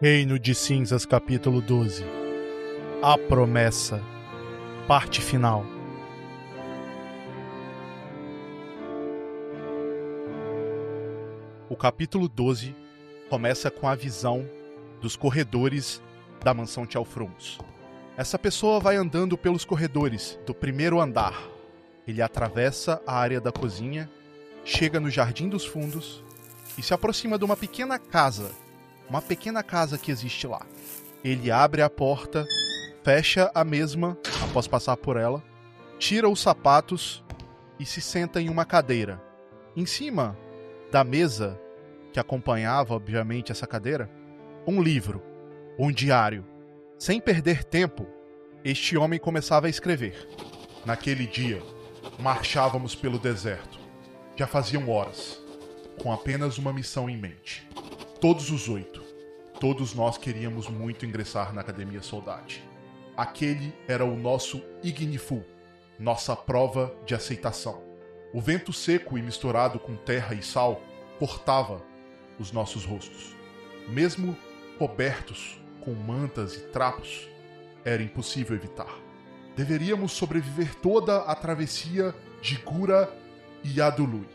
Reino de Cinzas, capítulo 12 A Promessa Parte final O capítulo 12 começa com a visão dos corredores da mansão Tchalfrons. Essa pessoa vai andando pelos corredores do primeiro andar. Ele atravessa a área da cozinha, chega no jardim dos fundos e se aproxima de uma pequena casa uma pequena casa que existe lá. Ele abre a porta, fecha a mesma após passar por ela, tira os sapatos e se senta em uma cadeira. Em cima da mesa que acompanhava, obviamente, essa cadeira, um livro, um diário. Sem perder tempo, este homem começava a escrever. Naquele dia, marchávamos pelo deserto. Já faziam horas, com apenas uma missão em mente. Todos os oito. Todos nós queríamos muito ingressar na Academia Soldate. Aquele era o nosso Ignifu, nossa prova de aceitação. O vento seco e misturado com terra e sal cortava os nossos rostos. Mesmo cobertos com mantas e trapos, era impossível evitar. Deveríamos sobreviver toda a travessia de Gura e Adului.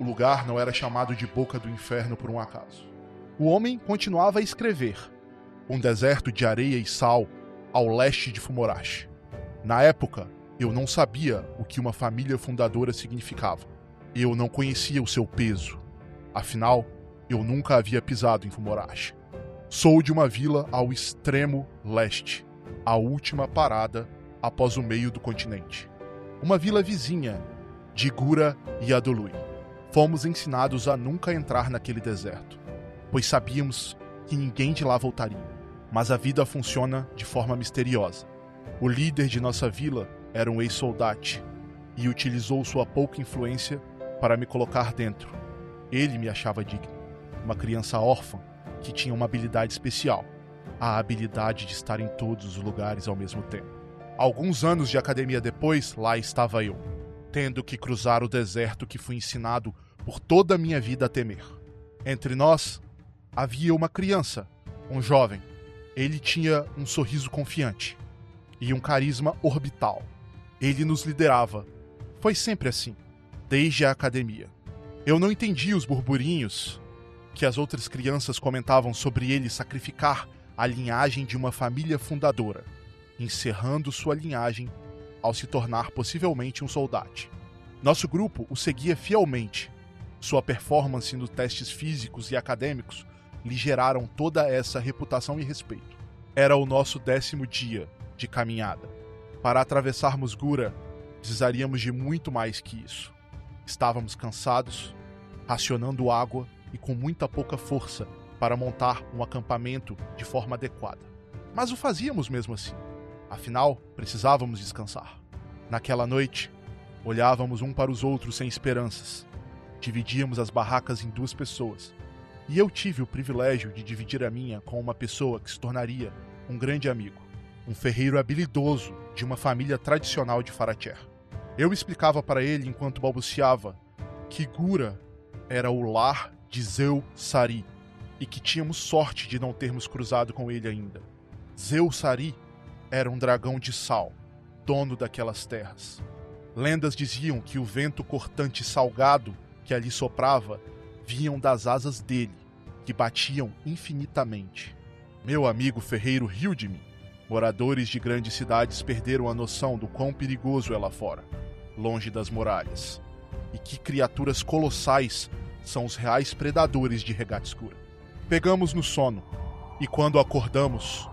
O lugar não era chamado de Boca do Inferno por um acaso o homem continuava a escrever. Um deserto de areia e sal ao leste de Fumorashi. Na época, eu não sabia o que uma família fundadora significava. Eu não conhecia o seu peso. Afinal, eu nunca havia pisado em Fumorashi. Sou de uma vila ao extremo leste, a última parada após o meio do continente. Uma vila vizinha de Gura e Adolui. Fomos ensinados a nunca entrar naquele deserto pois sabíamos que ninguém de lá voltaria. Mas a vida funciona de forma misteriosa. O líder de nossa vila era um ex-soldate e utilizou sua pouca influência para me colocar dentro. Ele me achava digno. Uma criança órfã que tinha uma habilidade especial: a habilidade de estar em todos os lugares ao mesmo tempo. Alguns anos de academia depois, lá estava eu, tendo que cruzar o deserto que fui ensinado por toda a minha vida a temer. Entre nós havia uma criança, um jovem. Ele tinha um sorriso confiante e um carisma orbital. Ele nos liderava. Foi sempre assim, desde a academia. Eu não entendi os burburinhos que as outras crianças comentavam sobre ele sacrificar a linhagem de uma família fundadora, encerrando sua linhagem ao se tornar possivelmente um soldado. Nosso grupo o seguia fielmente. Sua performance nos testes físicos e acadêmicos lhe geraram toda essa reputação e respeito. Era o nosso décimo dia de caminhada. Para atravessarmos Gura, precisaríamos de muito mais que isso. Estávamos cansados, racionando água e com muita pouca força para montar um acampamento de forma adequada. Mas o fazíamos mesmo assim. Afinal, precisávamos descansar. Naquela noite, olhávamos um para os outros sem esperanças. Dividíamos as barracas em duas pessoas e eu tive o privilégio de dividir a minha com uma pessoa que se tornaria um grande amigo, um ferreiro habilidoso de uma família tradicional de Faracher. Eu explicava para ele enquanto balbuciava que Gura era o lar de Zeu Sari e que tínhamos sorte de não termos cruzado com ele ainda. Zeu Sari era um dragão de sal, dono daquelas terras. Lendas diziam que o vento cortante salgado que ali soprava vinham das asas dele, que batiam infinitamente. Meu amigo ferreiro riu de mim. Moradores de grandes cidades perderam a noção do quão perigoso é lá fora, longe das muralhas. E que criaturas colossais são os reais predadores de regata escura. Pegamos no sono, e quando acordamos,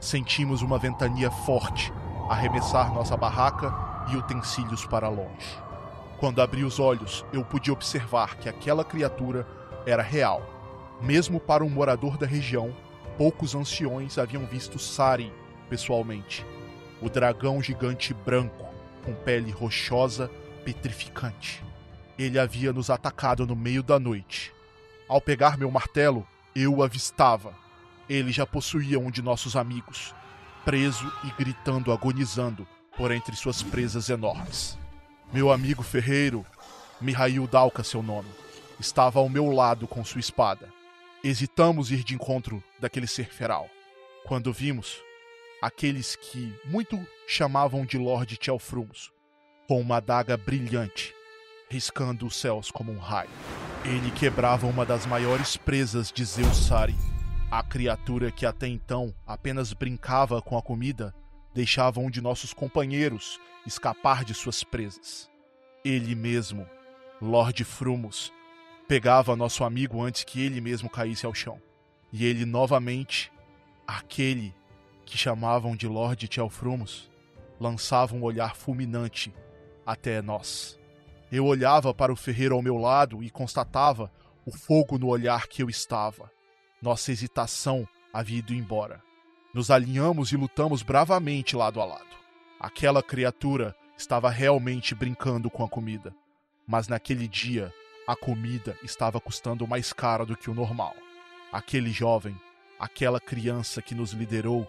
sentimos uma ventania forte arremessar nossa barraca e utensílios para longe. Quando abri os olhos, eu pude observar que aquela criatura era real. Mesmo para um morador da região, poucos anciões haviam visto Sari pessoalmente. O dragão gigante branco, com pele rochosa, petrificante. Ele havia nos atacado no meio da noite. Ao pegar meu martelo, eu o avistava. Ele já possuía um de nossos amigos, preso e gritando agonizando por entre suas presas enormes. Meu amigo ferreiro, Mihail Dalka seu nome, estava ao meu lado com sua espada. hesitamos ir de encontro daquele ser feral. Quando vimos aqueles que muito chamavam de Lord Tchelfrums, com uma adaga brilhante, riscando os céus como um raio. Ele quebrava uma das maiores presas de Zeus Sari. A criatura que até então apenas brincava com a comida deixava um de nossos companheiros escapar de suas presas. Ele mesmo, Lord Frumos, pegava nosso amigo antes que ele mesmo caísse ao chão. E ele novamente, aquele que chamavam de Lord Tchelfrumos, lançava um olhar fulminante até nós. Eu olhava para o ferreiro ao meu lado e constatava o fogo no olhar que eu estava. Nossa hesitação havia ido embora. Nos alinhamos e lutamos bravamente lado a lado. Aquela criatura estava realmente brincando com a comida, mas naquele dia a comida estava custando mais cara do que o normal. Aquele jovem, aquela criança que nos liderou,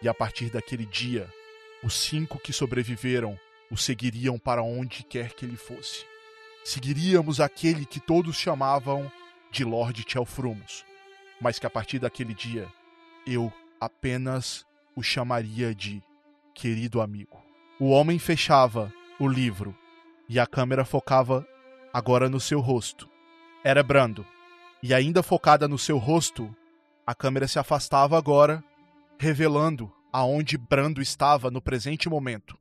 e a partir daquele dia, os cinco que sobreviveram o seguiriam para onde quer que ele fosse. Seguiríamos aquele que todos chamavam de Lord Tchelfrumos, mas que a partir daquele dia eu apenas o chamaria de querido amigo. O homem fechava o livro e a câmera focava agora no seu rosto. Era Brando. E ainda focada no seu rosto, a câmera se afastava agora, revelando aonde Brando estava no presente momento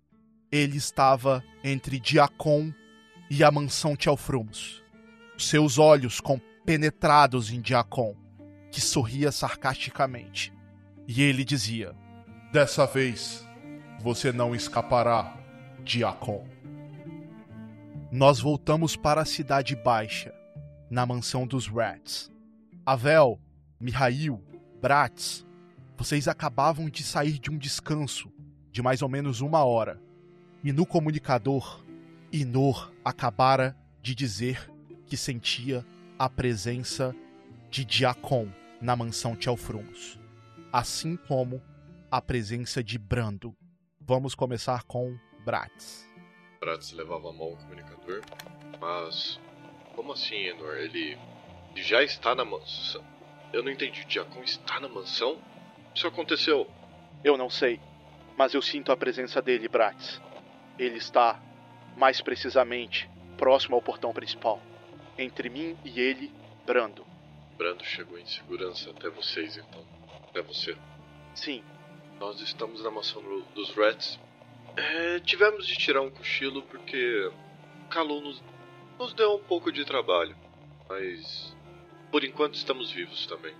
ele estava entre Diacon e a mansão Tchelfrumos. Seus olhos compenetrados em Diacon, que sorria sarcasticamente. E ele dizia: Dessa vez você não escapará, Diacon. Nós voltamos para a Cidade Baixa, na mansão dos Rats. Avel, Mihail, Bratz, vocês acabavam de sair de um descanso de mais ou menos uma hora e no comunicador, Inor acabara de dizer que sentia a presença de Diacon na mansão Tchelfrumos, assim como a presença de Brando. Vamos começar com Bratz. Bratz levava a mão ao comunicador, mas como assim, Enor? Ele já está na mansão? Eu não entendi. Diacon está na mansão? Isso aconteceu? Eu não sei, mas eu sinto a presença dele, Bratz. Ele está, mais precisamente, próximo ao portão principal. Entre mim e ele, Brando. Brando chegou em segurança até vocês, então. Até você. Sim. Nós estamos na mansão dos Rats. É, tivemos de tirar um cochilo porque Kalu nos, nos deu um pouco de trabalho. Mas por enquanto estamos vivos também.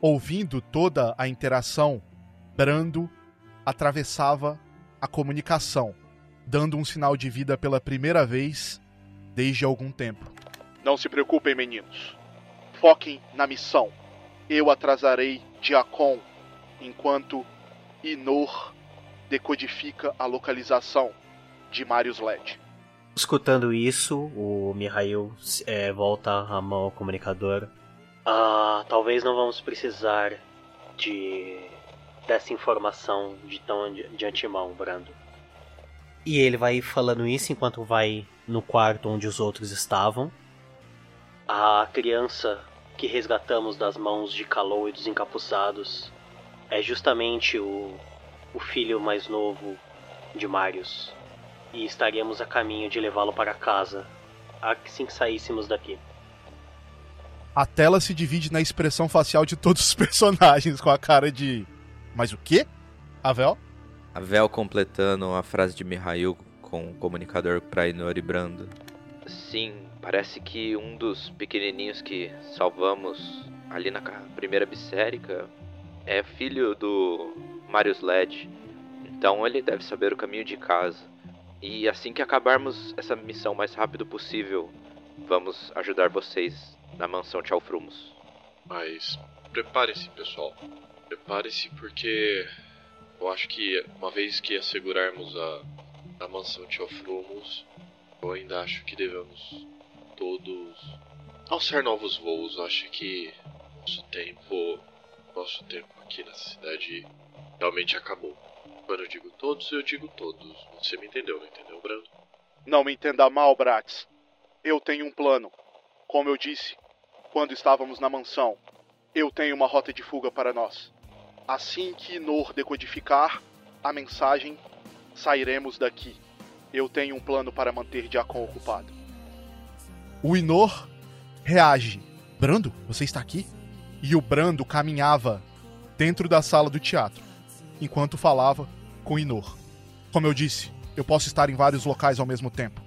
Ouvindo toda a interação, Brando atravessava a comunicação dando um sinal de vida pela primeira vez desde algum tempo. Não se preocupem, meninos. Foquem na missão. Eu atrasarei Diacon enquanto Inor decodifica a localização de Marius LED. Escutando isso, o Mihail é, volta a mão ao comunicador. Ah, talvez não vamos precisar de dessa informação de tão de, de antemão, Brando. E ele vai falando isso enquanto vai no quarto onde os outros estavam. A criança que resgatamos das mãos de Kalou e dos encapuçados é justamente o, o filho mais novo de Marius. E estaríamos a caminho de levá-lo para casa assim que saíssemos daqui. A tela se divide na expressão facial de todos os personagens com a cara de. Mas o quê? Avel? A Vel completando a frase de Mihail com o comunicador para Inori Brando. Sim, parece que um dos pequenininhos que salvamos ali na primeira bissérica é filho do Marius Led. Então ele deve saber o caminho de casa. E assim que acabarmos essa missão mais rápido possível, vamos ajudar vocês na mansão Tchalfrumos. Mas prepare-se, pessoal. Prepare-se porque eu acho que uma vez que assegurarmos a, a mansão Teofrumos, eu ainda acho que devemos todos alçar novos voos. Acho que nosso tempo, nosso tempo aqui nessa cidade realmente acabou. Quando eu digo todos, eu digo todos. Você me entendeu, não entendeu, Brando? Não me entenda mal, Bratz. Eu tenho um plano. Como eu disse, quando estávamos na mansão, Eu tenho uma rota de fuga para nós. Assim que Nor decodificar a mensagem, sairemos daqui. Eu tenho um plano para manter Diacon ocupado. O Inor reage. Brando, você está aqui? E o Brando caminhava dentro da sala do teatro, enquanto falava com Inor. Como eu disse, eu posso estar em vários locais ao mesmo tempo.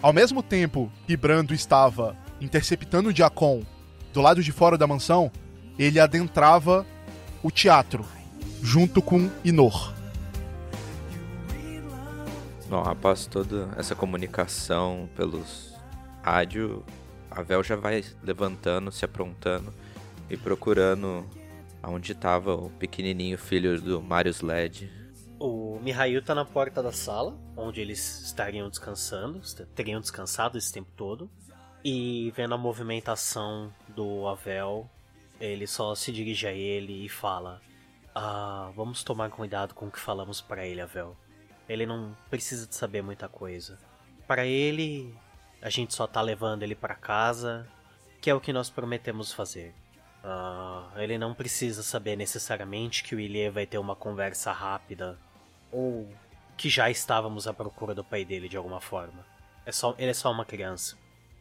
Ao mesmo tempo que Brando estava interceptando o Diacon do lado de fora da mansão, ele adentrava o teatro junto com Inor. Bom, após toda essa comunicação pelos rádio, a Vel já vai levantando, se aprontando e procurando aonde estava o pequenininho filho do Marius Led. O Mihail tá na porta da sala, onde eles estariam descansando, teriam descansado esse tempo todo. E vendo a movimentação do Avel, ele só se dirige a ele e fala: Ah, vamos tomar cuidado com o que falamos para ele, Avel. Ele não precisa de saber muita coisa. Para ele, a gente só tá levando ele para casa, que é o que nós prometemos fazer. Uh, ele não precisa saber necessariamente que o Ilie vai ter uma conversa rápida ou que já estávamos à procura do pai dele de alguma forma. É só, ele é só uma criança.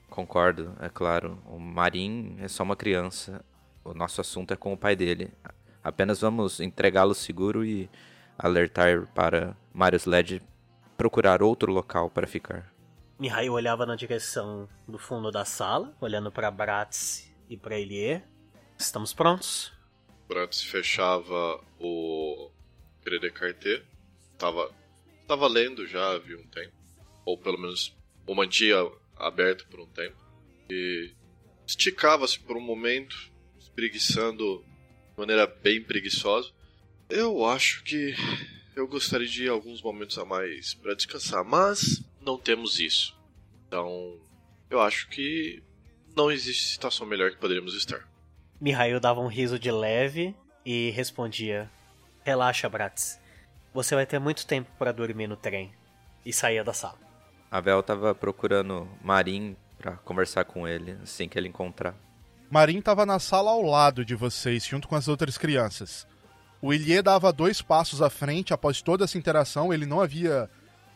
Concordo, é claro. O Marin é só uma criança. O nosso assunto é com o pai dele. Apenas vamos entregá-lo seguro e alertar para Marius Led procurar outro local para ficar. Mihail olhava na direção do fundo da sala, olhando para Bratz e para Elie. Estamos prontos? Bratz fechava o Crede Carté. Tava, tava lendo já havia um tempo. Ou pelo menos o mantinha aberto por um tempo. E esticava-se por um momento, espreguiçando de maneira bem preguiçosa. Eu acho que eu gostaria de alguns momentos a mais para descansar, mas não temos isso. Então, eu acho que não existe situação melhor que poderíamos estar. Mihail dava um riso de leve e respondia: Relaxa, Bratz. Você vai ter muito tempo para dormir no trem. E saía da sala. A Vel tava procurando Marim para conversar com ele assim que ele encontrar. Marim tava na sala ao lado de vocês, junto com as outras crianças. O Ilie dava dois passos à frente após toda essa interação. Ele não havia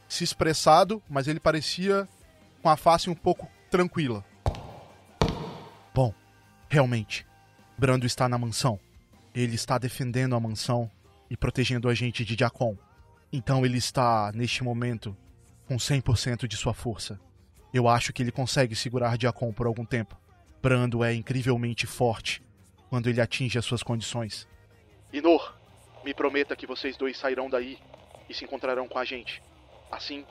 se expressado, mas ele parecia com a face um pouco tranquila. Bom, realmente, Brando está na mansão. Ele está defendendo a mansão e protegendo a gente de Jacon. Então ele está, neste momento, com 100% de sua força. Eu acho que ele consegue segurar Jacon por algum tempo. Brando é incrivelmente forte quando ele atinge as suas condições. Inor, me prometa que vocês dois sairão daí e se encontrarão com a gente. Assim,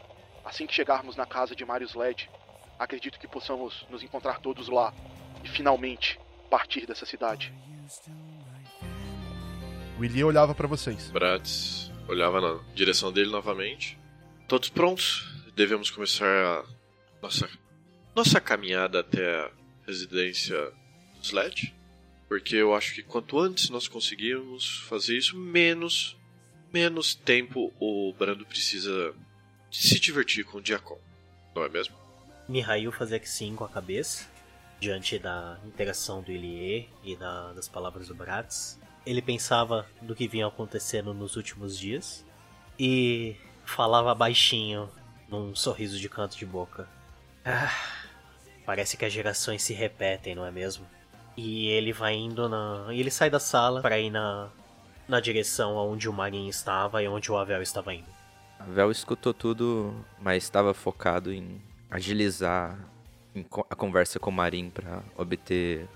assim que chegarmos na casa de Marius Led, acredito que possamos nos encontrar todos lá e finalmente partir dessa cidade. Willie olhava para vocês. Bratz olhava na direção dele novamente. Todos prontos? Devemos começar a nossa nossa caminhada até a residência dos Led? Porque eu acho que quanto antes nós conseguirmos fazer isso, menos menos tempo o Brando precisa de se divertir com o Diacon. Não é mesmo? Mihail fazia que sim com a cabeça, diante da interação do Ilie e da, das palavras do Bratz. Ele pensava do que vinha acontecendo nos últimos dias e falava baixinho, num sorriso de canto de boca. Ah, parece que as gerações se repetem, não é mesmo? E ele vai indo na. Ele sai da sala para ir na, na direção onde o Marin estava e onde o Avel estava indo. Avel escutou tudo, mas estava focado em agilizar a conversa com o Marin para obter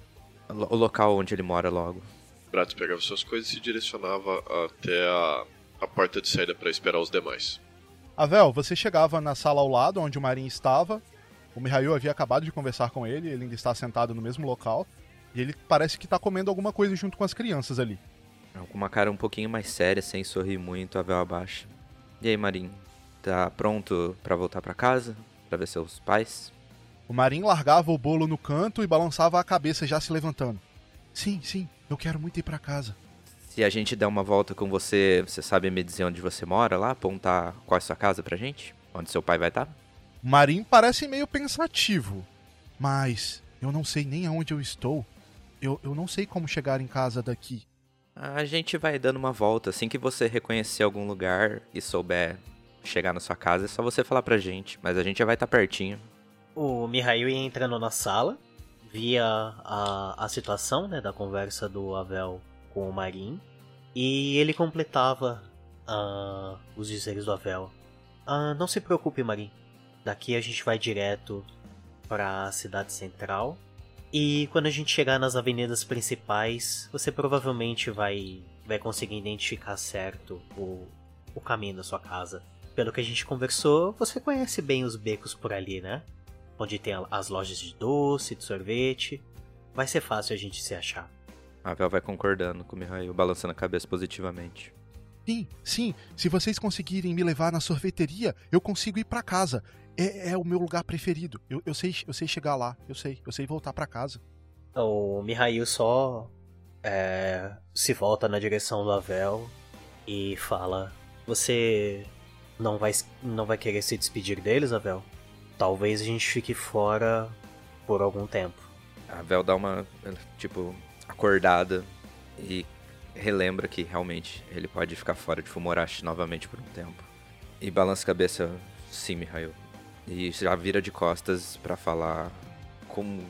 o local onde ele mora logo. Bratz pegava suas coisas e se direcionava até a, a porta de saída para esperar os demais. Avel, você chegava na sala ao lado onde o Marin estava. O Mihail havia acabado de conversar com ele, ele ainda está sentado no mesmo local. E ele parece que tá comendo alguma coisa junto com as crianças ali. Com uma cara um pouquinho mais séria, sem sorrir muito, a véu abaixo. E aí, Marim? Tá pronto para voltar para casa? Pra ver seus pais? O Marim largava o bolo no canto e balançava a cabeça já se levantando. Sim, sim, eu quero muito ir para casa. Se a gente der uma volta com você, você sabe me dizer onde você mora lá? Apontar qual é a sua casa pra gente? Onde seu pai vai estar? Tá? O Marim parece meio pensativo. Mas eu não sei nem aonde eu estou. Eu, eu não sei como chegar em casa daqui. A gente vai dando uma volta. Assim que você reconhecer algum lugar e souber chegar na sua casa, é só você falar pra gente. Mas a gente já vai estar tá pertinho. O Mihail ia entrando na sala, via a, a situação né, da conversa do Avel com o Marin, e ele completava uh, os dizeres do Avel. Uh, não se preocupe, Marin. Daqui a gente vai direto para a cidade central. E quando a gente chegar nas avenidas principais, você provavelmente vai, vai conseguir identificar certo o, o caminho da sua casa. Pelo que a gente conversou, você conhece bem os becos por ali, né? Onde tem as lojas de doce, de sorvete. Vai ser fácil a gente se achar. A Vel vai concordando com o Mihail, balançando a cabeça positivamente. Sim, sim. Se vocês conseguirem me levar na sorveteria, eu consigo ir para casa. É, é, o meu lugar preferido. Eu, eu, sei, eu sei chegar lá. Eu sei. Eu sei voltar para casa. O Mihail só é, se volta na direção do Avel e fala: Você não vai, não vai querer se despedir deles, Avel? Talvez a gente fique fora por algum tempo. A Vel dá uma, tipo, acordada e relembra que realmente ele pode ficar fora de Fumorashi novamente por um tempo. E balança a cabeça, sim, Mihail. E já vira de costas para falar com,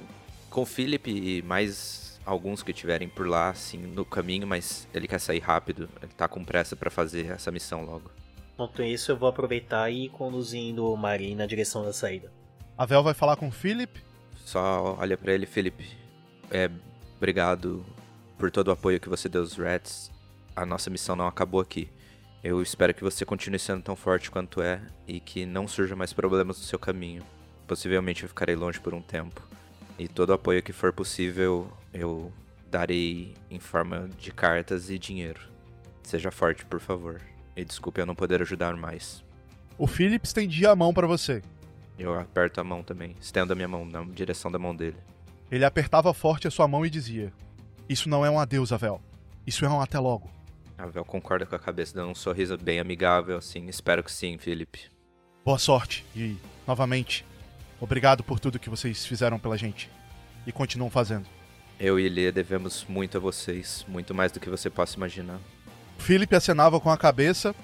com o Philip e mais alguns que tiverem por lá, assim, no caminho, mas ele quer sair rápido. Ele tá com pressa para fazer essa missão logo. Enquanto isso, eu vou aproveitar e ir conduzindo o Marin na direção da saída. A Vel vai falar com o Philip? Só olha para ele, Philip. É, obrigado por todo o apoio que você deu aos Rats. A nossa missão não acabou aqui. Eu espero que você continue sendo tão forte quanto é e que não surja mais problemas no seu caminho. Possivelmente eu ficarei longe por um tempo. E todo o apoio que for possível eu darei em forma de cartas e dinheiro. Seja forte, por favor. E desculpe eu não poder ajudar mais. O Philip estendia a mão para você. Eu aperto a mão também, estendo a minha mão na direção da mão dele. Ele apertava forte a sua mão e dizia: Isso não é um adeus, Avel. Isso é um até logo. A Vel concorda com a cabeça, dando um sorriso bem amigável, assim. Espero que sim, Felipe. Boa sorte e, novamente, obrigado por tudo que vocês fizeram pela gente. E continuam fazendo. Eu e Lê devemos muito a vocês, muito mais do que você possa imaginar. Philip acenava com a cabeça.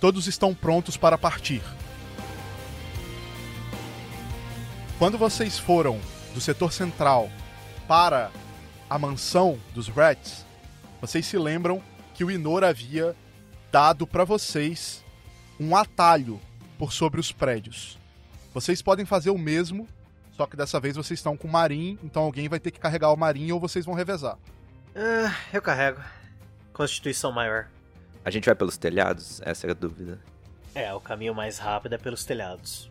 Todos estão prontos para partir. Quando vocês foram do setor central para a mansão dos Rats, vocês se lembram que o Inor havia dado para vocês um atalho por sobre os prédios. Vocês podem fazer o mesmo, só que dessa vez vocês estão com o Marim, então alguém vai ter que carregar o Marim ou vocês vão revezar. Uh, eu carrego. Constituição maior. A gente vai pelos telhados? Essa é a dúvida. É, o caminho mais rápido é pelos telhados.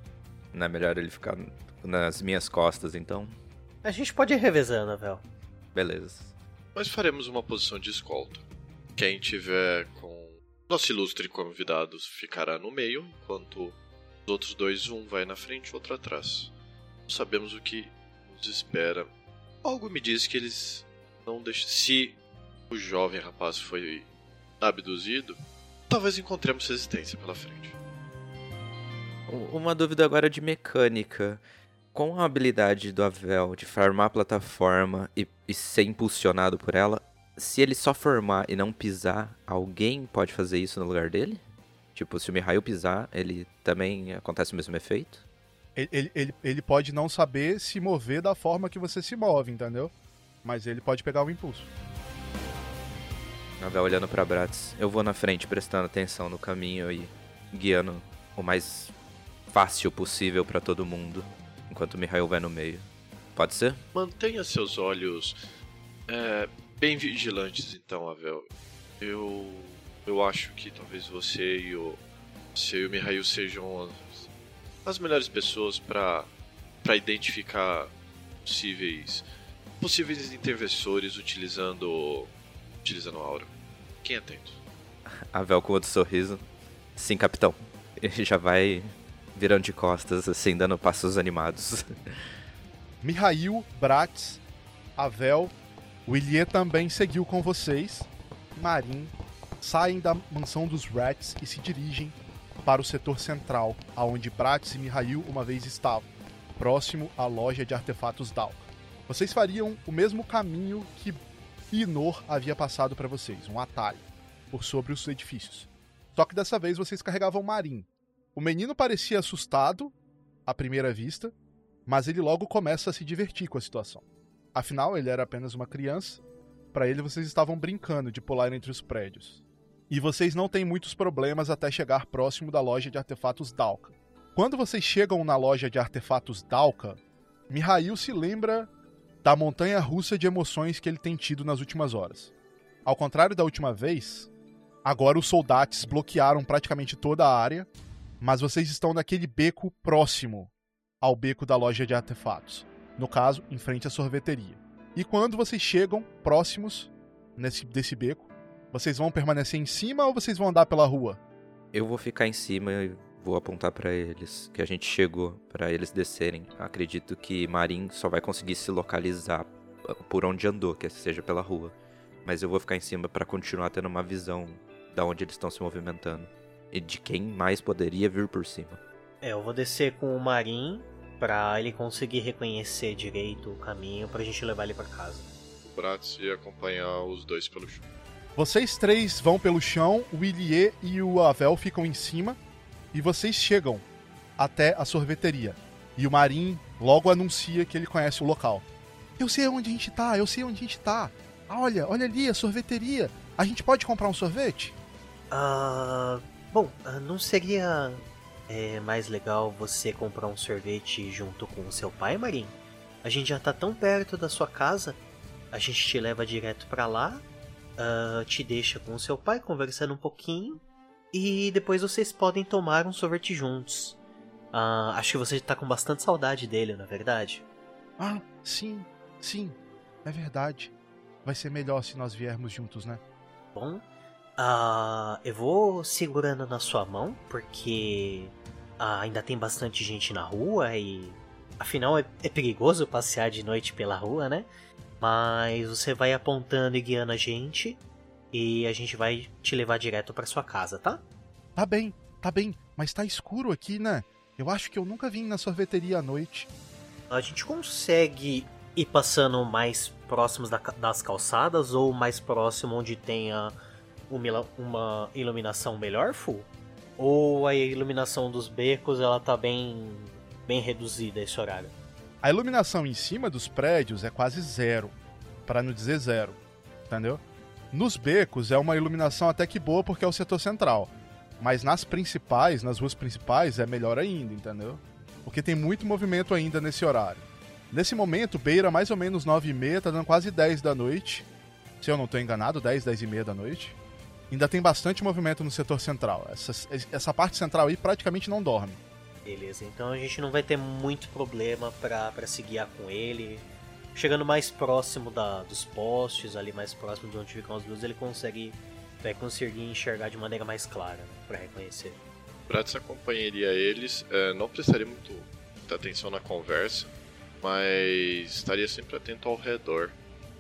Não é melhor ele ficar nas minhas costas, então? A gente pode ir revezando, velho. Beleza. Mas faremos uma posição de escolta. Quem tiver com nosso ilustre convidado ficará no meio, enquanto os outros dois, um vai na frente e outro atrás. Não sabemos o que nos espera. Algo me diz que eles não deixam. Se o jovem rapaz foi abduzido, talvez encontremos resistência pela frente. Uma dúvida agora de mecânica. Com a habilidade do Avel de farmar a plataforma e, e ser impulsionado por ela, se ele só formar e não pisar, alguém pode fazer isso no lugar dele? Tipo, se o Mihail pisar, ele também acontece o mesmo efeito? Ele, ele, ele pode não saber se mover da forma que você se move, entendeu? Mas ele pode pegar o impulso. Navel olhando para Bratz. Eu vou na frente, prestando atenção no caminho e guiando o mais fácil possível para todo mundo, enquanto o Mihail vai no meio. Pode ser? Mantenha seus olhos é, bem vigilantes então, Avel. Eu eu acho que talvez você e o você e o Mihail sejam as, as melhores pessoas para para identificar possíveis possíveis intervensores utilizando utilizando a aura. Quem atento? Avel com outro sorriso. Sim, capitão. Ele já vai virando de costas, assim, dando passos animados. Mihail, Bratz, Avel o Ilie também seguiu com vocês. Marin saem da mansão dos Rats e se dirigem para o setor central, aonde Bratz e Mihail uma vez estavam, próximo à loja de artefatos Dal. vocês fariam o mesmo caminho que Inor havia passado para vocês, um atalho, por sobre os edifícios. Só que dessa vez vocês carregavam Marim. O menino parecia assustado à primeira vista, mas ele logo começa a se divertir com a situação. Afinal, ele era apenas uma criança. Para ele, vocês estavam brincando de pular entre os prédios. E vocês não têm muitos problemas até chegar próximo da loja de artefatos Dalka. Quando vocês chegam na loja de artefatos Dalka, Mihail se lembra da montanha russa de emoções que ele tem tido nas últimas horas. Ao contrário da última vez, agora os soldados bloquearam praticamente toda a área, mas vocês estão naquele beco próximo ao beco da loja de artefatos. No caso, em frente à sorveteria. E quando vocês chegam próximos nesse, desse beco, vocês vão permanecer em cima ou vocês vão andar pela rua? Eu vou ficar em cima e vou apontar para eles que a gente chegou, para eles descerem. Acredito que Marin só vai conseguir se localizar por onde andou, que seja pela rua. Mas eu vou ficar em cima para continuar tendo uma visão da onde eles estão se movimentando e de quem mais poderia vir por cima. É, eu vou descer com o Marin para ele conseguir reconhecer direito o caminho pra gente levar ele para casa. O Bratz ia acompanhar os dois pelo chão. Vocês três vão pelo chão, o Ilie e o Avel ficam em cima, e vocês chegam até a sorveteria. E o Marim logo anuncia que ele conhece o local. Eu sei onde a gente tá, eu sei onde a gente tá. Ah, olha, olha ali, a sorveteria. A gente pode comprar um sorvete? Ah. bom, ah, não seria é, mais legal você comprar um sorvete junto com o seu pai, Marim? A gente já tá tão perto da sua casa. A gente te leva direto para lá uh, te deixa com seu pai conversando um pouquinho e depois vocês podem tomar um sorvete juntos. Uh, acho que você está com bastante saudade dele, na é verdade? Ah, sim, sim, é verdade. Vai ser melhor se nós viermos juntos, né? Bom, uh, eu vou segurando na sua mão porque ainda tem bastante gente na rua e afinal é, é perigoso passear de noite pela rua, né? Mas você vai apontando e guiando a gente e a gente vai te levar direto para sua casa, tá? Tá bem, tá bem, mas tá escuro aqui, né? Eu acho que eu nunca vim na sorveteria à noite. A gente consegue ir passando mais próximos da, das calçadas ou mais próximo onde tenha uma, uma iluminação melhor, Fu? Ou a iluminação dos becos ela tá bem bem reduzida esse horário? A iluminação em cima dos prédios é quase zero, para não dizer zero, entendeu? Nos becos é uma iluminação até que boa porque é o setor central, mas nas principais, nas ruas principais é melhor ainda, entendeu? Porque tem muito movimento ainda nesse horário. Nesse momento, beira mais ou menos 9 e meia, tá dando quase 10 da noite. Se eu não estou enganado, 10, 10 e meia da noite. Ainda tem bastante movimento no setor central. Essa, essa parte central aí praticamente não dorme. Beleza, então a gente não vai ter muito problema para se guiar com ele. Chegando mais próximo da, dos postes, ali mais próximo de onde ficam as luzes, ele consegue vai conseguir enxergar de maneira mais clara né, para reconhecer. Bratz acompanharia eles, é, não prestaria muito, muita atenção na conversa, mas estaria sempre atento ao redor.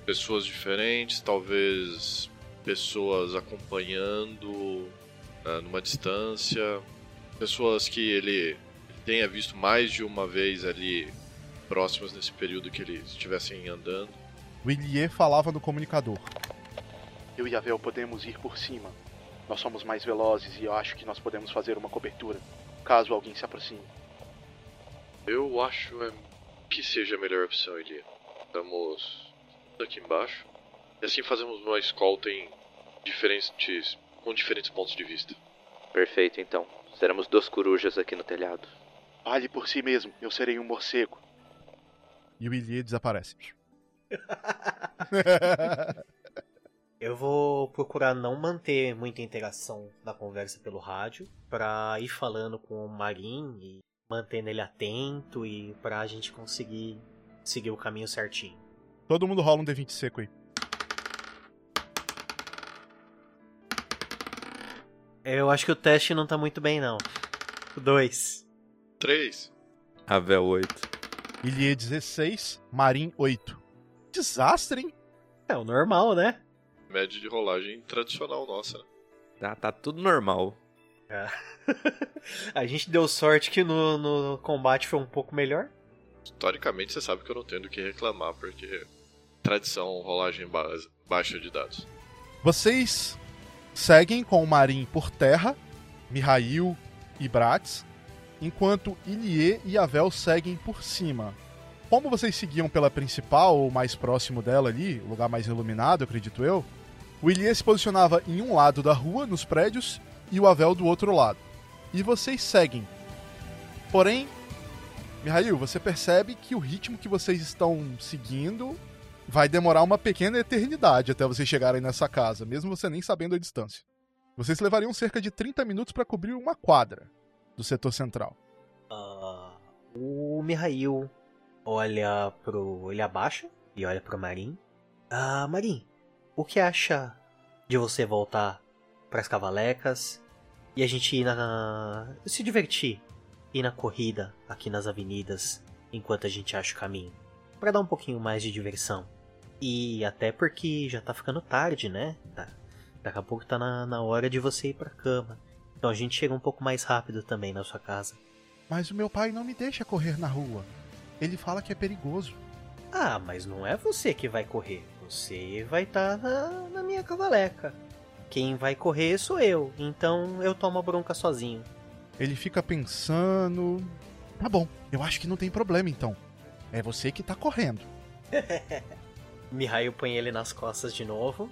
Pessoas diferentes, talvez pessoas acompanhando uh, numa distância, pessoas que ele tenha visto mais de uma vez ali próximas nesse período que eles estivessem andando. Willier falava no comunicador. Eu e a Vel podemos ir por cima. Nós somos mais velozes e eu acho que nós podemos fazer uma cobertura, caso alguém se aproxime. Eu acho é, que seja a melhor opção, Elia. Estamos aqui embaixo. E assim fazemos uma escolta em diferentes, com diferentes pontos de vista. Perfeito, então. Seremos duas corujas aqui no telhado. Fale por si mesmo, eu serei um morcego. E o Ilie desaparece. eu vou procurar não manter muita interação na conversa pelo rádio, para ir falando com o Marin e mantendo ele atento e pra gente conseguir seguir o caminho certinho. Todo mundo rola um D20 seco aí. Eu acho que o teste não tá muito bem, não. Dois. 3. Ravel 8. Ilie 16, Marim 8. Desastre, hein? É o normal, né? Média de rolagem tradicional nossa, né? Tá, tá tudo normal. É. a gente deu sorte que no, no combate foi um pouco melhor. Historicamente, você sabe que eu não tenho do que reclamar, porque tradição, rolagem ba baixa de dados. Vocês seguem com o Marin por terra, Mihail e Bratz, enquanto Ilie e Avel seguem por cima. Como vocês seguiam pela principal, ou mais próximo dela ali, lugar mais iluminado, acredito eu, o Ilie se posicionava em um lado da rua, nos prédios, e o Avel do outro lado. E vocês seguem. Porém, Mihail, você percebe que o ritmo que vocês estão seguindo vai demorar uma pequena eternidade até vocês chegarem nessa casa, mesmo você nem sabendo a distância. Vocês levariam cerca de 30 minutos para cobrir uma quadra do setor central. Uh, o Mihail olha pro. ele abaixa e olha pro Marin. Ah, Marin, o que acha de você voltar para as cavalecas e a gente ir na. se divertir, ir na corrida aqui nas avenidas enquanto a gente acha o caminho? para dar um pouquinho mais de diversão. E até porque já tá ficando tarde, né? Tá, daqui a pouco tá na, na hora de você ir pra cama. Então a gente chega um pouco mais rápido também na sua casa. Mas o meu pai não me deixa correr na rua. Ele fala que é perigoso. Ah, mas não é você que vai correr. Você vai estar tá na, na minha cavaleca. Quem vai correr sou eu, então eu tomo a bronca sozinho. Ele fica pensando. Tá bom, eu acho que não tem problema então. É você que tá correndo. Mihail põe ele nas costas de novo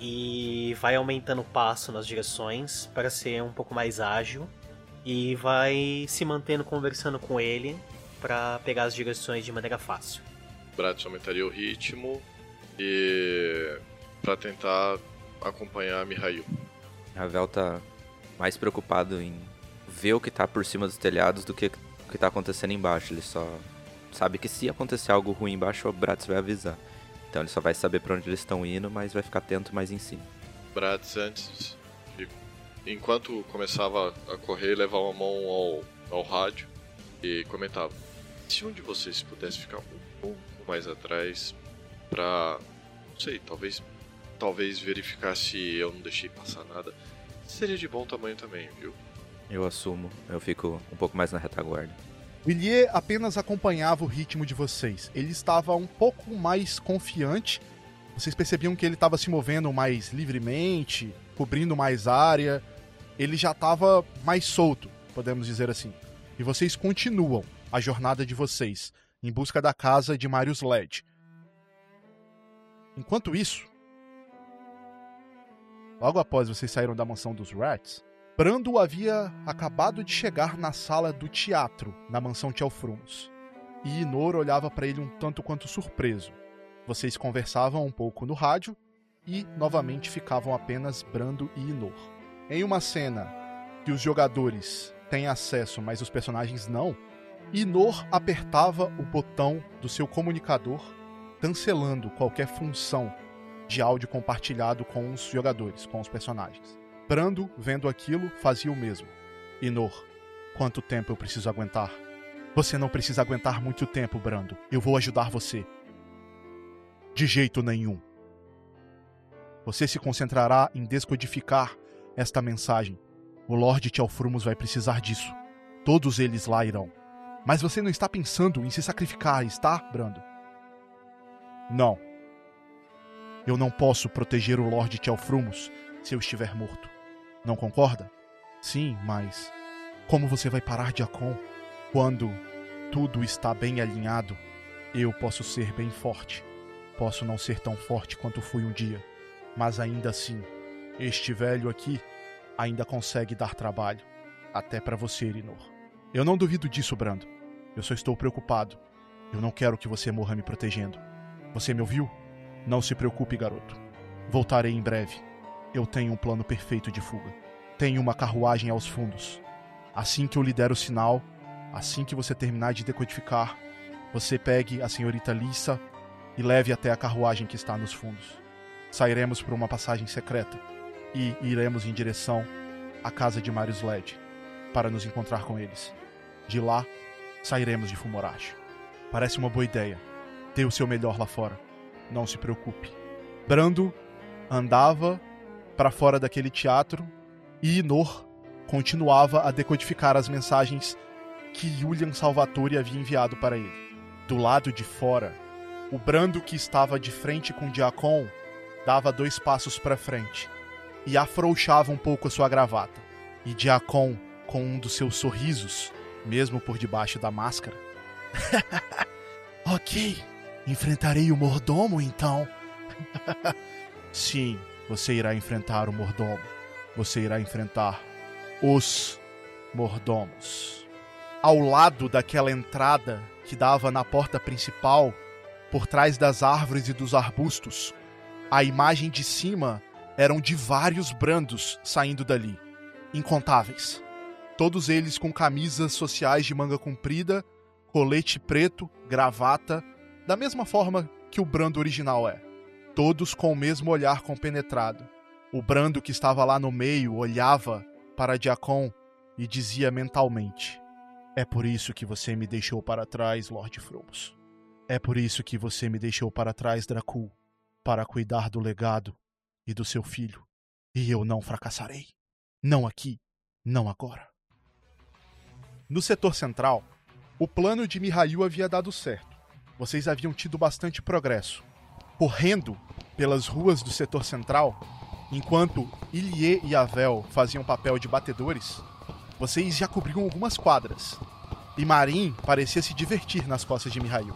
e vai aumentando o passo nas direções para ser um pouco mais ágil e vai se mantendo conversando com ele para pegar as direções de maneira fácil. Bratz aumentaria o ritmo e para tentar acompanhar Mihail. Ravel tá mais preocupado em ver o que tá por cima dos telhados do que o que tá acontecendo embaixo. Ele só sabe que se acontecer algo ruim embaixo, o Bratz vai avisar. Então ele só vai saber para onde eles estão indo, mas vai ficar atento mais em cima. Bratz antes, de, enquanto começava a correr, levava a mão ao, ao rádio e comentava: se um de vocês pudesse ficar um pouco mais atrás para, não sei, talvez, talvez verificar se eu não deixei passar nada, seria de bom tamanho também, viu? Eu assumo, eu fico um pouco mais na retaguarda. Willier apenas acompanhava o ritmo de vocês. Ele estava um pouco mais confiante. Vocês percebiam que ele estava se movendo mais livremente, cobrindo mais área. Ele já estava mais solto, podemos dizer assim. E vocês continuam a jornada de vocês em busca da casa de Marius Led. Enquanto isso, logo após vocês saíram da mansão dos Rats, Brando havia acabado de chegar na sala do teatro, na mansão Tchelfrums. E Inor olhava para ele um tanto quanto surpreso. Vocês conversavam um pouco no rádio e novamente ficavam apenas Brando e Inor. Em uma cena que os jogadores têm acesso, mas os personagens não, Inor apertava o botão do seu comunicador, cancelando qualquer função de áudio compartilhado com os jogadores, com os personagens. Brando, vendo aquilo, fazia o mesmo. Inor, quanto tempo eu preciso aguentar? Você não precisa aguentar muito tempo, Brando. Eu vou ajudar você. De jeito nenhum. Você se concentrará em descodificar esta mensagem. O Lorde Tchelfrumos vai precisar disso. Todos eles lá irão. Mas você não está pensando em se sacrificar, está, Brando? Não. Eu não posso proteger o Lorde Tchelfrumos se eu estiver morto. Não concorda? Sim, mas como você vai parar de Akon quando tudo está bem alinhado? Eu posso ser bem forte. Posso não ser tão forte quanto fui um dia, mas ainda assim, este velho aqui ainda consegue dar trabalho, até para você, Irinor. Eu não duvido disso, Brando. Eu só estou preocupado. Eu não quero que você morra me protegendo. Você me ouviu? Não se preocupe, garoto. Voltarei em breve. Eu tenho um plano perfeito de fuga. Tenho uma carruagem aos fundos. Assim que eu lhe der o sinal, assim que você terminar de decodificar, você pegue a senhorita Lissa e leve até a carruagem que está nos fundos. Sairemos por uma passagem secreta e iremos em direção à casa de Marius Led para nos encontrar com eles. De lá, sairemos de Fumorashi. Parece uma boa ideia. Dê o seu melhor lá fora. Não se preocupe. Brando andava para fora daquele teatro e Inor continuava a decodificar as mensagens que Julian Salvatore havia enviado para ele. do lado de fora, o Brando que estava de frente com Diacon dava dois passos para frente e afrouxava um pouco a sua gravata. E Diacon, com um dos seus sorrisos, mesmo por debaixo da máscara. ok, enfrentarei o mordomo então. Sim, você irá enfrentar o mordomo. Você irá enfrentar os mordomos. Ao lado daquela entrada que dava na porta principal, por trás das árvores e dos arbustos, a imagem de cima eram de vários brandos saindo dali, incontáveis. Todos eles com camisas sociais de manga comprida, colete preto, gravata, da mesma forma que o brando original é. Todos com o mesmo olhar compenetrado. O brando que estava lá no meio olhava para Diacon e dizia mentalmente: É por isso que você me deixou para trás, Lord Fromos. É por isso que você me deixou para trás, Dracul, para cuidar do legado e do seu filho. E eu não fracassarei. Não aqui, não agora. No setor central, o plano de Mihail havia dado certo. Vocês haviam tido bastante progresso. Correndo pelas ruas do setor central, enquanto Ilie e Avel faziam papel de batedores, vocês já cobriam algumas quadras. E Marin parecia se divertir nas costas de Mihail.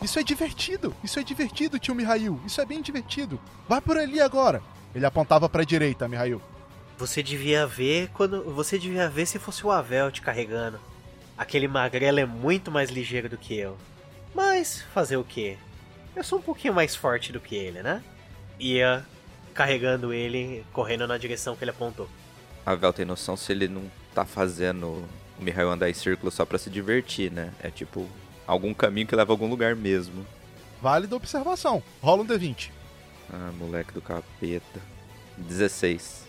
Isso é divertido, isso é divertido, tio Mihail, isso é bem divertido. Vai por ali agora. Ele apontava para a direita, Mihail. Você devia ver quando. Você devia ver se fosse o Avel te carregando. Aquele magrelo é muito mais ligeiro do que eu. Mas fazer o quê? Eu sou um pouquinho mais forte do que ele, né? Ia carregando ele, correndo na direção que ele apontou. Avel tem noção se ele não tá fazendo o Mihail andar em círculo só para se divertir, né? É tipo algum caminho que leva a algum lugar mesmo. Vale da observação. Rola um D20. Ah, moleque do capeta. 16.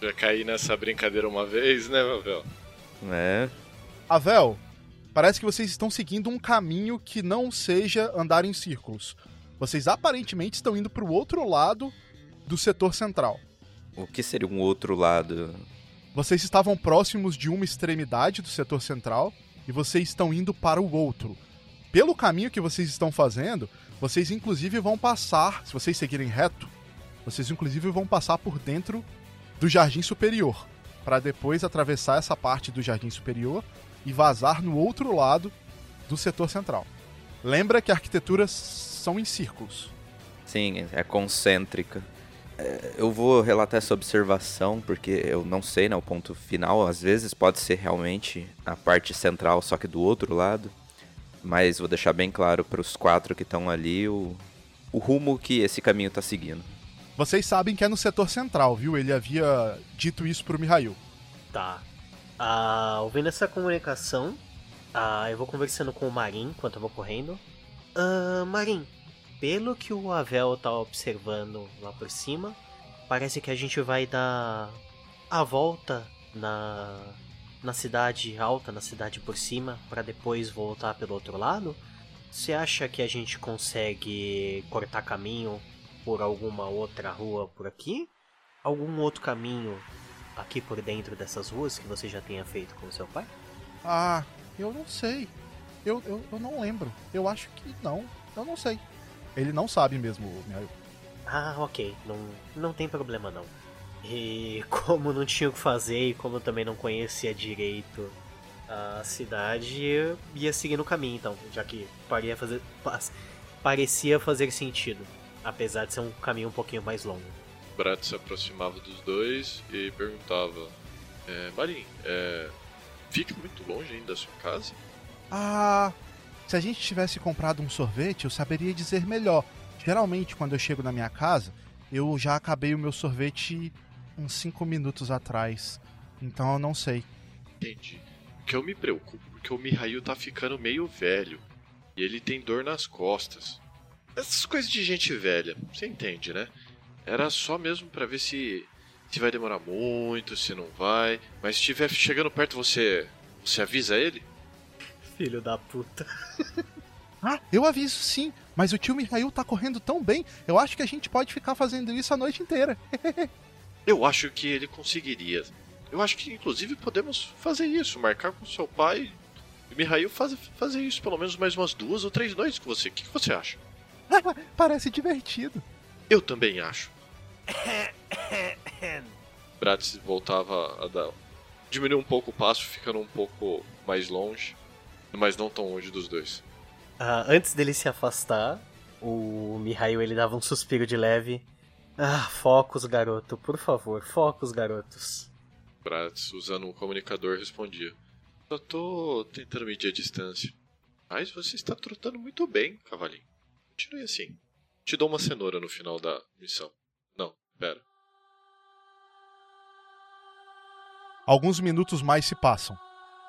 Já caí nessa brincadeira uma vez, né, Avel? É. Avel, parece que vocês estão seguindo um caminho que não seja andar em círculos. Vocês aparentemente estão indo para o outro lado do setor central. O que seria um outro lado? Vocês estavam próximos de uma extremidade do setor central e vocês estão indo para o outro. Pelo caminho que vocês estão fazendo, vocês inclusive vão passar, se vocês seguirem reto, vocês inclusive vão passar por dentro do jardim superior, para depois atravessar essa parte do jardim superior e vazar no outro lado do setor central. Lembra que arquiteturas são em círculos. Sim, é concêntrica. É, eu vou relatar essa observação porque eu não sei né, o ponto final. Às vezes pode ser realmente a parte central, só que do outro lado. Mas vou deixar bem claro para os quatro que estão ali o, o rumo que esse caminho está seguindo. Vocês sabem que é no setor central, viu? Ele havia dito isso pro Mihail. Tá. Ah, ouvindo essa comunicação, ah, eu vou conversando com o Marin enquanto eu vou correndo. Ah, pelo que o Avel tá observando lá por cima, parece que a gente vai dar a volta na na cidade alta, na cidade por cima, para depois voltar pelo outro lado? Você acha que a gente consegue cortar caminho por alguma outra rua por aqui? Algum outro caminho aqui por dentro dessas ruas que você já tenha feito com seu pai? Ah, eu não sei. Eu, eu, eu não lembro. Eu acho que não. Eu não sei. Ele não sabe mesmo, Mihail. Ah, ok. Não, não tem problema não. E como não tinha o que fazer e como eu também não conhecia direito a cidade, eu ia seguir no caminho então, já que fazer, parecia fazer sentido, apesar de ser um caminho um pouquinho mais longo. Brat se aproximava dos dois e perguntava: é, Marim, é, fica muito longe ainda da sua casa? Ah, se a gente tivesse comprado um sorvete, eu saberia dizer melhor. Geralmente, quando eu chego na minha casa, eu já acabei o meu sorvete uns 5 minutos atrás. Então eu não sei. Entendi. Que eu me preocupo porque o Mihail tá ficando meio velho. E ele tem dor nas costas. Essas coisas de gente velha, você entende, né? Era só mesmo para ver se se vai demorar muito, se não vai. Mas se estiver chegando perto, você você avisa ele? Filho da puta. ah, eu aviso sim. Mas o tio Mihail tá correndo tão bem, eu acho que a gente pode ficar fazendo isso a noite inteira. eu acho que ele conseguiria. Eu acho que inclusive podemos fazer isso, marcar com seu pai E Mihail faz, fazer isso pelo menos mais umas duas ou três noites com você. O que, que você acha? Parece divertido. Eu também acho. Bratis voltava a dar. Diminuiu um pouco o passo, ficando um pouco mais longe, mas não tão longe dos dois. Ah, antes dele se afastar, o Mihail ele dava um suspiro de leve. Ah, focos, garoto, por favor, focos, garotos. Bratis, usando um comunicador, respondia: Só tô tentando medir a distância. Mas você está trotando muito bem, cavalinho. Continue assim. Te dou uma cenoura no final da missão. Pera. Alguns minutos mais se passam.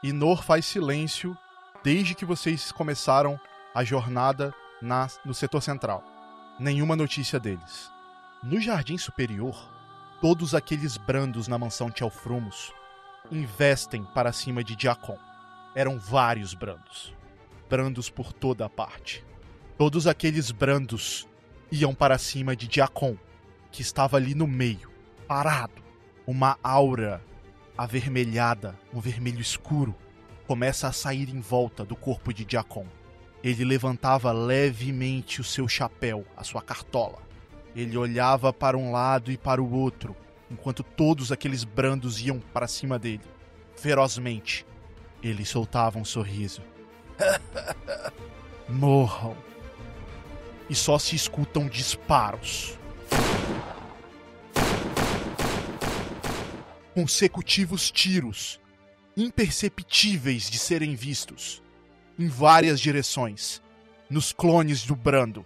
Inor faz silêncio desde que vocês começaram a jornada na, no setor central. Nenhuma notícia deles. No jardim superior, todos aqueles brandos na mansão Tchelfrumos investem para cima de Diacon. Eram vários brandos. Brandos por toda a parte. Todos aqueles brandos iam para cima de Diacon, que estava ali no meio, parado. Uma aura avermelhada, um vermelho escuro, começa a sair em volta do corpo de Diacon. Ele levantava levemente o seu chapéu, a sua cartola. Ele olhava para um lado e para o outro, enquanto todos aqueles brandos iam para cima dele, ferozmente. Ele soltava um sorriso. Morram. E só se escutam disparos. Consecutivos tiros, imperceptíveis de serem vistos, em várias direções, nos clones do Brando.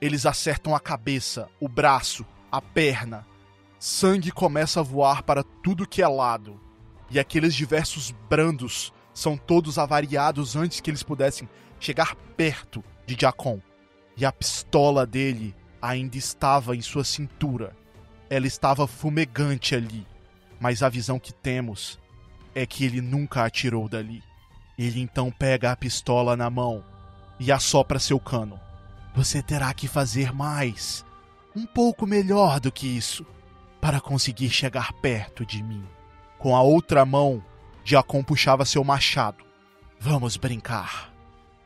Eles acertam a cabeça, o braço, a perna. Sangue começa a voar para tudo que é lado. E aqueles diversos brandos são todos avariados antes que eles pudessem chegar perto de Jacon. E a pistola dele ainda estava em sua cintura. Ela estava fumegante ali. Mas a visão que temos é que ele nunca atirou dali. Ele então pega a pistola na mão e assopra seu cano. Você terá que fazer mais, um pouco melhor do que isso, para conseguir chegar perto de mim. Com a outra mão, Jacon puxava seu machado. Vamos brincar.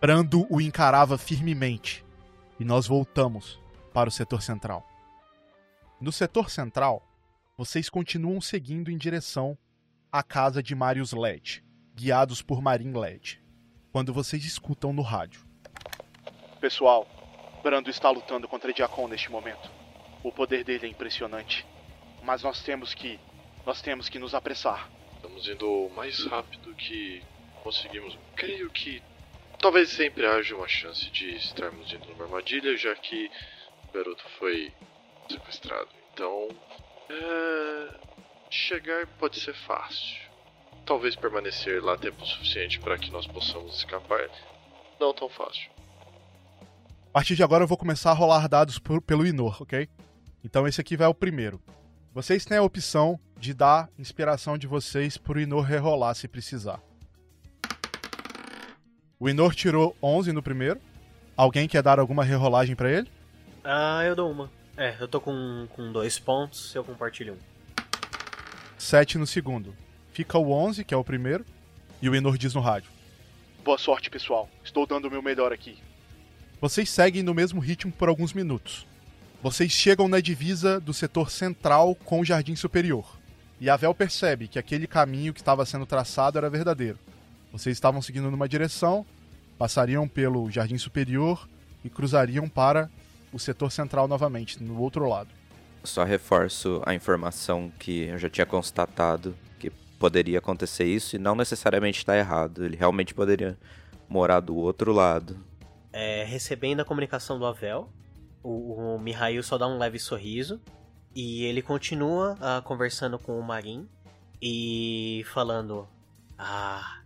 Brando o encarava firmemente e nós voltamos para o setor central. No setor central, vocês continuam seguindo em direção à casa de Marius Led, guiados por Marin Led, quando vocês escutam no rádio. Pessoal, Brando está lutando contra Diacon neste momento. O poder dele é impressionante. Mas nós temos que. Nós temos que nos apressar. Estamos indo o mais rápido que conseguimos. Creio que talvez sempre haja uma chance de estarmos indo numa armadilha, já que o garoto foi sequestrado. Então, é... chegar pode ser fácil. Talvez permanecer lá tempo suficiente para que nós possamos escapar. Não tão fácil. A partir de agora eu vou começar a rolar dados por, pelo Inor, ok? Então esse aqui vai o primeiro. Vocês têm a opção de dar inspiração de vocês pro Inor rerolar se precisar. O Inor tirou 11 no primeiro. Alguém quer dar alguma rerolagem para ele? Ah, eu dou uma. É, eu tô com, com dois pontos, eu compartilho um. 7 no segundo. Fica o 11, que é o primeiro, e o Inor diz no rádio. Boa sorte, pessoal. Estou dando o meu melhor aqui. Vocês seguem no mesmo ritmo por alguns minutos. Vocês chegam na divisa do setor central com o jardim superior. E a Vel percebe que aquele caminho que estava sendo traçado era verdadeiro. Vocês estavam seguindo numa direção, passariam pelo jardim superior e cruzariam para o setor central novamente, no outro lado. Só reforço a informação que eu já tinha constatado que poderia acontecer isso e não necessariamente está errado. Ele realmente poderia morar do outro lado. É, recebendo a comunicação do Avel, o, o Mihail só dá um leve sorriso e ele continua ah, conversando com o Marin e falando: Ah,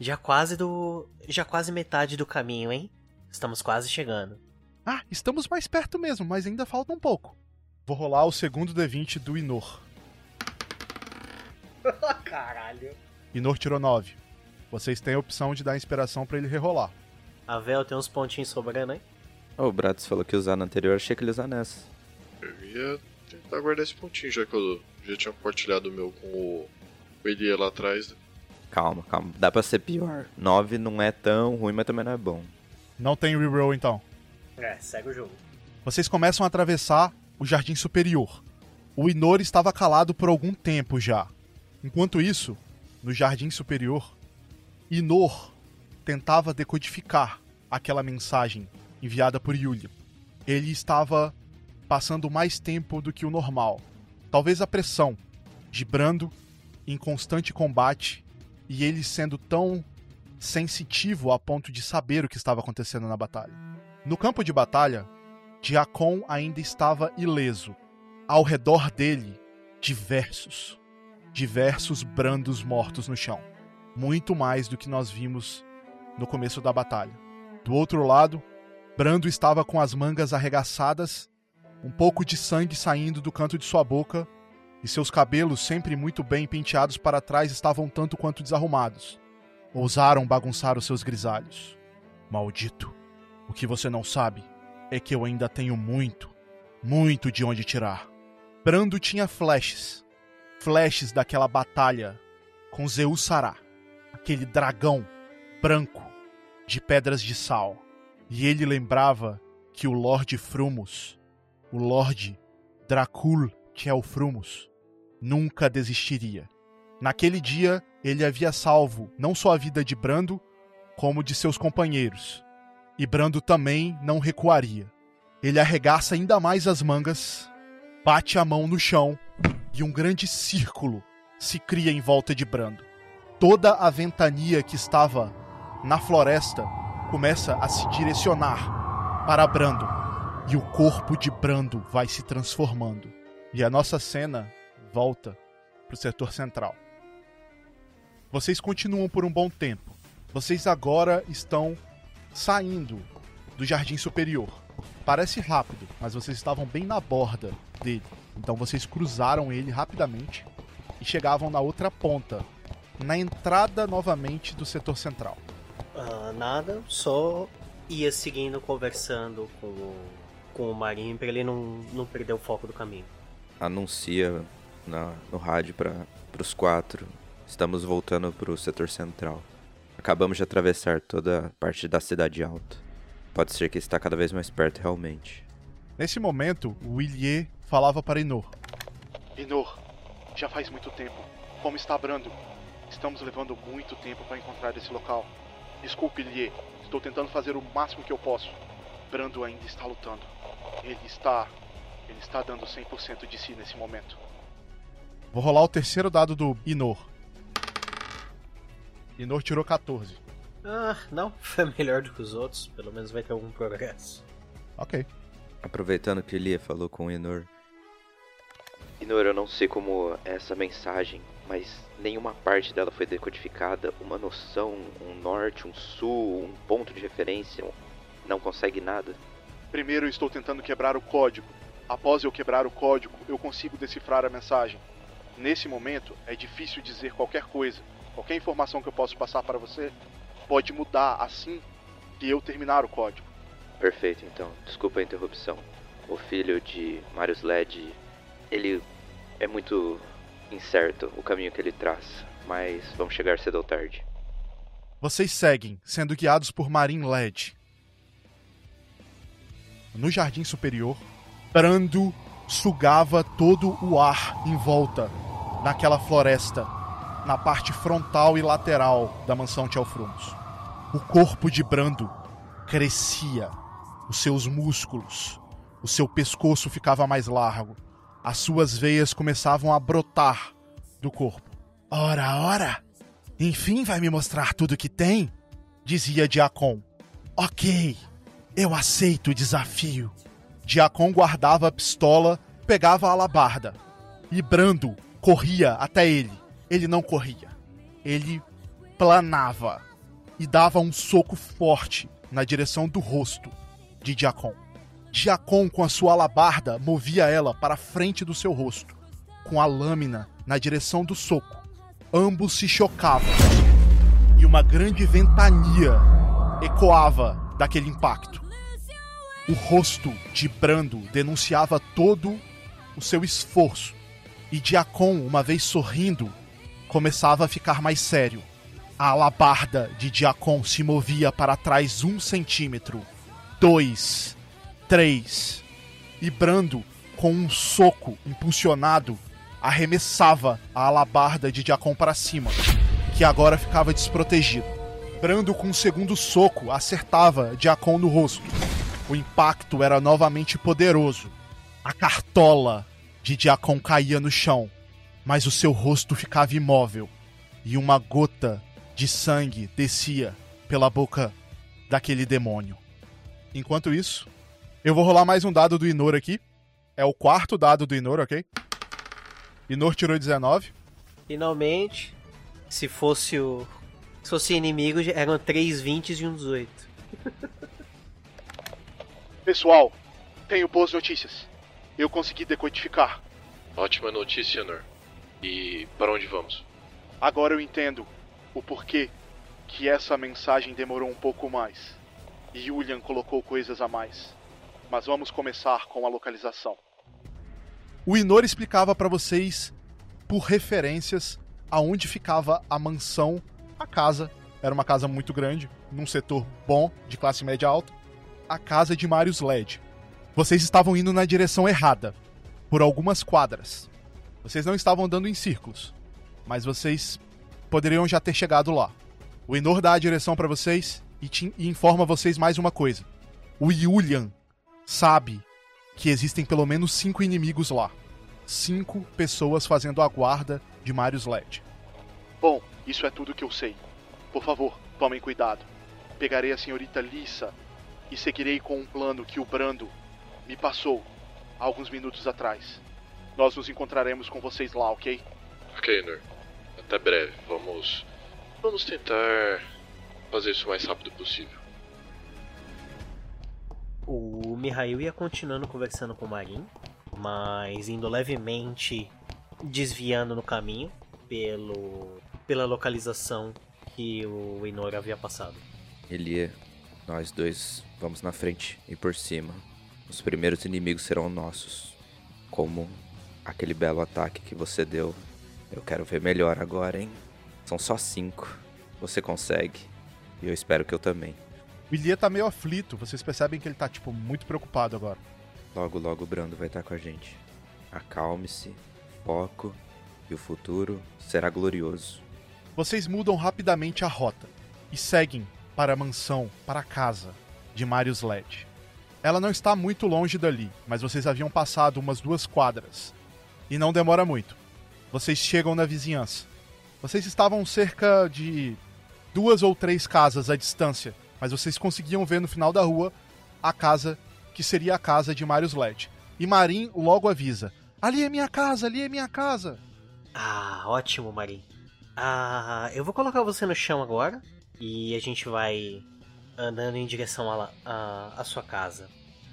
já quase do. Já quase metade do caminho, hein? Estamos quase chegando. Ah, estamos mais perto mesmo, mas ainda falta um pouco. Vou rolar o segundo D20 do Inor. Caralho. Inor tirou 9. Vocês têm a opção de dar inspiração para ele rerolar. A Vel tem uns pontinhos sobrando, hein? Oh, o Bratis falou que ia usar na anterior, achei que ele ia usar nessa. Eu ia tentar guardar esse pontinho, já que eu já tinha compartilhado o meu com o, o Elia lá atrás. né? Calma, calma. Dá pra ser pior. 9 não é tão ruim, mas também não é bom. Não tem reroll então. É, segue o jogo. Vocês começam a atravessar o jardim superior. O Inor estava calado por algum tempo já. Enquanto isso, no jardim superior, Inor tentava decodificar aquela mensagem enviada por Yulia. Ele estava passando mais tempo do que o normal. Talvez a pressão de Brando em constante combate e ele sendo tão sensitivo a ponto de saber o que estava acontecendo na batalha. No campo de batalha, Diacon ainda estava ileso. Ao redor dele, diversos, diversos brandos mortos no chão. Muito mais do que nós vimos no começo da batalha. Do outro lado, Brando estava com as mangas arregaçadas, um pouco de sangue saindo do canto de sua boca, e seus cabelos, sempre muito bem penteados para trás, estavam tanto quanto desarrumados. Ousaram bagunçar os seus grisalhos. Maldito! O que você não sabe é que eu ainda tenho muito, muito de onde tirar. Brando tinha flashes. Flashes daquela batalha com Zeus Sará, aquele dragão branco de pedras de sal. E ele lembrava que o Lorde Frumos, o Lorde Dracul Frumos, nunca desistiria. Naquele dia, ele havia salvo não só a vida de Brando, como de seus companheiros. E Brando também não recuaria. Ele arregaça ainda mais as mangas, bate a mão no chão e um grande círculo se cria em volta de Brando. Toda a ventania que estava na floresta começa a se direcionar para Brando e o corpo de Brando vai se transformando. E a nossa cena volta para o setor central. Vocês continuam por um bom tempo. Vocês agora estão saindo do jardim superior. Parece rápido, mas vocês estavam bem na borda dele. Então vocês cruzaram ele rapidamente e chegavam na outra ponta, na entrada novamente do setor central. Uh, nada, só ia seguindo conversando com, o, com o Marinho para ele não, não perder o foco do caminho. Anuncia na, no rádio para os quatro. Estamos voltando para o setor central. Acabamos de atravessar toda a parte da cidade alta. Pode ser que está cada vez mais perto realmente. Nesse momento, o Willier falava para Inor. Inor, já faz muito tempo. Como está Brando? Estamos levando muito tempo para encontrar esse local. Desculpe, Illier. Estou tentando fazer o máximo que eu posso. Brando ainda está lutando. Ele está. Ele está dando 100% de si nesse momento. Vou rolar o terceiro dado do Inor. Inor tirou 14. Ah, não. Foi melhor do que os outros. Pelo menos vai ter algum progresso. Ok. Aproveitando que Elia falou com o Inor. Inor, eu não sei como é essa mensagem, mas nenhuma parte dela foi decodificada. Uma noção, um norte, um sul, um ponto de referência. Não consegue nada. Primeiro eu estou tentando quebrar o código. Após eu quebrar o código, eu consigo decifrar a mensagem. Nesse momento, é difícil dizer qualquer coisa. Qualquer informação que eu posso passar para você pode mudar assim que eu terminar o código. Perfeito, então. Desculpa a interrupção. O filho de Marius Led, ele é muito incerto o caminho que ele traz, mas vamos chegar cedo ou tarde. Vocês seguem, sendo guiados por Marin Led. No jardim superior, Brando sugava todo o ar em volta naquela floresta, na parte frontal e lateral da mansão Tchelfrumos. O corpo de Brando crescia, os seus músculos, o seu pescoço ficava mais largo, as suas veias começavam a brotar do corpo. Ora, ora! Enfim vai me mostrar tudo que tem? Dizia Diacon. Ok, eu aceito o desafio. Diacon guardava a pistola, pegava a alabarda. E Brando corria até ele. Ele não corria. Ele planava e dava um soco forte na direção do rosto de Diacon. Diacon, com a sua alabarda, movia ela para a frente do seu rosto, com a lâmina na direção do soco. Ambos se chocavam e uma grande ventania ecoava daquele impacto. O rosto de Brando denunciava todo o seu esforço, e Diacon, uma vez sorrindo, começava a ficar mais sério. A alabarda de Diacon se movia para trás um centímetro, dois, três. E Brando, com um soco impulsionado, arremessava a alabarda de Diacon para cima, que agora ficava desprotegido. Brando, com um segundo soco, acertava Diacon no rosto. O impacto era novamente poderoso. A cartola de Diacon caía no chão, mas o seu rosto ficava imóvel e uma gota de sangue descia pela boca daquele demônio. Enquanto isso, eu vou rolar mais um dado do Inor aqui. É o quarto dado do Inor, ok? Inor tirou 19. Finalmente, se fosse o. Se fosse inimigo, eram 3 20 e um 18. Pessoal, tenho boas notícias. Eu consegui decodificar. Ótima notícia, Nor. E para onde vamos? Agora eu entendo o porquê que essa mensagem demorou um pouco mais. E Julian colocou coisas a mais. Mas vamos começar com a localização. O Inor explicava para vocês, por referências, aonde ficava a mansão, a casa. Era uma casa muito grande, num setor bom, de classe média alta. A casa de Marius Led. Vocês estavam indo na direção errada, por algumas quadras. Vocês não estavam andando em círculos, mas vocês poderiam já ter chegado lá. O Inor dá a direção para vocês e, te, e informa vocês mais uma coisa. O Yulian sabe que existem pelo menos cinco inimigos lá. Cinco pessoas fazendo a guarda de Marius Led. Bom, isso é tudo que eu sei. Por favor, tomem cuidado. Pegarei a senhorita Lissa e seguirei com um plano que o Brando me passou alguns minutos atrás. Nós nos encontraremos com vocês lá, ok? Ok, Nur. Até breve. Vamos. Vamos tentar fazer isso o mais rápido possível. O Mihail ia continuando conversando com o Marin, mas indo levemente desviando no caminho pelo pela localização que o Inor havia passado. Elia, nós dois vamos na frente e por cima. Os primeiros inimigos serão nossos. Como aquele belo ataque que você deu. Eu quero ver melhor agora, hein? São só cinco. Você consegue. E eu espero que eu também. O Ilia tá meio aflito, vocês percebem que ele tá, tipo, muito preocupado agora. Logo, logo o Brando vai estar com a gente. Acalme-se, foco, e o futuro será glorioso. Vocês mudam rapidamente a rota e seguem para a mansão, para a casa de Marius Led. Ela não está muito longe dali, mas vocês haviam passado umas duas quadras. E não demora muito. Vocês chegam na vizinhança. Vocês estavam cerca de duas ou três casas à distância, mas vocês conseguiam ver no final da rua a casa que seria a casa de Marius Led. E Marin logo avisa: Ali é minha casa, ali é minha casa. Ah, ótimo, Marin. Ah, eu vou colocar você no chão agora e a gente vai andando em direção à, à, à sua casa.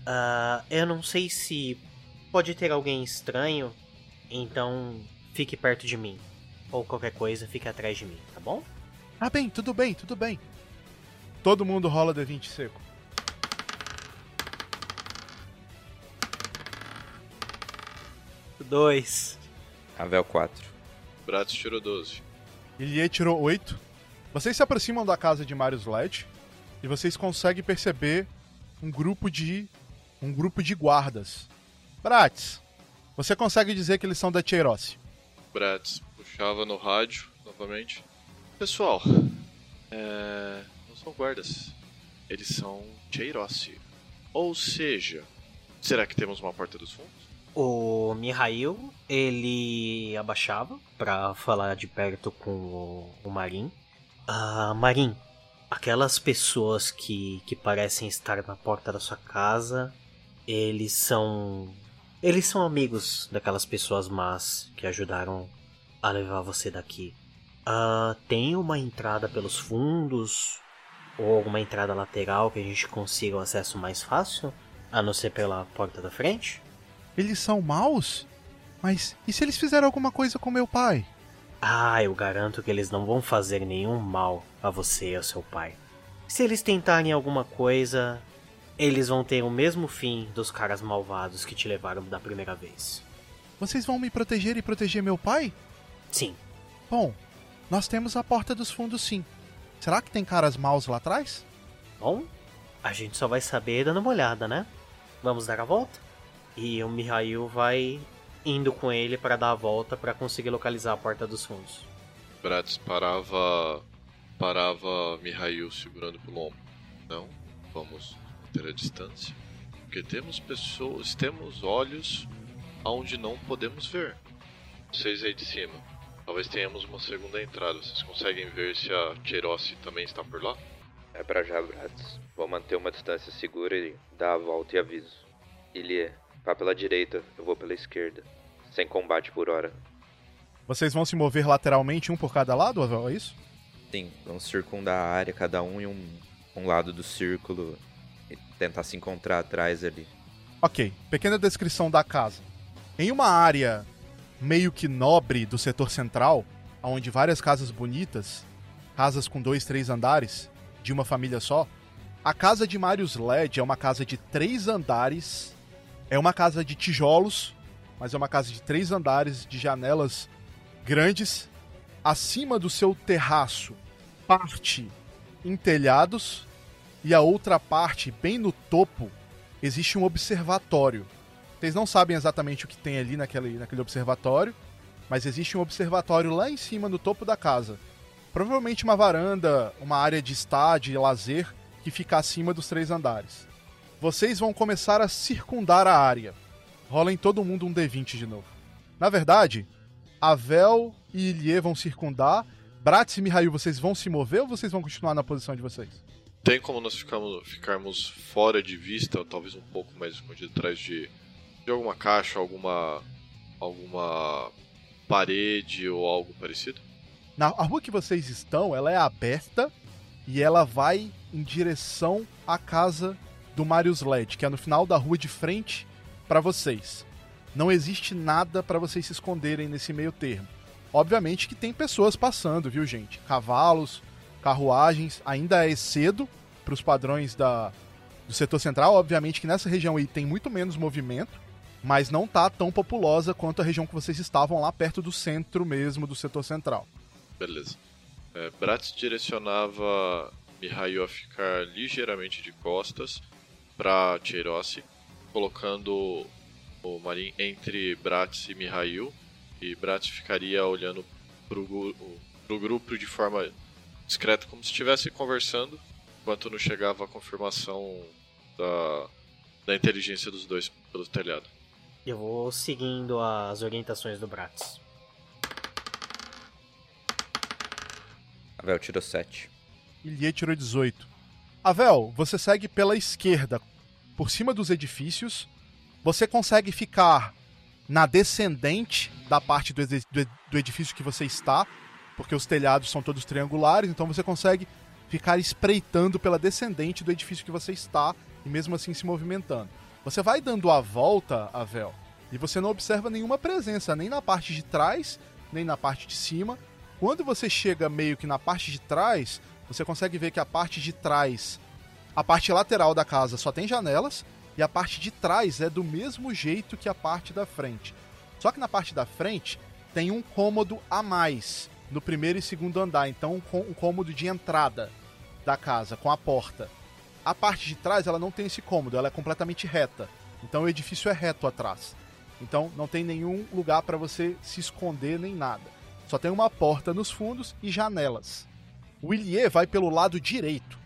Ah, eu não sei se pode ter alguém estranho, então fique perto de mim. Ou qualquer coisa, fique atrás de mim, tá bom? Ah, bem, tudo bem, tudo bem. Todo mundo rola D20 seco. Dois. Ravel 4. Bratis tirou 12. Ilie tirou 8. Vocês se aproximam da casa de Marius Led e vocês conseguem perceber um grupo de um grupo de guardas. Bratis, você consegue dizer que eles são da Cheirosse? Bratis puxava no rádio novamente. Pessoal, é... não são guardas. Eles são Cheirosse. Ou seja, será que temos uma porta dos fundos? O Mihail, ele abaixava para falar de perto com o, o Marin. Ah, Marin, aquelas pessoas que, que parecem estar na porta da sua casa, eles são. Eles são amigos daquelas pessoas más que ajudaram a levar você daqui. Ah, tem uma entrada pelos fundos? Ou alguma entrada lateral que a gente consiga o acesso mais fácil? A não ser pela porta da frente? Eles são maus? Mas e se eles fizeram alguma coisa com meu pai? Ah, eu garanto que eles não vão fazer nenhum mal a você e ao seu pai. Se eles tentarem alguma coisa, eles vão ter o mesmo fim dos caras malvados que te levaram da primeira vez. Vocês vão me proteger e proteger meu pai? Sim. Bom, nós temos a porta dos fundos sim. Será que tem caras maus lá atrás? Bom, a gente só vai saber dando uma olhada, né? Vamos dar a volta? E o Mihail vai indo com ele para dar a volta para conseguir localizar a porta dos fundos. Bratz parava. parava Mihail segurando pelo ombro. Não, vamos ter a distância. Porque temos pessoas, temos olhos aonde não podemos ver. Vocês aí de cima. Talvez tenhamos uma segunda entrada. Vocês conseguem ver se a Cherossi também está por lá? É pra já, Bratz. Vou manter uma distância segura e dar a volta e aviso. Ilie, vá pela direita, eu vou pela esquerda. Sem combate por hora. Vocês vão se mover lateralmente, um por cada lado, é isso? Sim, vamos circundar a área, cada um em um, um lado do círculo tentar se encontrar atrás ali. Ok, pequena descrição da casa. Em uma área meio que nobre do setor central, onde várias casas bonitas, casas com dois, três andares, de uma família só, a casa de Marius Led é uma casa de três andares, é uma casa de tijolos, mas é uma casa de três andares, de janelas grandes. Acima do seu terraço, parte em telhados, e a outra parte, bem no topo, existe um observatório. Vocês não sabem exatamente o que tem ali naquele, naquele observatório, mas existe um observatório lá em cima, no topo da casa. Provavelmente uma varanda, uma área de estádio lazer que fica acima dos três andares. Vocês vão começar a circundar a área. Rola em todo mundo um D20 de novo. Na verdade, Avel e Ilie vão circundar. Bratz e Mihail, vocês vão se mover ou vocês vão continuar na posição de vocês? Tem como nós ficamos, ficarmos fora de vista, talvez um pouco mais escondido atrás de, de alguma caixa, alguma alguma parede ou algo parecido? Na a rua que vocês estão, ela é aberta e ela vai em direção à casa do Marius Led, que é no final da rua de frente para vocês. Não existe nada para vocês se esconderem nesse meio termo. Obviamente que tem pessoas passando, viu, gente? Cavalos, carruagens, ainda é cedo para os padrões da, do setor central. Obviamente que nessa região aí tem muito menos movimento, mas não tá tão populosa quanto a região que vocês estavam lá perto do centro mesmo do setor central. Beleza. É, Bratz direcionava Mihail a ficar ligeiramente de costas para Cherossi, colocando o Marin entre Bratz e Mihail, e Bratz ficaria olhando pro, pro grupo de forma discreta, como se estivesse conversando, enquanto não chegava a confirmação da, da inteligência dos dois pelo telhado. Eu vou seguindo as orientações do Bratz. Avel tirou 7. Ilie tirou 18. Avel, você segue pela esquerda, por cima dos edifícios. Você consegue ficar na descendente da parte do edifício que você está, porque os telhados são todos triangulares, então você consegue ficar espreitando pela descendente do edifício que você está e mesmo assim se movimentando. Você vai dando a volta, Avel, e você não observa nenhuma presença, nem na parte de trás, nem na parte de cima. Quando você chega meio que na parte de trás, você consegue ver que a parte de trás, a parte lateral da casa só tem janelas, e a parte de trás é do mesmo jeito que a parte da frente. Só que na parte da frente tem um cômodo a mais no primeiro e segundo andar, então um cômodo de entrada da casa com a porta. A parte de trás ela não tem esse cômodo, ela é completamente reta. Então o edifício é reto atrás. Então não tem nenhum lugar para você se esconder nem nada. Só tem uma porta nos fundos e janelas. O Illier vai pelo lado direito.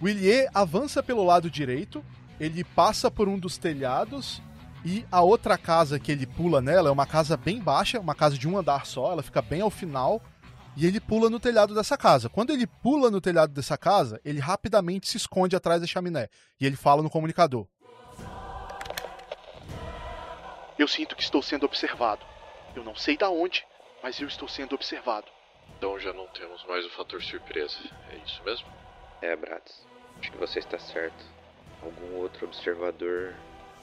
O Illier avança pelo lado direito, ele passa por um dos telhados e a outra casa que ele pula nela é uma casa bem baixa, uma casa de um andar só, ela fica bem ao final. E ele pula no telhado dessa casa. Quando ele pula no telhado dessa casa, ele rapidamente se esconde atrás da chaminé. E ele fala no comunicador: Eu sinto que estou sendo observado. Eu não sei da onde, mas eu estou sendo observado. Então já não temos mais o fator surpresa. É isso mesmo? É, Bratz. Acho que você está certo. Algum outro observador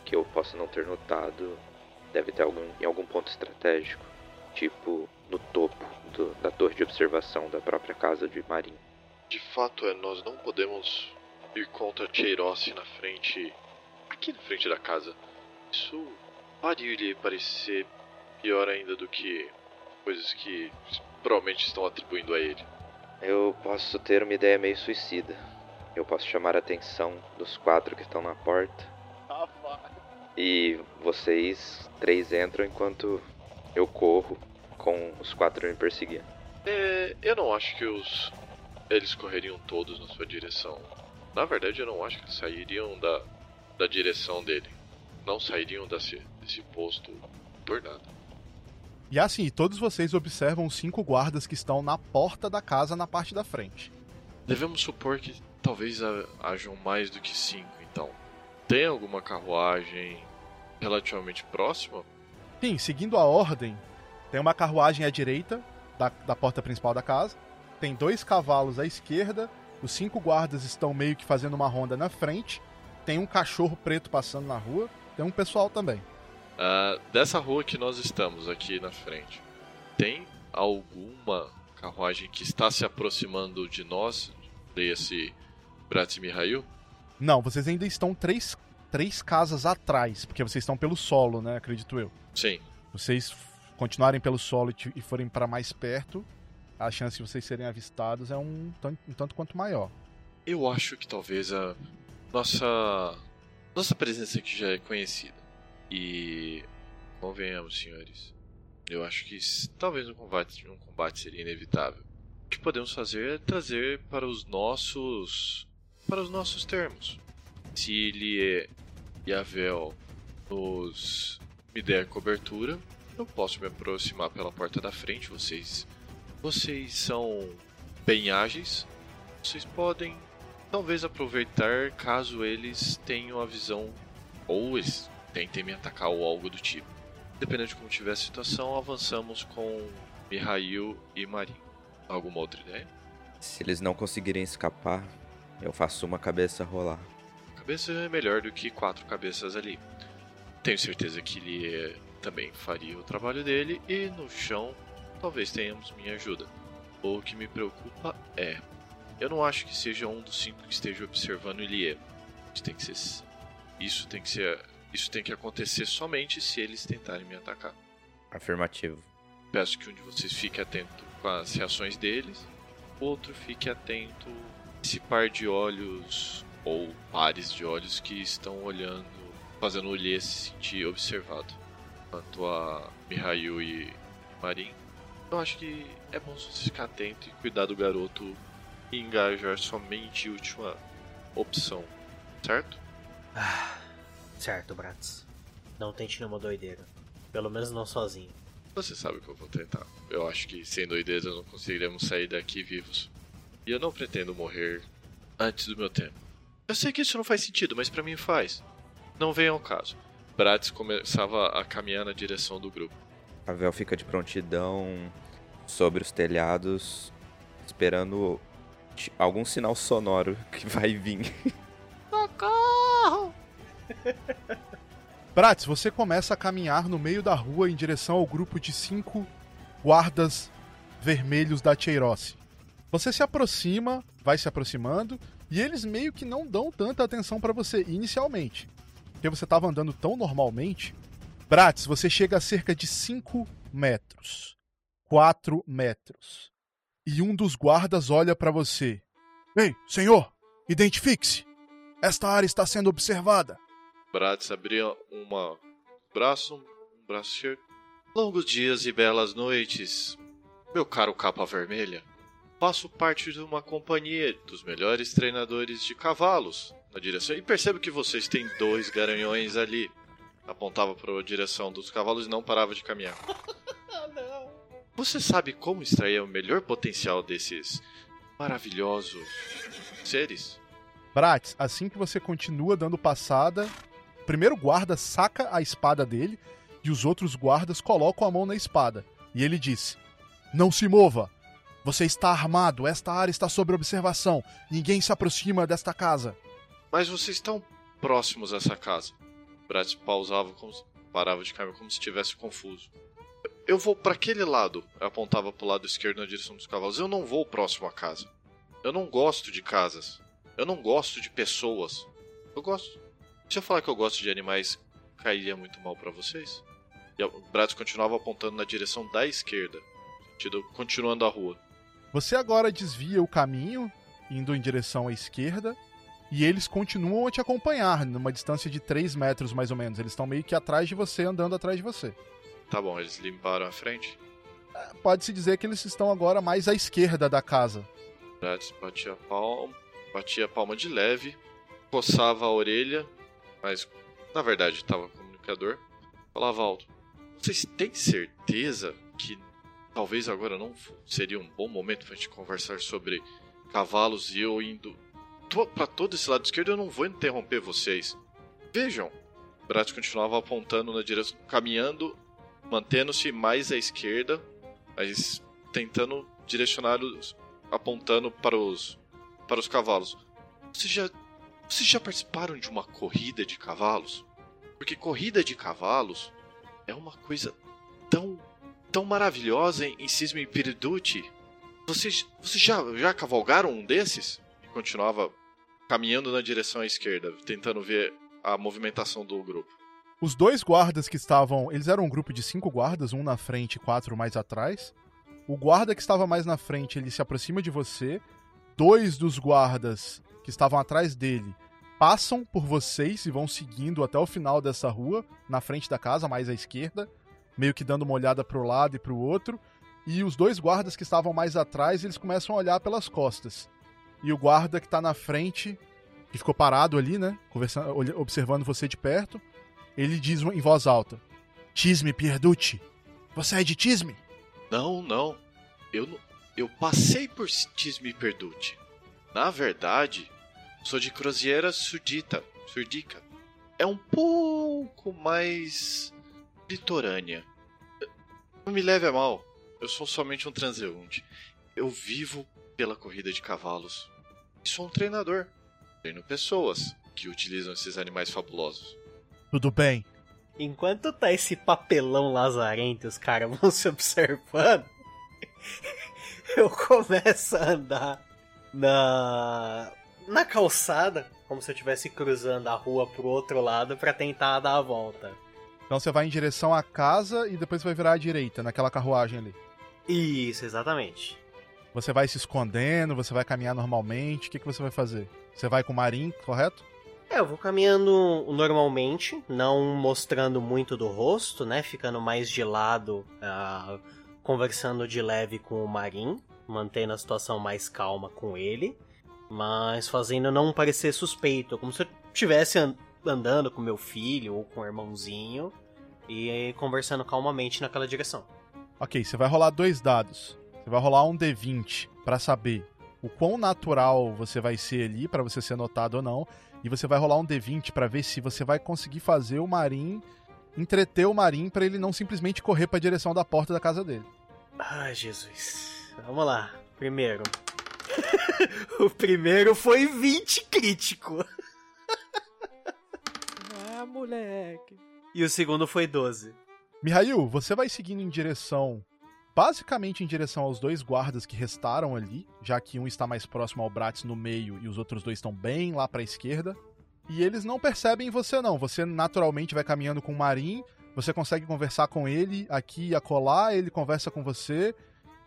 que eu possa não ter notado deve ter algum em algum ponto estratégico, tipo no topo do, da torre de observação da própria casa de Marim. De fato, é, nós não podemos ir contra Cheirossi na frente, aqui na frente da casa. Isso pode lhe parecer pior ainda do que coisas que provavelmente estão atribuindo a ele. Eu posso ter uma ideia meio suicida. Eu posso chamar a atenção dos quatro que estão na porta. E vocês três entram enquanto eu corro com os quatro me perseguindo. É, eu não acho que os eles correriam todos na sua direção. Na verdade, eu não acho que eles sairiam da, da direção dele. Não sairiam desse, desse posto por nada. E assim, todos vocês observam os cinco guardas que estão na porta da casa na parte da frente. Devemos supor que talvez ha- hajam mais do que cinco, então. Tem alguma carruagem relativamente próxima? Sim, seguindo a ordem, tem uma carruagem à direita da, da porta principal da casa, tem dois cavalos à esquerda, os cinco guardas estão meio que fazendo uma ronda na frente, tem um cachorro preto passando na rua, tem um pessoal também. Ah, dessa rua que nós estamos aqui na frente, tem alguma carruagem que está se aproximando de nós, desse Brat Mihail? Não, vocês ainda estão três, três casas atrás, porque vocês estão pelo solo, né? Acredito eu. Sim. Vocês continuarem pelo solo e, forem para mais perto, a chance de vocês serem avistados é um, um tanto quanto maior. Eu acho que talvez a nossa nossa presença aqui já é conhecida. E convenhamos, senhores. Eu acho que talvez um combate, um combate seria inevitável. O que podemos fazer é trazer para os nossos para os nossos termos. Se Lie e Avel nos me der cobertura, eu posso me aproximar pela porta da frente. Vocês vocês são bem ágeis. Vocês podem talvez aproveitar caso eles tenham a visão ou eles tentem me atacar ou algo do tipo. Dependendo de como tiver a situação, avançamos com Mihail e Marin. Alguma outra ideia? Se eles não conseguirem escapar, eu faço uma cabeça rolar. Cabeça é melhor do que quatro cabeças ali. Tenho certeza que ele eh, também faria o trabalho dele e no chão talvez tenhamos minha ajuda. O que me preocupa é, eu não acho que seja um dos cinco que esteja observando Ilie. Isso tem que ser, isso tem que ser, isso tem que acontecer somente se eles tentarem me atacar. Afirmativo. Peço que um de vocês fique atento com as reações deles, o outro fique atento a esse par de olhos ou pares de olhos que estão olhando, fazendo o Lê se sentir observado. Quanto a Mihail e Marin, eu acho que é bom você ficar atento e cuidar do garoto e engajar somente a última opção, certo? Certo, Bratz. Não tente nenhuma doideira. Pelo menos não sozinho. Você sabe que eu vou tentar. Eu acho que sem doideza não conseguiremos sair daqui vivos. E eu não pretendo morrer antes do meu tempo. Eu sei que isso não faz sentido, mas pra mim faz. Não venha ao caso. Bratz começava a caminhar na direção do grupo. A Vel fica de prontidão sobre os telhados, esperando algum sinal sonoro que vai vir. Bratz, você começa a caminhar no meio da rua em direção ao grupo de cinco guardas vermelhos da Cheirosse. Você se aproxima, vai se aproximando, e eles meio que não dão tanta atenção pra você inicialmente. Porque você estava andando tão normalmente. Bratz, você chega a cerca de 5 metros. 4 metros. E um dos guardas olha pra você. Ei, senhor, identifique-se. Esta área está sendo observada. Bratz abria uma braço, um braço. Longos dias e belas noites, meu caro capa vermelha. Faço parte de uma companhia dos melhores treinadores de cavalos na direção. E percebo que vocês têm dois garanhões ali. Apontava para a direção dos cavalos e não parava de caminhar. Você sabe como extrair o melhor potencial desses maravilhosos seres? Bratz, assim que você continua dando passada, o primeiro guarda saca a espada dele e os outros guardas colocam a mão na espada. E ele diz: Não se mova! Você está armado, esta área está sob observação. Ninguém se aproxima desta casa. Mas vocês estão próximos a essa casa. Bratz pausava, como parava de caminhar como se estivesse confuso. Eu vou para aquele lado. Eu apontava para o lado esquerdo na direção dos cavalos. Eu não vou próximo à casa. Eu não gosto de casas. Eu não gosto de pessoas. Eu gosto. Se eu falar que eu gosto de animais, cairia muito mal para vocês? E o Bratz continuava apontando na direção da esquerda, continuando a rua. Você agora desvia o caminho, indo em direção à esquerda, e eles continuam a te acompanhar, numa distância de 3 metros mais ou menos. Eles estão meio que atrás de você, andando atrás de você. Tá bom, eles limparam a frente. Pode-se dizer que eles estão agora mais à esquerda da casa. Grátis batia a palma, batia a palma de leve, coçava a orelha, mas na verdade estava comunicador. Falava alto. Vocês têm certeza que talvez agora não seria um bom momento pra gente conversar sobre cavalos e eu indo to para todo esse lado esquerdo? Eu não vou interromper vocês. Vejam. Brat continuava apontando na direção, caminhando, mantendo-se mais à esquerda, mas tentando direcionar os, apontando para os para os cavalos. Vocês já vocês já participaram de uma corrida de cavalos? Porque corrida de cavalos é uma coisa tão tão maravilhosa em Cisme Piriduti. Vocês, vocês já, já cavalgaram um desses? Continuava caminhando na direção à esquerda, tentando ver a movimentação do grupo. Os dois guardas que estavam. Eles eram um grupo de cinco guardas, um na frente e quatro mais atrás. O guarda que estava mais na frente, ele se aproxima de você. Dois dos guardas que estavam atrás dele passam por vocês e vão seguindo até o final dessa rua, na frente da casa, mais à esquerda, meio que dando uma olhada pro lado e pro outro. E os dois guardas que estavam mais atrás, eles começam a olhar pelas costas. E o guarda que tá na frente, que ficou parado ali, né, conversando, observando você de perto, ele diz em voz alta: Tisme Pierducci, você é de Tisme? Não, não. Eu eu passei por Tisme Pierducci. Na verdade, sou de Croziera Sudita, Surdica. É um pouco mais litorânea. Não me leve a mal. Eu sou somente um transeunte. Eu vivo pela corrida de cavalos. E sou um treinador. Treino pessoas que utilizam esses animais fabulosos. Tudo bem. Enquanto tá esse papelão lazarento, os caras vão se observando. eu começo a andar na na calçada, como se eu estivesse cruzando a rua pro outro lado para tentar dar a volta. Então você vai em direção à casa e depois vai virar à direita, naquela carruagem ali. Isso, exatamente. Você vai se escondendo, você vai caminhar normalmente, o que, que você vai fazer? Você vai com o Marim, correto? É, eu vou caminhando normalmente, não mostrando muito do rosto, né? Ficando mais de lado, uh, conversando de leve com o Marim, mantendo a situação mais calma com ele, mas fazendo não parecer suspeito, como se eu estivesse andando com meu filho ou com o irmãozinho e conversando calmamente naquela direção. Ok, você vai rolar dois dados. Você vai rolar um D20 para saber o quão natural você vai ser ali para você ser notado ou não, e você vai rolar um D20 para ver se você vai conseguir fazer o Marim entreter o Marim para ele não simplesmente correr para a direção da porta da casa dele. Ai, Jesus. Vamos lá. Primeiro. o primeiro foi 20 crítico. ah, moleque. E o segundo foi 12. Mihail, você vai seguindo em direção. Basicamente em direção aos dois guardas que restaram ali, já que um está mais próximo ao Bratz no meio e os outros dois estão bem lá para a esquerda. E eles não percebem você não. Você naturalmente vai caminhando com o Marim, você consegue conversar com ele aqui e acolá, ele conversa com você,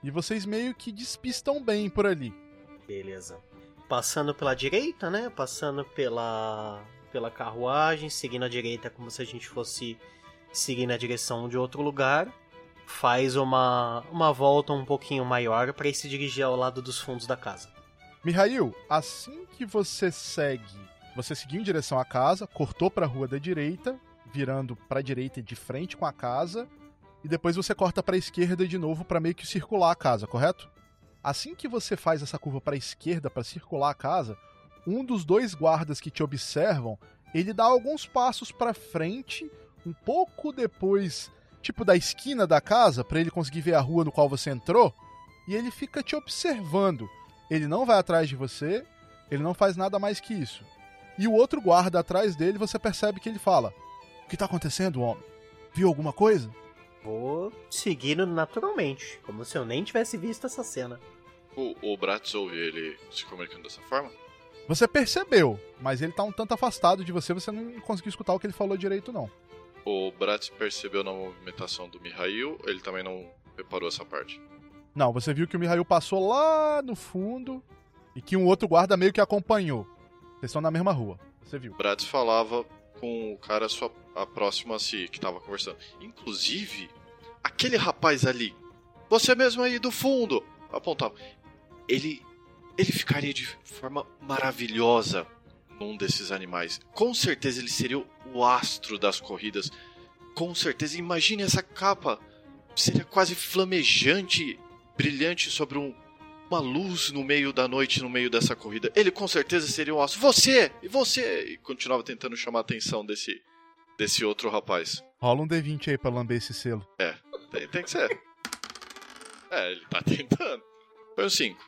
e vocês meio que despistam bem por ali. Beleza. Passando pela direita, né? Passando pela pela carruagem, seguindo a direita como se a gente fosse seguir na direção de outro lugar. Faz uma, uma volta um pouquinho maior para se dirigir ao lado dos fundos da casa. Mihail, assim que você segue, você seguiu em direção à casa, cortou para a rua da direita, virando para a direita de frente com a casa, e depois você corta para a esquerda de novo para meio que circular a casa, correto? Assim que você faz essa curva para a esquerda para circular a casa, um dos dois guardas que te observam, ele dá alguns passos para frente, um pouco depois, tipo da esquina da casa, para ele conseguir ver a rua no qual você entrou, e ele fica te observando. Ele não vai atrás de você, ele não faz nada mais que isso. E o outro guarda atrás dele, você percebe que ele fala: O que tá acontecendo, homem? Viu alguma coisa? Vou seguindo naturalmente, como se eu nem tivesse visto essa cena. O, o Bratz ouve ele se comunicando dessa forma? Você percebeu, mas ele tá um tanto afastado de você, você não conseguiu escutar o que ele falou direito, não. O Bratz percebeu na movimentação do Mihail, ele também não reparou essa parte. Não, você viu que o Mihail passou lá no fundo e que um outro guarda meio que acompanhou. Vocês estão na mesma rua. Você viu. Bratz falava com o cara sua, a próximo a si, que tava conversando. Inclusive, aquele rapaz ali, você mesmo aí do fundo, apontava. Ele, ele ficaria de forma maravilhosa num desses animais. Com certeza ele seria o astro das corridas. Com certeza, imagine essa capa. Seria quase flamejante, brilhante sobre um, uma luz no meio da noite, no meio dessa corrida. Ele com certeza seria um astro. Você! E você! E continuava tentando chamar a atenção desse, desse outro rapaz. Rola um D20 aí pra lamber esse selo. Tem, tem que ser. É, ele tá tentando. Foi um 5.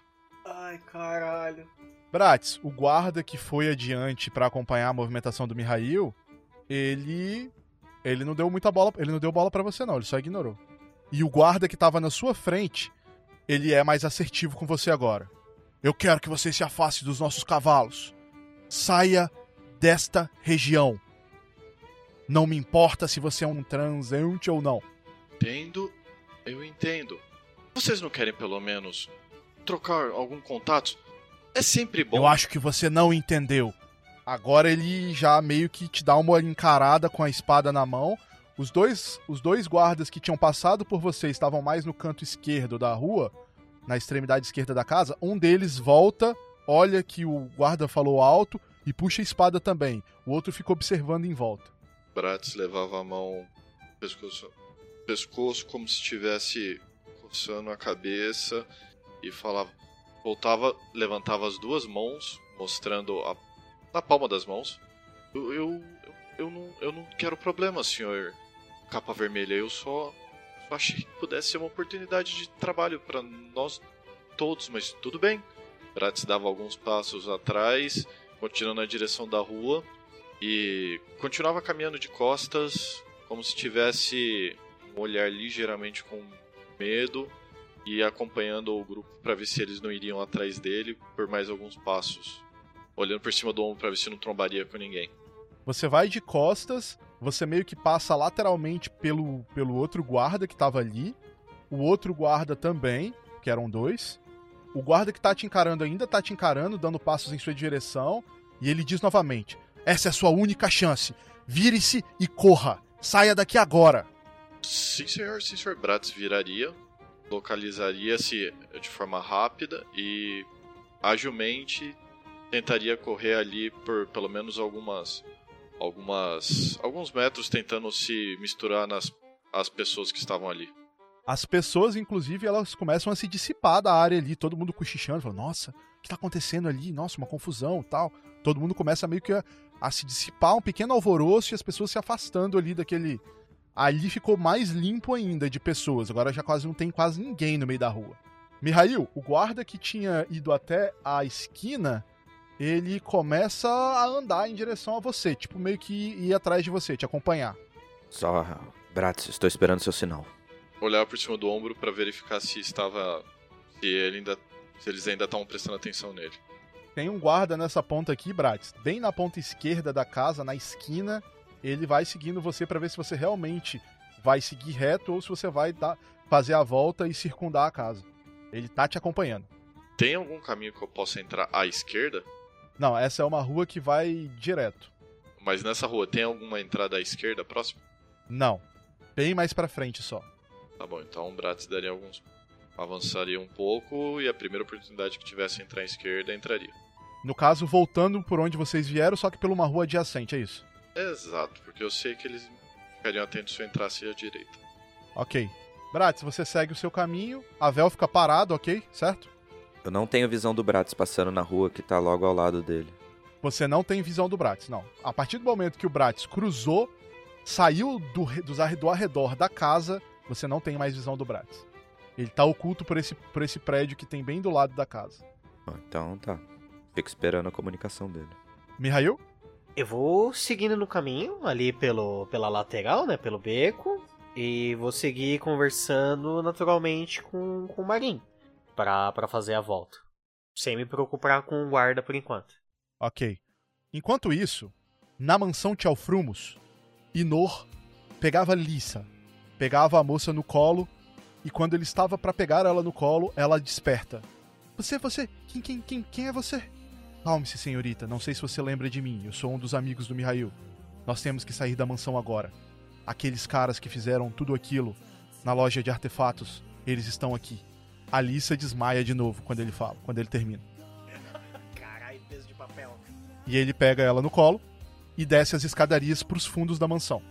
Ai, caralho. Bratz, o guarda que foi adiante pra acompanhar a movimentação do Mihail, ele ele não deu muita bola, ele não deu bola pra você não, ele só ignorou. E o guarda que tava na sua frente, ele é mais assertivo com você agora. Eu quero que você se afaste dos nossos cavalos. Saia desta região. Não me importa se você é um transante ou não. Entendo, eu entendo. Vocês não querem pelo menos trocar algum contato? É sempre bom. Eu acho que você não entendeu. Agora ele já meio que te dá uma encarada com a espada na mão. Os dois, os dois guardas que tinham passado por você estavam mais no canto esquerdo da rua, na extremidade esquerda da casa. Um deles volta, olha que o guarda falou alto e puxa a espada também. O outro fica observando em volta. Bratz levava a mão pescoço, pescoço como se estivesse coçando a cabeça e falava. Voltava, levantava as duas mãos, mostrando a, na palma das mãos. Eu, eu, eu, não, eu não quero problema, senhor Capa Vermelha. Eu só, só achei que pudesse ser uma oportunidade de trabalho para nós todos, mas tudo bem. Bratz dava alguns passos atrás, continuando na direção da rua e continuava caminhando de costas, como se tivesse um olhar ligeiramente com medo e acompanhando o grupo para ver se eles não iriam atrás dele por mais alguns passos, olhando por cima do ombro para ver se não trombaria com ninguém. Você vai de costas, você meio que passa lateralmente pelo, pelo outro guarda que tava ali, o outro guarda também, que eram dois. O guarda que tá te encarando ainda tá te encarando, dando passos em sua direção, e ele diz novamente: Essa é a sua única chance. Vire-se e corra. Saia daqui agora. Sim, senhor, sim, senhor. Bratz viraria, localizaria-se de forma rápida e agilmente tentaria correr ali por pelo menos algumas algumas alguns metros tentando se misturar nas as pessoas que estavam ali. As pessoas, inclusive, elas começam a se dissipar da área ali, todo mundo cochichando, falando, nossa, o que tá acontecendo ali? Nossa, uma confusão tal. Todo mundo começa meio que a, a se dissipar, um pequeno alvoroço e as pessoas se afastando ali daquele. Ali ficou mais limpo ainda de pessoas, agora já quase não tem quase ninguém no meio da rua. Mihail, o guarda que tinha ido até a esquina, ele começa a andar em direção a você, tipo meio que ir atrás de você, te acompanhar. Só, Bratz, estou esperando seu sinal. Olhar por cima do ombro para verificar se estava se ele ainda se eles ainda estavam prestando atenção nele. Tem um guarda nessa ponta aqui, Bratz, bem na ponta esquerda da casa, na esquina. Ele vai seguindo você para ver se você realmente vai seguir reto ou se você vai dar, fazer a volta e circundar a casa. Ele tá te acompanhando. Tem algum caminho que eu possa entrar à esquerda? Não, essa é uma rua que vai direto. Mas nessa rua tem alguma entrada à esquerda próxima? Não. Bem mais pra frente só. Tá bom, então o Bratz daria alguns. avançaria um pouco e a primeira oportunidade que tivesse entrar à esquerda entraria. No caso, voltando por onde vocês vieram, só que por uma rua adjacente, é isso? Exato, porque eu sei que eles ficariam atentos se eu entrasse à direita. Ok. Bratz, você segue o seu caminho, a Vel fica parado, ok? Certo? Eu não tenho visão do Bratz passando na rua que tá logo ao lado dele. Você não tem visão do Bratz, não. A partir do momento que o Bratz cruzou, saiu do, do arredor da casa, você não tem mais visão do Bratz. Ele tá oculto por esse, por esse prédio que tem bem do lado da casa. Então tá. Fico esperando a comunicação dele. Mihail? Eu vou seguindo no caminho, ali pelo, pela lateral, né? Pelo beco. E vou seguir conversando naturalmente com, com o Marim. Pra fazer a volta. Sem me preocupar com o guarda por enquanto. Ok. Enquanto isso, na mansão Tchalfrumos, Inor pegava Lissa, pegava a moça no colo e quando ele estava para pegar ela no colo, ela desperta. Você, você, quem, quem, quem, quem é você? Calme-se, senhorita, não sei se você lembra de mim, eu sou um dos amigos do Mihail. Nós temos que sair da mansão agora. Aqueles caras que fizeram tudo aquilo na loja de artefatos, eles estão aqui. A Alissa desmaia de novo quando ele fala, quando ele termina. Caralho, peso de papel. E ele pega ela no colo e desce as escadarias para os fundos da mansão.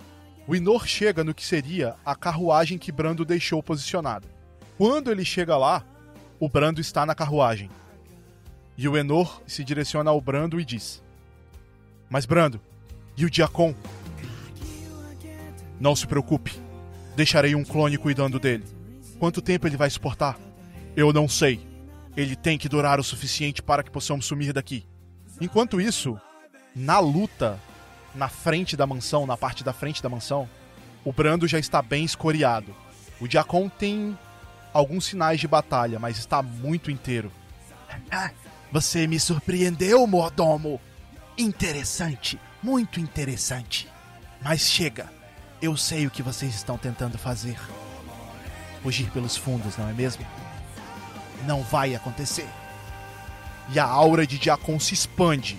O Inor chega no que seria a carruagem que Brando deixou posicionada. Quando ele chega lá, o Brando está na carruagem. E o Enor se direciona ao Brando e diz: Mas Brando, e o Diacon? Não se preocupe. Deixarei um clone cuidando dele. Quanto tempo ele vai suportar? Eu não sei. Ele tem que durar o suficiente para que possamos sumir daqui. Enquanto isso, na luta, na frente da mansão, na parte da frente da mansão, o Brando já está bem escoriado. O Diacon tem alguns sinais de batalha, mas está muito inteiro. Você me surpreendeu, mordomo. Interessante, muito interessante. Mas chega, eu sei o que vocês estão tentando fazer. Fugir pelos fundos, não é mesmo? Não vai acontecer. E a aura de Diacon se expande.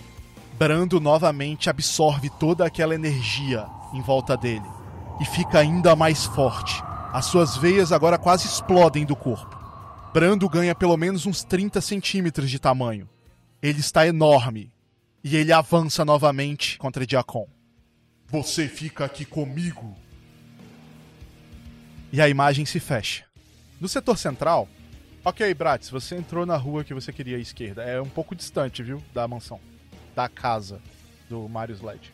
Brando novamente absorve toda aquela energia em volta dele e fica ainda mais forte. As suas veias agora quase explodem do corpo. Brando ganha pelo menos uns 30 centímetros de tamanho. Ele está enorme e ele avança novamente contra Diacon. Você fica aqui comigo. E a imagem se fecha. No setor central, ok, Bratz, você entrou na rua que você queria à esquerda. É um pouco distante, viu, da mansão, da casa do Marius Led.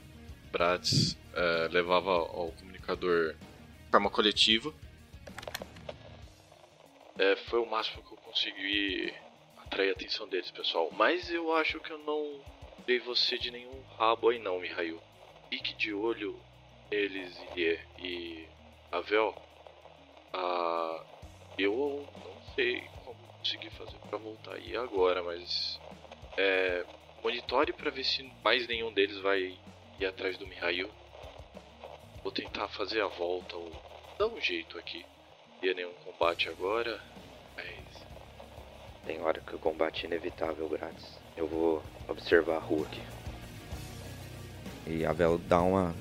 Bratz é, levava ao comunicador de forma coletiva. É, foi o máximo que eu consegui atrair a atenção deles, pessoal. Mas eu acho que eu não dei você de nenhum rabo aí não, Mihail. Fique de olho neles e, e Avel. Ah, eu não sei como conseguir fazer para voltar aí agora, mas é, monitore para ver se mais nenhum deles vai ir atrás do Mihail. Vou tentar fazer a volta ou dar um jeito aqui. Ia nenhum combate agora, mas Tem hora que o combate é inevitável, Grátis. Eu vou observar a rua aqui. E a Vel dá uma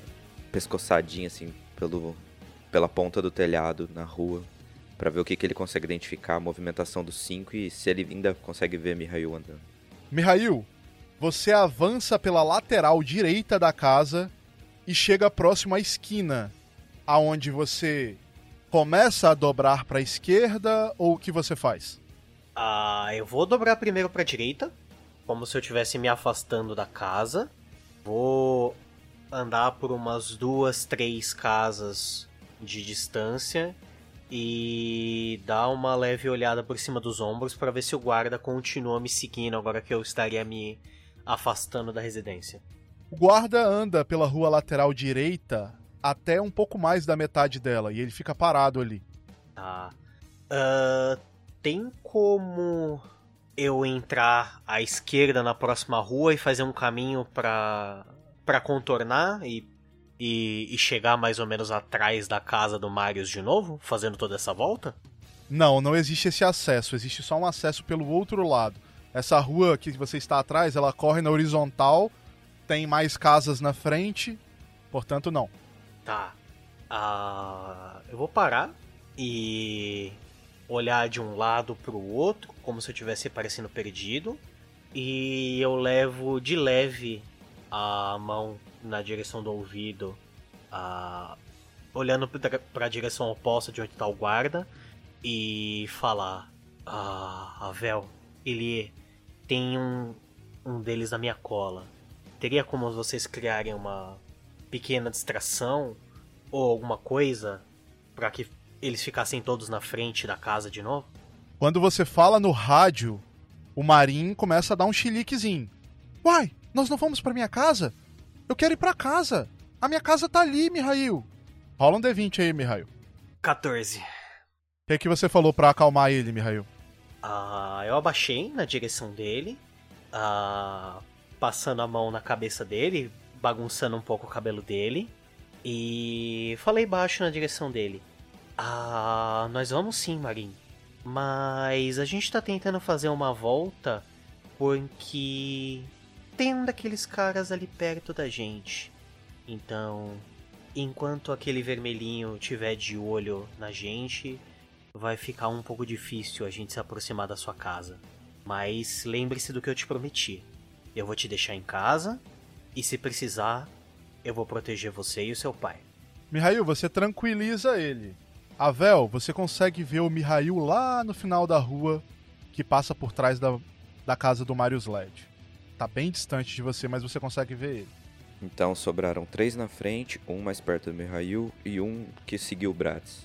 pescoçadinha assim pelo, pela ponta do telhado na rua Pra ver o que, que ele consegue identificar, a movimentação dos cinco e se ele ainda consegue ver Mihail andando. Mihail, você avança pela lateral direita da casa e chega próximo à esquina, aonde você começa a dobrar para a esquerda ou o que você faz? Ah, eu vou dobrar primeiro pra direita, como se eu estivesse me afastando da casa. Vou andar por umas duas, três casas de distância e dar uma leve olhada por cima dos ombros para ver se o guarda continua me seguindo agora que eu estaria me afastando da residência. O guarda anda pela rua lateral direita até um pouco mais da metade dela e ele fica parado ali. Tá. Ah, tem como eu entrar à esquerda na próxima rua e fazer um caminho pra, pra contornar e, e, e chegar mais ou menos atrás da casa do Marius de novo, fazendo toda essa volta? Não, não existe esse acesso, existe só um acesso pelo outro lado. Essa rua que você está atrás, ela corre na horizontal, tem mais casas na frente, portanto não. Tá. Ah, eu vou parar e olhar de um lado pro outro, como se eu estivesse parecendo perdido. E eu levo de leve a mão na direção do ouvido, olhando pra, pra direção oposta de onde tá o guarda, e falar: Ah, Avel, ele tem um, um deles na minha cola. Teria como vocês criarem uma pequena distração ou alguma coisa para que eles ficassem todos na frente da casa de novo? Quando você fala no rádio, o Marim começa a dar um chiliquezinho. Uai, nós não vamos pra minha casa? Eu quero ir pra casa. A minha casa tá ali, Mihail. Rola um D20 aí, Mihail. 14. O que, que você falou pra acalmar ele, Mihail? Ah, eu abaixei na direção dele, ah, passando a mão na cabeça dele, bagunçando um pouco o cabelo dele, e falei baixo na direção dele. Ah, nós vamos sim, Marim. Mas a gente tá tentando fazer uma volta porque tem um daqueles caras ali perto da gente. Então, enquanto aquele vermelhinho tiver de olho na gente, vai ficar um pouco difícil a gente se aproximar da sua casa. Mas lembre-se do que eu te prometi. Eu vou te deixar em casa e se precisar, eu vou proteger você e o seu pai. Mihail, você tranquiliza ele. Avel, você consegue ver o Mihail lá no final da rua que passa por trás da, da casa do Marius Led. Tá bem distante de você, mas você consegue ver ele. Então sobraram três na frente, um mais perto do Mihail e um que seguiu o Bratz.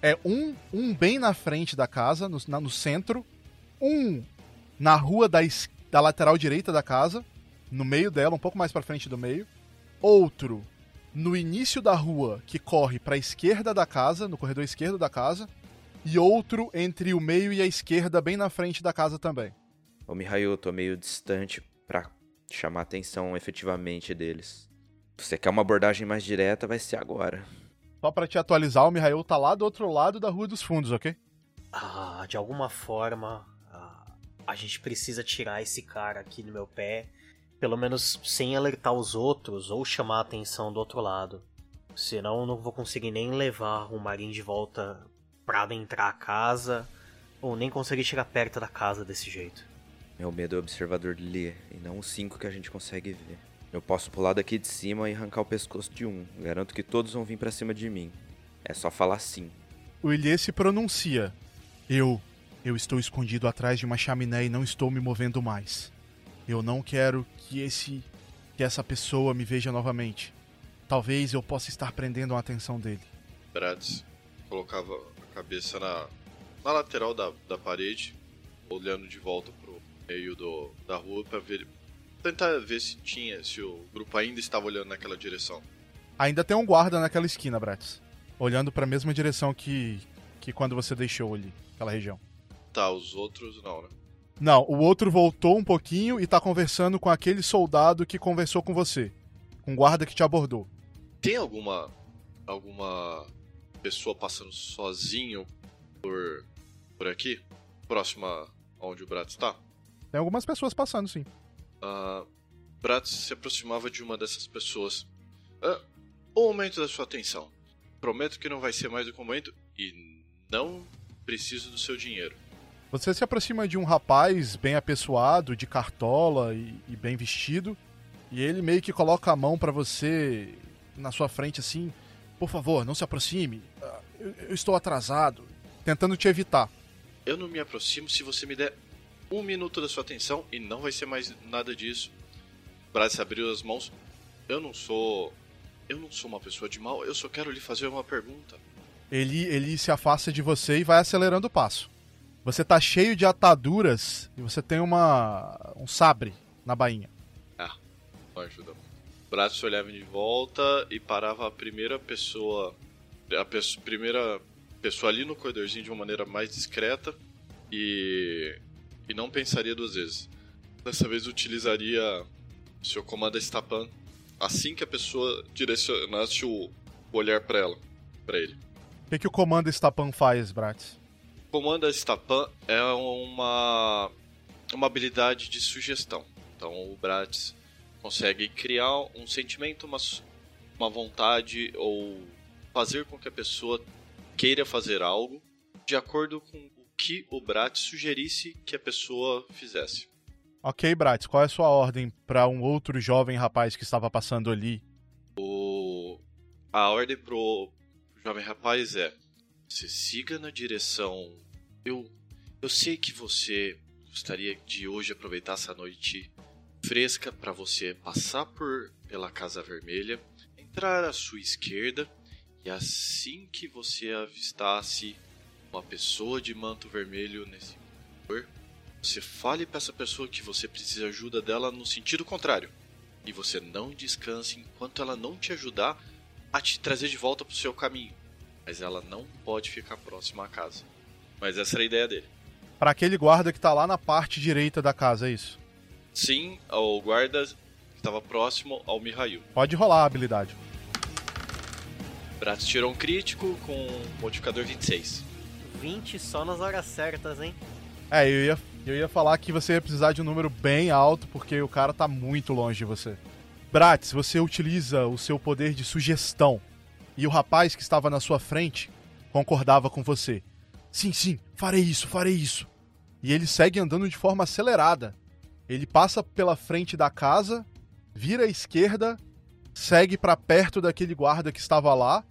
É um, um bem na frente da casa, no, na, no centro, um na rua da, es- da lateral direita da casa, no meio dela, um pouco mais pra frente do meio, outro no início da rua que corre pra esquerda da casa, no corredor esquerdo da casa, e outro entre o meio e a esquerda, bem na frente da casa também. Ô Mihail, eu tô meio distante pra chamar a atenção efetivamente deles. Se você quer uma abordagem mais direta, vai ser agora. Só pra te atualizar, o Mihail tá lá do outro lado da Rua dos Fundos, ok? Ah, de alguma forma, ah, a gente precisa tirar esse cara aqui do meu pé, pelo menos sem alertar os outros ou chamar a atenção do outro lado. Senão eu não vou conseguir nem levar o Marim de volta pra adentrar a casa, ou nem conseguir chegar perto da casa desse jeito. Meu medo é o observador de Lee, e não os cinco que a gente consegue ver. Eu posso pular daqui de cima e arrancar o pescoço de um. Garanto que todos vão vir pra cima de mim. É só falar sim. O Ilie se pronuncia. Eu. Eu estou escondido atrás de uma chaminé e não estou me movendo mais. Eu não quero que esse. que essa pessoa me veja novamente. Talvez eu possa estar prendendo a atenção dele. Bratz colocava a cabeça na, na lateral da, da parede, olhando de volta pro meio do, da rua para ver. Tentar ver se tinha, se o grupo ainda estava olhando naquela direção. Ainda tem um guarda naquela esquina, Bratz. Olhando para a mesma direção que. que quando você deixou ali, aquela região. Tá, os outros não, né? Não, o outro voltou um pouquinho e tá conversando com aquele soldado que conversou com você. Com o guarda que te abordou. Tem alguma alguma pessoa passando sozinho por por aqui, próxima onde o Bratz está? Tem algumas pessoas passando, sim. Ah, Bratz se aproximava de uma dessas pessoas. Ah, o momento da sua atenção. Prometo que não vai ser mais do que um momento e não preciso do seu dinheiro. Você se aproxima de um rapaz bem apessoado, de cartola e, e bem vestido, e ele meio que coloca a mão pra você na sua frente assim: Por favor, não se aproxime, ah, eu, eu estou atrasado, tentando te evitar. Eu não me aproximo se você me der um minuto da sua atenção e não vai ser mais nada disso. Bratz abriu as mãos. Eu não sou. Eu não sou uma pessoa de mal, eu só quero lhe fazer uma pergunta. Ele, ele se afasta de você e vai acelerando o passo. Você tá cheio de ataduras e você tem uma um sabre na bainha. Não ajuda muito. Bratz olhava de volta e parava a primeira pessoa. A primeira pessoa ali no corredorzinho de uma maneira mais discreta e. e não pensaria duas vezes. Dessa vez utilizaria seu comando Stapan assim que a pessoa direcionasse o, o olhar para ela, para ele. O que, que o comando Stapan faz, Bratz? Comanda Stapan é uma, uma habilidade de sugestão. Então o Bratz consegue criar um sentimento, uma, uma vontade ou fazer com que a pessoa queira fazer algo de acordo com o que o Bratz sugerisse que a pessoa fizesse. Ok, Bratz, qual é a sua ordem pra um outro jovem rapaz que estava passando ali? O... A ordem pro jovem rapaz é: você siga na direção. Eu, eu sei que você gostaria de hoje aproveitar essa noite fresca para você passar por pela Casa Vermelha, entrar à sua esquerda e assim que você avistasse uma pessoa de manto vermelho nesse corredor, você fale para essa pessoa que você precisa ajuda dela no sentido contrário e você não descanse enquanto ela não te ajudar a te trazer de volta pro seu caminho. Mas ela não pode ficar próxima à casa. Mas essa era a ideia dele. Pra aquele guarda que tá lá na parte direita da casa, é isso? Sim, ao guarda que estava próximo ao Mihail. Pode rolar a habilidade. Bratis tirou um crítico com modificador 26. 20 só nas horas certas, hein? É, eu ia, eu ia falar que você ia precisar de um número bem alto, porque o cara tá muito longe de você. Bratis, você utiliza o seu poder de sugestão. E o rapaz que estava na sua frente concordava com você. Sim, sim, farei isso, farei isso. E ele segue andando de forma acelerada. Ele passa pela frente da casa, vira à esquerda, segue para perto daquele guarda que estava lá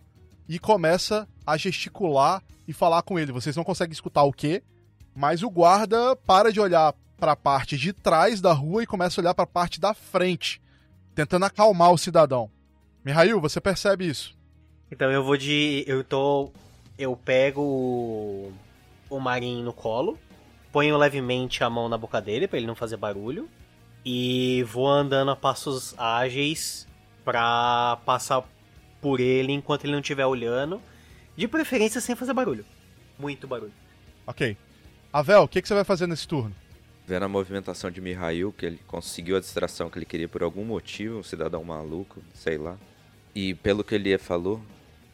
e começa a gesticular e falar com ele. Vocês não conseguem escutar o quê? Mas o guarda para de olhar para a parte de trás da rua e começa a olhar para a parte da frente, tentando acalmar o cidadão. Mihail, você percebe isso? Então eu vou de. Eu tô. Eu pego o, o Marin no colo, ponho levemente a mão na boca dele para ele não fazer barulho. E vou andando a passos ágeis pra passar por ele enquanto ele não estiver olhando. De preferência sem fazer barulho. Muito barulho. Ok. Avel, o que, que você vai fazer nesse turno? Vendo a movimentação de Mihail, que ele conseguiu a distração que ele queria por algum motivo, um cidadão maluco, sei lá. E pelo que Elie falou,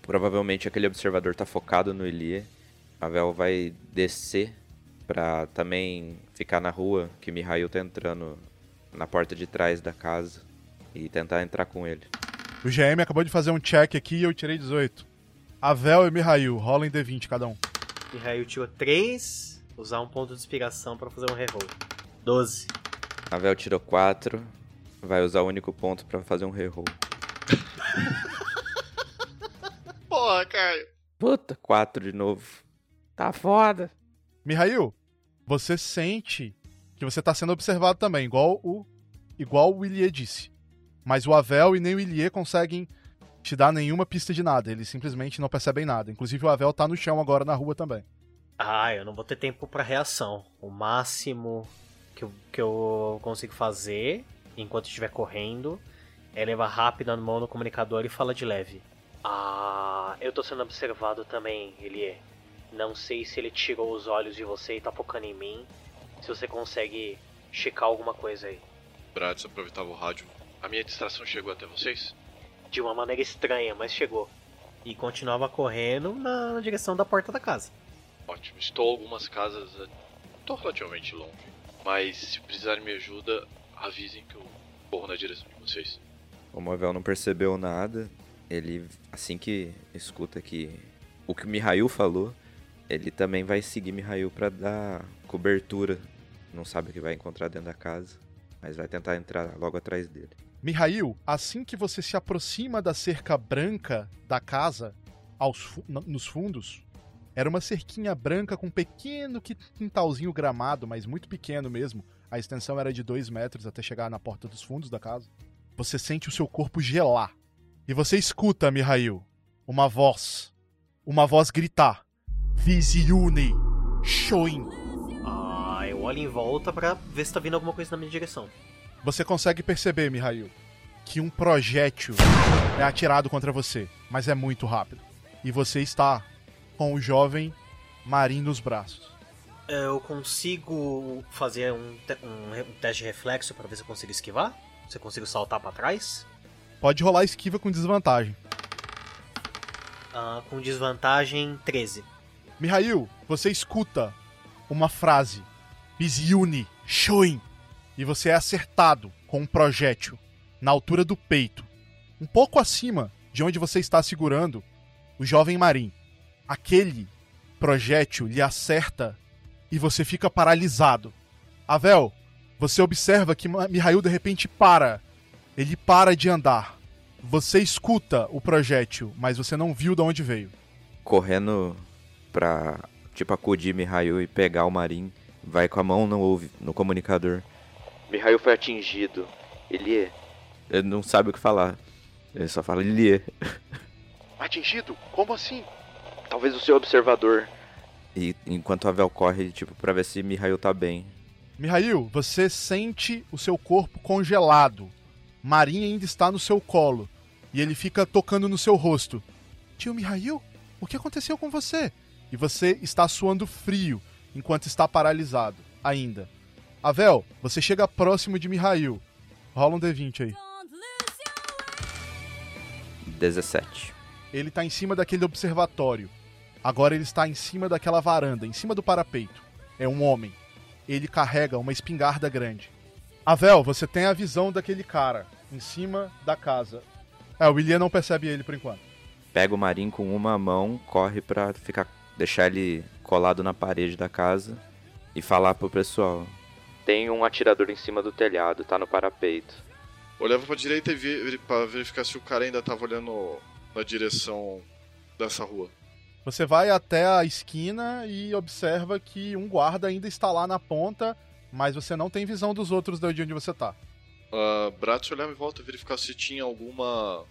provavelmente aquele observador tá focado no Elie. Avel vai descer pra também ficar na rua que Mihail tá entrando na porta de trás da casa e tentar entrar com ele. O GM acabou de fazer um check aqui e eu tirei 18. Avel e Mihail, rolem D20 cada um. Mihail tirou 3, usar um ponto de inspiração para fazer um reroll. 12. Avel tirou 4, vai usar o único ponto pra fazer um reroll. Porra, Caio. Puta, 4 de novo. Tá foda. Mihail, você sente que você tá sendo observado também, igual o igual o Ilie disse. Mas o Avel e nem o Ilie conseguem te dar nenhuma pista de nada. Eles simplesmente não percebem nada. Inclusive o Avel tá no chão agora na rua também. Ah, eu não vou ter tempo para reação. O máximo que eu, que eu consigo fazer enquanto estiver correndo é levar rápido a mão no comunicador e falar de leve. Ah, eu tô sendo observado também, Elie. Não sei se ele tirou os olhos de você e tá focando em mim. Se você consegue checar alguma coisa aí. Bratis aproveitava o rádio. A minha distração chegou até vocês? De uma maneira estranha, mas chegou. E continuava correndo na direção da porta da casa. Ótimo. Estou algumas casas. Estou relativamente longe. Mas se precisarem de ajuda, avisem que eu corro na direção de vocês. O Movel não percebeu nada. Ele, assim que escuta que o que o Mihail falou, ele também vai seguir Mihail pra dar cobertura. Não sabe o que vai encontrar dentro da casa, mas vai tentar entrar logo atrás dele. Mihail, assim que você se aproxima da cerca branca da casa, aos nos fundos, era uma cerquinha branca com um pequeno qui- quintalzinho gramado, mas muito pequeno mesmo. A extensão era de dois metros até chegar na porta dos fundos da casa. Você sente o seu corpo gelar. E você escuta, Mihail, uma voz. Uma voz gritar: Visiune Shoin. Ah, eu olho em volta pra ver se tá vindo alguma coisa na minha direção. Você consegue perceber, Mihail, que um projétil é atirado contra você, mas é muito rápido. E você está com o jovem Marin nos braços. Eu consigo fazer um, te- um um teste de reflexo pra ver se eu consigo esquivar? Se eu consigo saltar pra trás? Pode rolar esquiva com desvantagem. Ah, com desvantagem 13. Mihail, você escuta uma frase: Biziuni Shoin. E você é acertado com um projétil na altura do peito, um pouco acima de onde você está segurando o jovem Marin. Aquele projétil lhe acerta e você fica paralisado. Avel, você observa que Mihail de repente para. Ele para de andar. Você escuta o projétil, mas você não viu de onde veio. Correndo pra, tipo, acudir Mihail e pegar o Marin, vai com a mão no, no comunicador. Mihail foi atingido. Ele é. Ele não sabe o que falar. Ele só fala Lilie. Atingido? Como assim? Talvez o seu observador. E enquanto a Vel corre, tipo, pra ver se Mihail tá bem. Mihail, você sente o seu corpo congelado. Marin ainda está no seu colo. E ele fica tocando no seu rosto. Tio Mihail, o que aconteceu com você? E você está suando frio, enquanto está paralisado, ainda. Avel, você chega próximo de Mihail. Rola um D20 aí. 17. ele tá em cima daquele observatório. Agora ele está em cima daquela varanda, em cima do parapeito. É um homem. Ele carrega uma espingarda grande. Avel, você tem a visão daquele cara em cima da casa. É, o William não percebe ele por enquanto. Pega o Marim com uma mão, corre pra ficar, deixar ele colado na parede da casa e falar pro pessoal. Tem um atirador em cima do telhado, tá no parapeito. Olhava pra direita e vi, pra verificar se o cara ainda tava olhando na direção dessa rua. Você vai até a esquina e observa que um guarda ainda está lá na ponta, mas você não tem visão dos outros de onde você tá. Uh, Bratz olhava em volta verificar se tinha alguma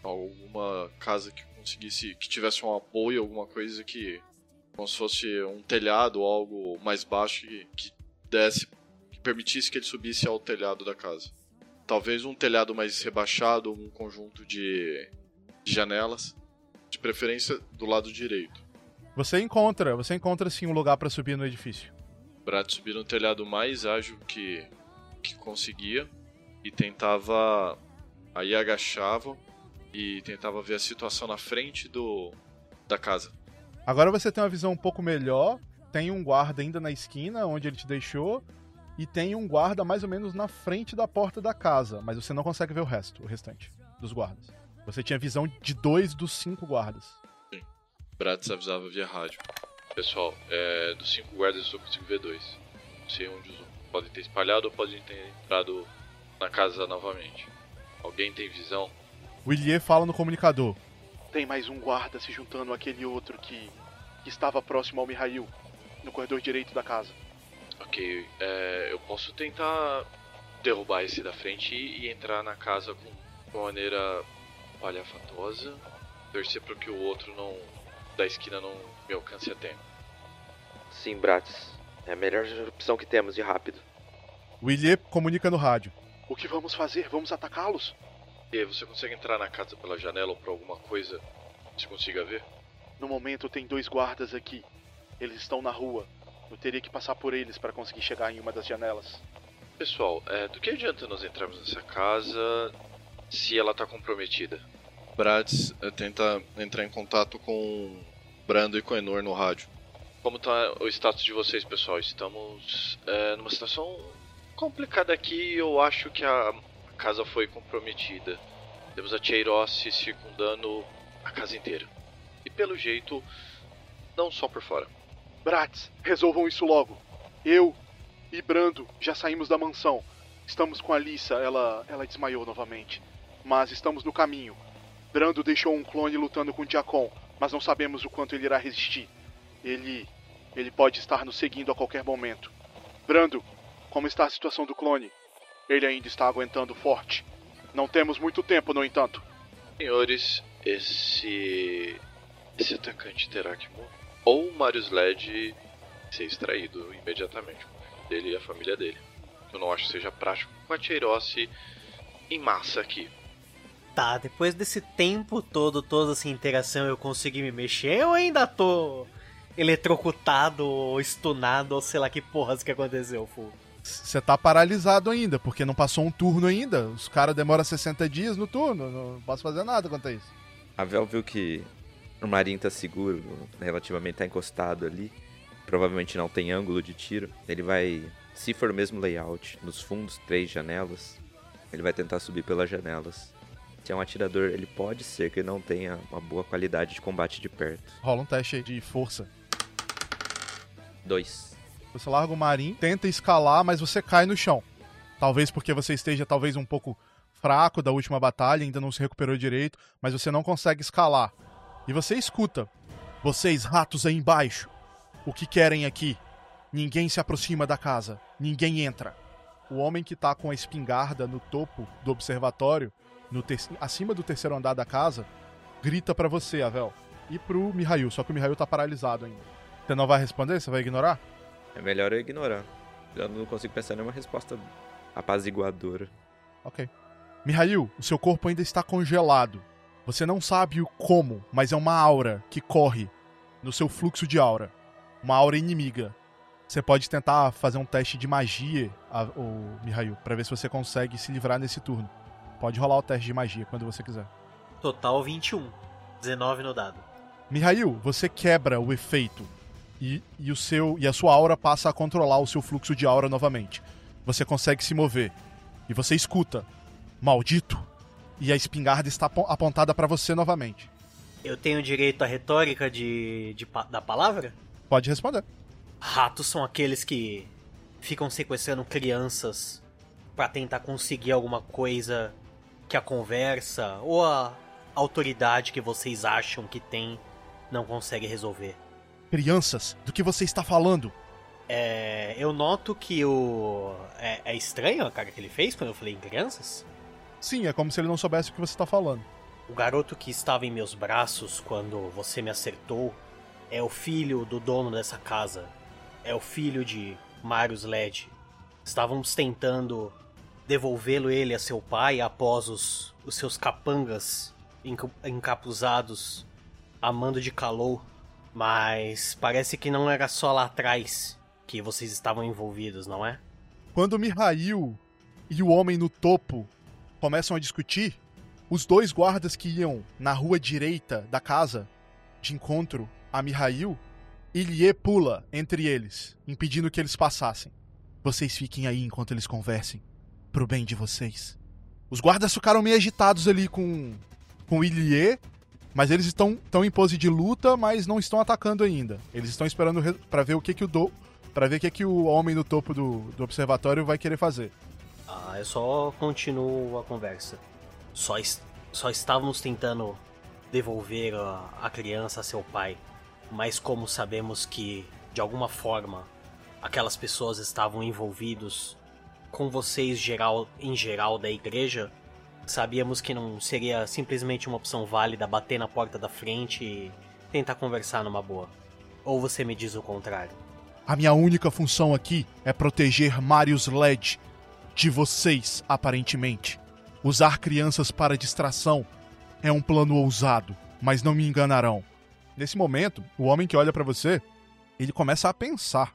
alguma casa que conseguisse que tivesse um apoio, alguma coisa que como se fosse um telhado ou algo mais baixo que, que desse que permitisse que ele subisse ao telhado da casa. Talvez um telhado mais rebaixado, um conjunto de, de janelas, de preferência do lado direito. Você encontra, você encontra sim um lugar para subir no edifício. Brat subia no telhado mais ágil que que conseguia e tentava aí agachava e tentava ver a situação na frente do da casa. Agora você tem uma visão um pouco melhor. Tem um guarda ainda na esquina onde ele te deixou e tem um guarda mais ou menos na frente da porta da casa, mas você não consegue ver o resto, o restante dos guardas. Você tinha visão de dois dos cinco guardas. Sim. Bratz avisava via rádio. Pessoal, é, dos cinco guardas eu só consigo ver dois. Não sei onde os podem ter espalhado ou podem ter entrado na casa novamente. Alguém tem visão? O Ilie fala no comunicador. Tem mais um guarda se juntando àquele outro que, que estava próximo ao Mihail, no corredor direito da casa. Ok, é, eu posso tentar derrubar esse da frente e, e entrar na casa com, de uma maneira palhafatosa, torcer para que o outro não da esquina não me alcance a tempo. Sim, Bratz. É a melhor opção que temos de rápido. O Ilie comunica no rádio. O que vamos fazer? Vamos atacá-los? E aí, você consegue entrar na casa pela janela ou por alguma coisa que se consiga ver? No momento tem dois guardas aqui. Eles estão na rua. Eu teria que passar por eles para conseguir chegar em uma das janelas. Pessoal, é, do que adianta nós entrarmos nessa casa se ela tá comprometida? Brads é, tenta entrar em contato com Brando e com Enor no rádio. Como tá o status de vocês, pessoal? Estamos é, numa situação complicada aqui. Eu acho que a casa foi comprometida. Temos a Cheirosse circundando a casa inteira. E pelo jeito, não só por fora. Bratz, resolvam isso logo. Eu e Brando já saímos da mansão. Estamos com a Lissa, ela, ela desmaiou novamente. Mas estamos no caminho. Brando deixou um clone lutando com o Diacon, mas não sabemos o quanto ele irá resistir. Ele. ele pode estar nos seguindo a qualquer momento. Brando, como está a situação do clone? Ele ainda está aguentando forte. Não temos muito tempo, no entanto. Senhores, esse. esse atacante terá que morrer. Ou Marius Led ser extraído imediatamente. Dele e a família dele. Eu não acho que seja prático com a Cheirossi em massa aqui. Tá, depois desse tempo todo, toda essa interação, eu consegui me mexer eu ainda tô eletrocutado ou stunado ou sei lá que porras que aconteceu, Fu? Você tá paralisado ainda, porque não passou um turno ainda. Os caras demoram 60 dias no turno, não posso fazer nada quanto a isso. A Vel viu que o Marinho tá seguro, relativamente tá encostado ali. Provavelmente não tem ângulo de tiro. Ele vai, se for o mesmo layout, nos fundos, três janelas, ele vai tentar subir pelas janelas. Se é um atirador, ele pode ser que não tenha uma boa qualidade de combate de perto. Rola um teste de força. Dois. Você larga o marim, tenta escalar, mas você cai no chão. Talvez porque você esteja talvez um pouco fraco da última batalha, ainda não se recuperou direito, mas você não consegue escalar. E você escuta: "Vocês ratos aí embaixo, o que querem aqui? Ninguém se aproxima da casa, ninguém entra." O homem que tá com a espingarda no topo do observatório, no te... acima do terceiro andar da casa, grita para você, Avel, e pro Mihail, só que o Mihail tá paralisado ainda. Você não vai responder? Você vai ignorar? É melhor eu ignorar. Eu não consigo pensar em nenhuma resposta apaziguadora. Ok. Mihail, o seu corpo ainda está congelado. Você não sabe o como, mas é uma aura que corre no seu fluxo de aura. Uma aura inimiga. Você pode tentar fazer um teste de magia, o Mihail, para ver se você consegue se livrar nesse turno. Pode rolar o teste de magia quando você quiser. Total 21. 19 no dado. Mihail, você quebra o efeito e, e, o seu, e a sua aura passa a controlar o seu fluxo de aura novamente. Você consegue se mover. E você escuta. Maldito! E a espingarda está apontada para você novamente. Eu tenho direito à retórica de, de, da palavra? Pode responder. Ratos são aqueles que ficam sequestrando crianças para tentar conseguir alguma coisa que a conversa ou a autoridade que vocês acham que tem não consegue resolver. Crianças? Do que você está falando? É, eu noto que o. É, é, estranho a cara que ele fez quando eu falei em crianças? Sim, é como se ele não soubesse o que você está falando. O garoto que estava em meus braços quando você me acertou é o filho do dono dessa casa. É o filho de Marius Led. Estávamos tentando devolvê-lo ele a seu pai após os, os seus capangas encapuzados a mando de calor. Mas parece que não era só lá atrás que vocês estavam envolvidos, não é? Quando Mihail e o homem no topo começam a discutir, os dois guardas que iam na rua direita da casa de encontro a Mihail, Ilie pula entre eles, impedindo que eles passassem. Vocês fiquem aí enquanto eles conversem, pro bem de vocês. Os guardas ficaram meio agitados ali com com Ilie, mas eles estão, estão em pose de luta, mas não estão atacando ainda. Eles estão esperando para ver o que que o do para ver o que que o homem no topo do, do observatório vai querer fazer. Ah, eu só continuo a conversa. Só, só estávamos tentando devolver a, a criança a seu pai, mas como sabemos que de alguma forma aquelas pessoas estavam envolvidos com vocês geral em geral da igreja, sabíamos que não seria simplesmente uma opção válida bater na porta da frente e tentar conversar numa boa. Ou você me diz o contrário? A minha única função aqui é proteger Marius Led de vocês, aparentemente. Usar crianças para distração é um plano ousado, mas não me enganarão. Nesse momento, o homem que olha para você, ele começa a pensar.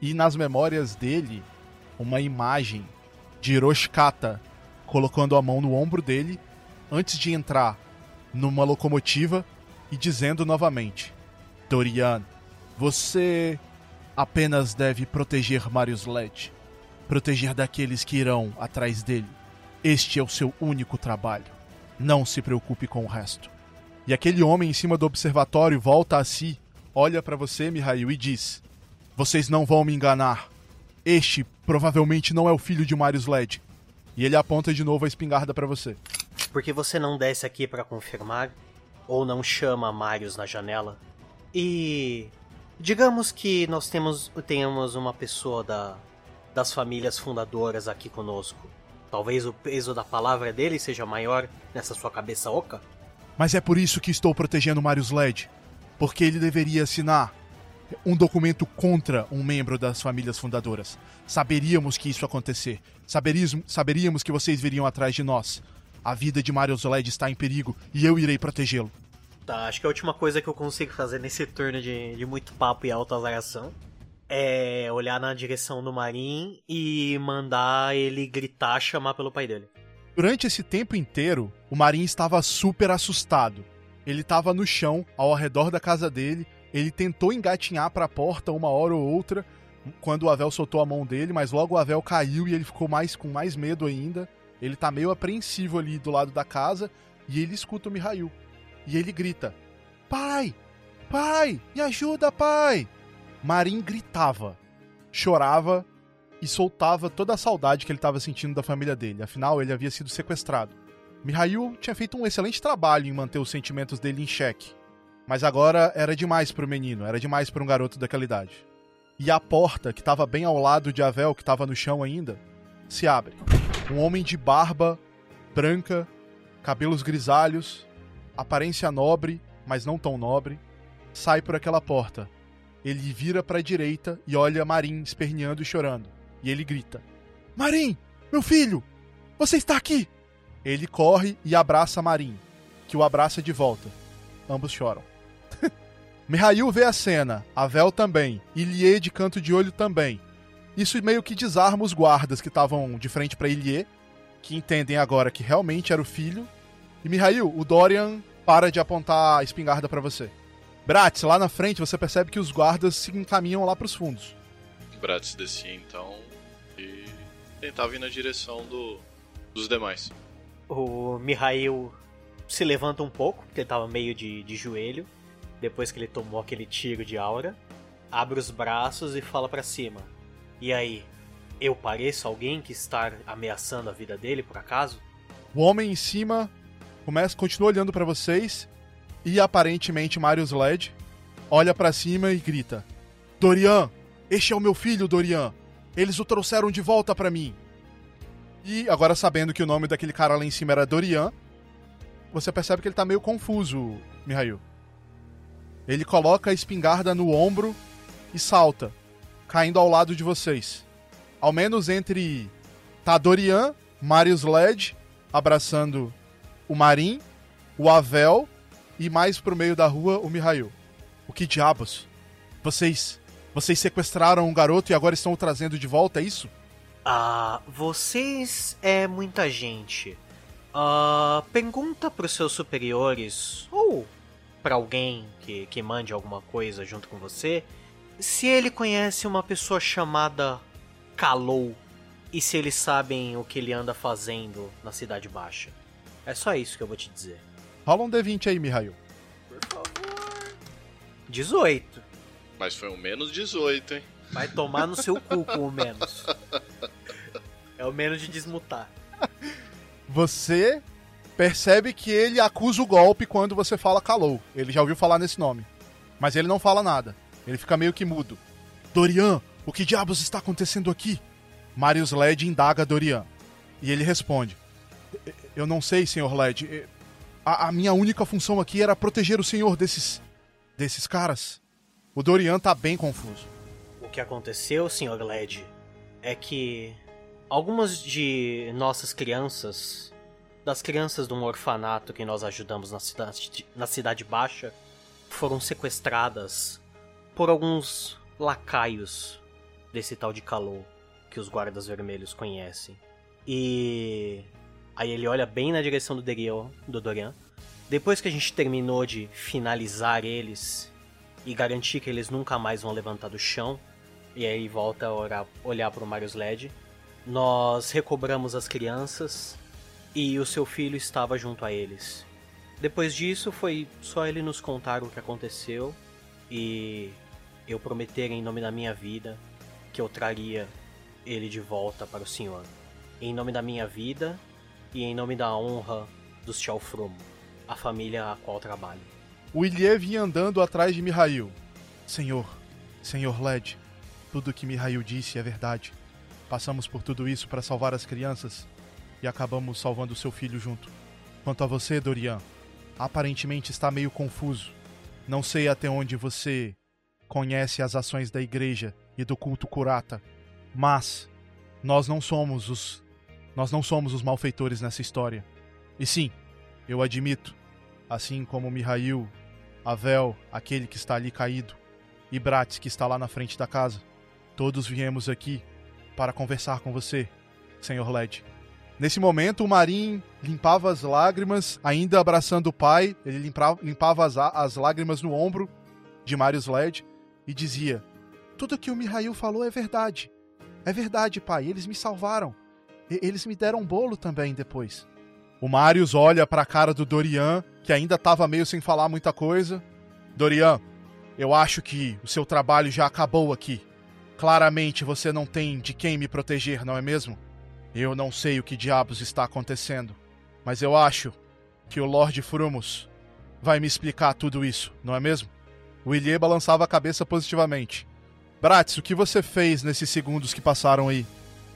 E nas memórias dele, uma imagem de Hiroshikata colocando a mão no ombro dele antes de entrar numa locomotiva e dizendo novamente: Dorian, você apenas deve proteger Marius Led, proteger daqueles que irão atrás dele. Este é o seu único trabalho. Não se preocupe com o resto. E aquele homem em cima do observatório volta a si, olha para você, Mihail, e diz: Vocês não vão me enganar. Este provavelmente não é o filho de Marius Led. E ele aponta de novo a espingarda para você. Por que você não desce aqui para confirmar? Ou não chama Marius na janela? E digamos que nós temos tenhamos uma pessoa da das famílias fundadoras aqui conosco. Talvez o peso da palavra dele seja maior nessa sua cabeça oca? Mas é por isso que estou protegendo Marius Led. Porque ele deveria assinar um documento contra um membro das famílias fundadoras. Saberíamos que isso acontecer. Saberíamos, saberíamos que vocês viriam atrás de nós. A vida de Mario Zoled está em perigo e eu irei protegê-lo. Tá, acho que a última coisa que eu consigo fazer nesse turno de, de muito papo e alta azaração é olhar na direção do Marin e mandar ele gritar, chamar pelo pai dele. Durante esse tempo inteiro, o Marin estava super assustado. Ele estava no chão, ao redor da casa dele, ele tentou engatinhar para a porta uma hora ou outra quando o Avel soltou a mão dele, mas logo o Avel caiu e ele ficou mais com mais medo ainda. Ele tá meio apreensivo ali do lado da casa e ele escuta o Mihail. E ele grita: Pai! Pai! Me ajuda, pai! Marim gritava, chorava e soltava toda a saudade que ele estava sentindo da família dele. Afinal, ele havia sido sequestrado. Mihail tinha feito um excelente trabalho em manter os sentimentos dele em xeque. Mas agora era demais para o menino, era demais para um garoto daquela idade. E a porta, que estava bem ao lado de Avel, que estava no chão ainda, se abre. Um homem de barba branca, cabelos grisalhos, aparência nobre, mas não tão nobre, sai por aquela porta. Ele vira para a direita e olha Marim esperneando e chorando. E ele grita: Marim, meu filho, você está aqui! Ele corre e abraça Marim, que o abraça de volta. Ambos choram. Mihail vê a cena, Avel também, Ilie de canto de olho também. Isso meio que desarma os guardas que estavam de frente para Ilie, que entendem agora que realmente era o filho. E Mihail, o Dorian para de apontar a espingarda para você. Bratz, lá na frente você percebe que os guardas se encaminham lá pros fundos. Bratz descia então e tentava ir na direção do, dos demais. O Mihail se levanta um pouco, porque ele tava meio de, de joelho, depois que ele tomou aquele tiro de aura. Abre os braços e fala para cima. E aí, eu pareço alguém que está ameaçando a vida dele, por acaso? O homem em cima começa, continua olhando para vocês e aparentemente Marius Led olha para cima e grita: Dorian, este é o meu filho, Dorian. Eles o trouxeram de volta para mim. E agora sabendo que o nome daquele cara lá em cima era Dorian, você percebe que ele tá meio confuso, Mihail. Ele coloca a espingarda no ombro e salta, caindo ao lado de vocês. Ao menos entre tá Dorian, Marius Led abraçando o Marim, o Avel e mais pro meio da rua o Mihail. O que diabos? Vocês. Vocês sequestraram um garoto e agora estão o trazendo de volta, é isso? Ah, vocês é muita gente. Ah, pergunta pros seus superiores, ou para alguém que, que mande alguma coisa junto com você, se ele conhece uma pessoa chamada Kalou e se eles sabem o que ele anda fazendo na Cidade Baixa. É só isso que eu vou te dizer. Rola um D20 aí, Mihail. 18. Mas foi um menos 18, hein? Vai tomar no seu cu com o menos. É o menos de desmutar. Você percebe que ele acusa o golpe quando você fala Calou. Ele já ouviu falar nesse nome. Mas ele não fala nada. Ele fica meio que mudo. Dorian, o que diabos está acontecendo aqui? Marius Led indaga Dorian. E ele responde: Eu não sei, senhor Led. A, a, minha única função aqui era proteger o senhor desses. desses caras. O Dorian tá bem confuso. O que aconteceu, senhor Led, é que algumas de nossas crianças, das crianças de um orfanato que nós ajudamos na cidade, na cidade baixa, foram sequestradas por alguns lacaios desse tal de Calou que os guardas vermelhos conhecem. E aí ele olha bem na direção do Dorian, do Dorian. Depois que a gente terminou de finalizar eles e garantir que eles nunca mais vão levantar do chão, e aí volta a orar, olhar para o Marius Led, nós recobramos as crianças e o seu filho estava junto a eles. Depois disso foi só ele nos contar o que aconteceu e eu prometer em nome da minha vida que eu traria ele de volta para o Senhor. Em nome da minha vida e em nome da honra dos Chalfrumo, a família a qual trabalho. O Ilie vinha andando atrás de Mihail. Senhor, Senhor Led, tudo que Mihail disse é verdade. Passamos por tudo isso para salvar as crianças e acabamos salvando seu filho junto. Quanto a você, Dorian, aparentemente está meio confuso. Não sei até onde você conhece as ações da igreja e do culto curata, mas nós não somos os nós não somos os malfeitores nessa história. E sim, eu admito, assim como Mihail, Avel, aquele que está ali caído, e Bratis que está lá na frente da casa, todos viemos aqui para conversar com você, Senhor Led. Nesse momento, o Marim limpava as lágrimas, ainda abraçando o pai, ele limpava, limpava as, as lágrimas no ombro de Marius Led e dizia: Tudo que o Mihail falou é verdade. É verdade, pai, eles me salvaram. E eles me deram um bolo também depois. O Marius olha para a cara do Dorian, que ainda estava meio sem falar muita coisa. Dorian, eu acho que o seu trabalho já acabou aqui. Claramente você não tem de quem me proteger, não é mesmo? Eu não sei o que diabos está acontecendo, mas eu acho que o Lord Frumos vai me explicar tudo isso, não é mesmo? O Ilie balançava a cabeça positivamente. Bratz, o que você fez nesses segundos que passaram aí?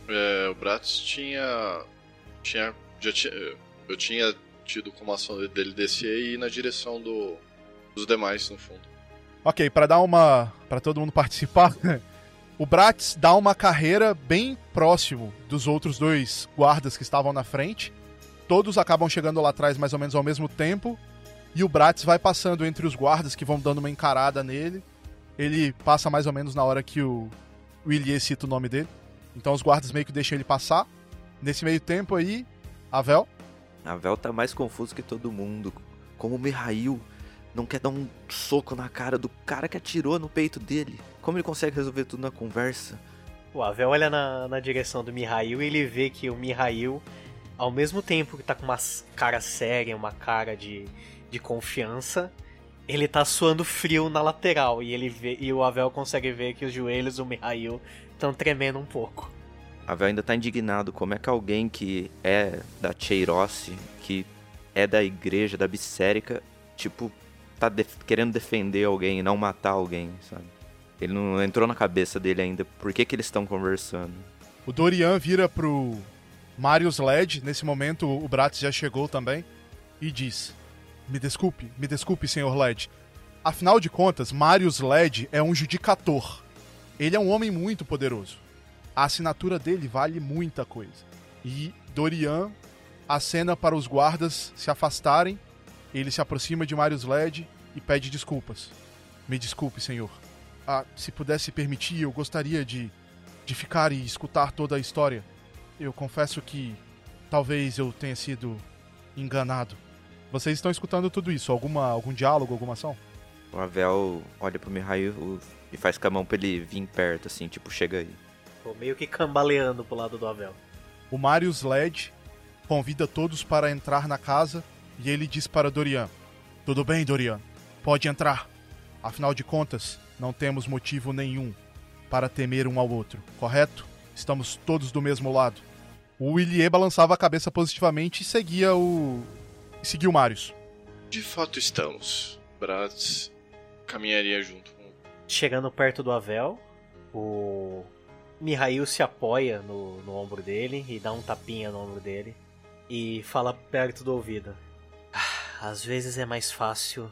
É, o Bratz tinha. tinha. Já tinha. Eu tinha tido como ação dele descer e ir na direção do, dos demais, no fundo. Ok, para dar uma. para todo mundo participar, o Bratz dá uma carreira bem próximo dos outros dois guardas que estavam na frente. Todos acabam chegando lá atrás mais ou menos ao mesmo tempo. E o Bratz vai passando entre os guardas que vão dando uma encarada nele ele passa mais ou menos na hora que o, o Ilie cita o nome dele. Então os guardas meio que deixam ele passar. Nesse meio tempo aí, a Vel. A Vel tá mais confuso que todo mundo Como o Mihail não quer dar um soco na cara do cara que atirou no peito dele? Como ele consegue resolver tudo na conversa? O Avel olha na, na direção do Mihail e ele vê que o Mihail, ao mesmo tempo que tá com uma cara séria, uma cara de, de confiança, ele tá suando frio na lateral. E, ele vê, e o Avel consegue ver que os joelhos do Mihail estão tremendo um pouco. Avel ainda tá indignado. Como é que alguém que é da Cheirossi, que é da igreja, da Bissérica, tipo, tá querendo defender alguém não matar alguém, sabe? Ele não entrou na cabeça dele ainda por que, que eles estão conversando. O Dorian vira pro Marius Led, nesse momento o Bratz já chegou também, e diz: Me desculpe, me desculpe, senhor Led. Afinal de contas, Marius Led é um judicator. Ele é um homem muito poderoso. A assinatura dele vale muita coisa. E Dorian acena para os guardas se afastarem. Ele se aproxima de Marius Led e pede desculpas. Me desculpe, senhor. Ah, se pudesse permitir, eu gostaria de, de ficar e escutar toda a história. Eu confesso que talvez eu tenha sido enganado. Vocês estão escutando tudo isso? Alguma, algum diálogo, alguma ação? O Avel olha pro Mihail e faz com a mão pra ele vir perto, assim, tipo, chega aí. Tô meio que cambaleando pro lado do Avel. O Marius Led convida todos para entrar na casa e ele diz para Dorian: Tudo bem, Dorian, pode entrar. Afinal de contas, não temos motivo nenhum para temer um ao outro, correto? Estamos todos do mesmo lado. O Willier balançava a cabeça positivamente e seguia o. E seguiu o Marius. De fato estamos. Bratz caminharia junto com. Chegando perto do Avel, o Mihail se apoia no, no ombro dele e dá um tapinha no ombro dele e fala perto do ouvido. "Ah, Às vezes é mais fácil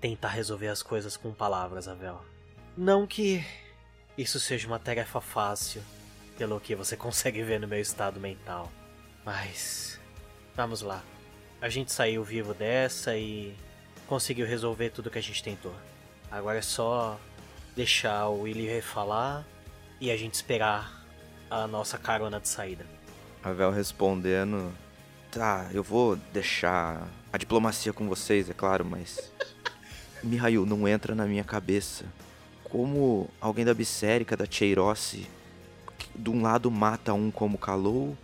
tentar resolver as coisas com palavras, Avel. Não que isso seja uma tarefa fácil, pelo que você consegue ver no meu estado mental. Mas vamos lá. A gente saiu vivo dessa e conseguiu resolver tudo que a gente tentou. Agora é só deixar o Willy falar e a gente esperar a nossa carona de saída. Avel respondendo: Tá, eu vou deixar a diplomacia com vocês, é claro, mas. Mihail, não entra na minha cabeça. Como alguém da Bissérica, da Cheirossi, de um lado mata um como Kalou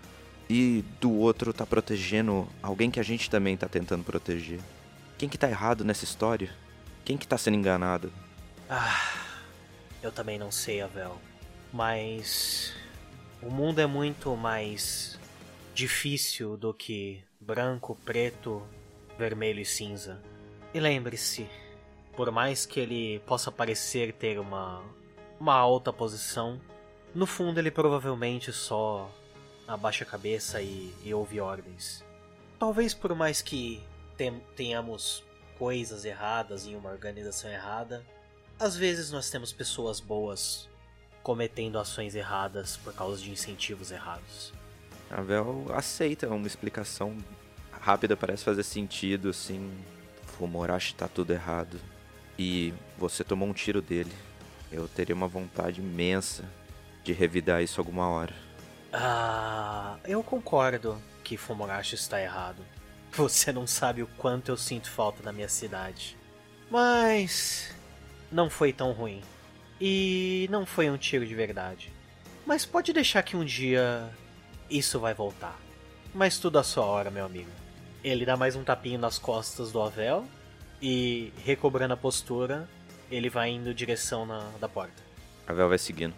e do outro tá protegendo alguém que a gente também tá tentando proteger. Quem que tá errado nessa história? Quem que tá sendo enganado? Ah, eu também não sei, Avel. Mas o mundo é muito mais difícil do que branco, preto, vermelho e cinza. E lembre-se, por mais que ele possa parecer ter uma uma alta posição, no fundo ele provavelmente só abaixa a cabeça e, e ouve ordens. Talvez por mais que tenhamos coisas erradas em uma organização errada, às vezes nós temos pessoas boas cometendo ações erradas por causa de incentivos errados. Avel aceita uma explicação rápida, parece fazer sentido, assim. Fumorashi tá tudo errado. E você tomou um tiro dele. Eu teria uma vontade imensa de revidar isso alguma hora. Ah, eu concordo que Fumorashi está errado. Você não sabe o quanto eu sinto falta da minha cidade. Mas não foi tão ruim. E não foi um tiro de verdade. Mas pode deixar que um dia isso vai voltar. Mas tudo à sua hora, meu amigo. Ele dá mais um tapinho nas costas do Avel e, recobrando a postura, ele vai indo em direção na, da porta. Avel vai seguindo.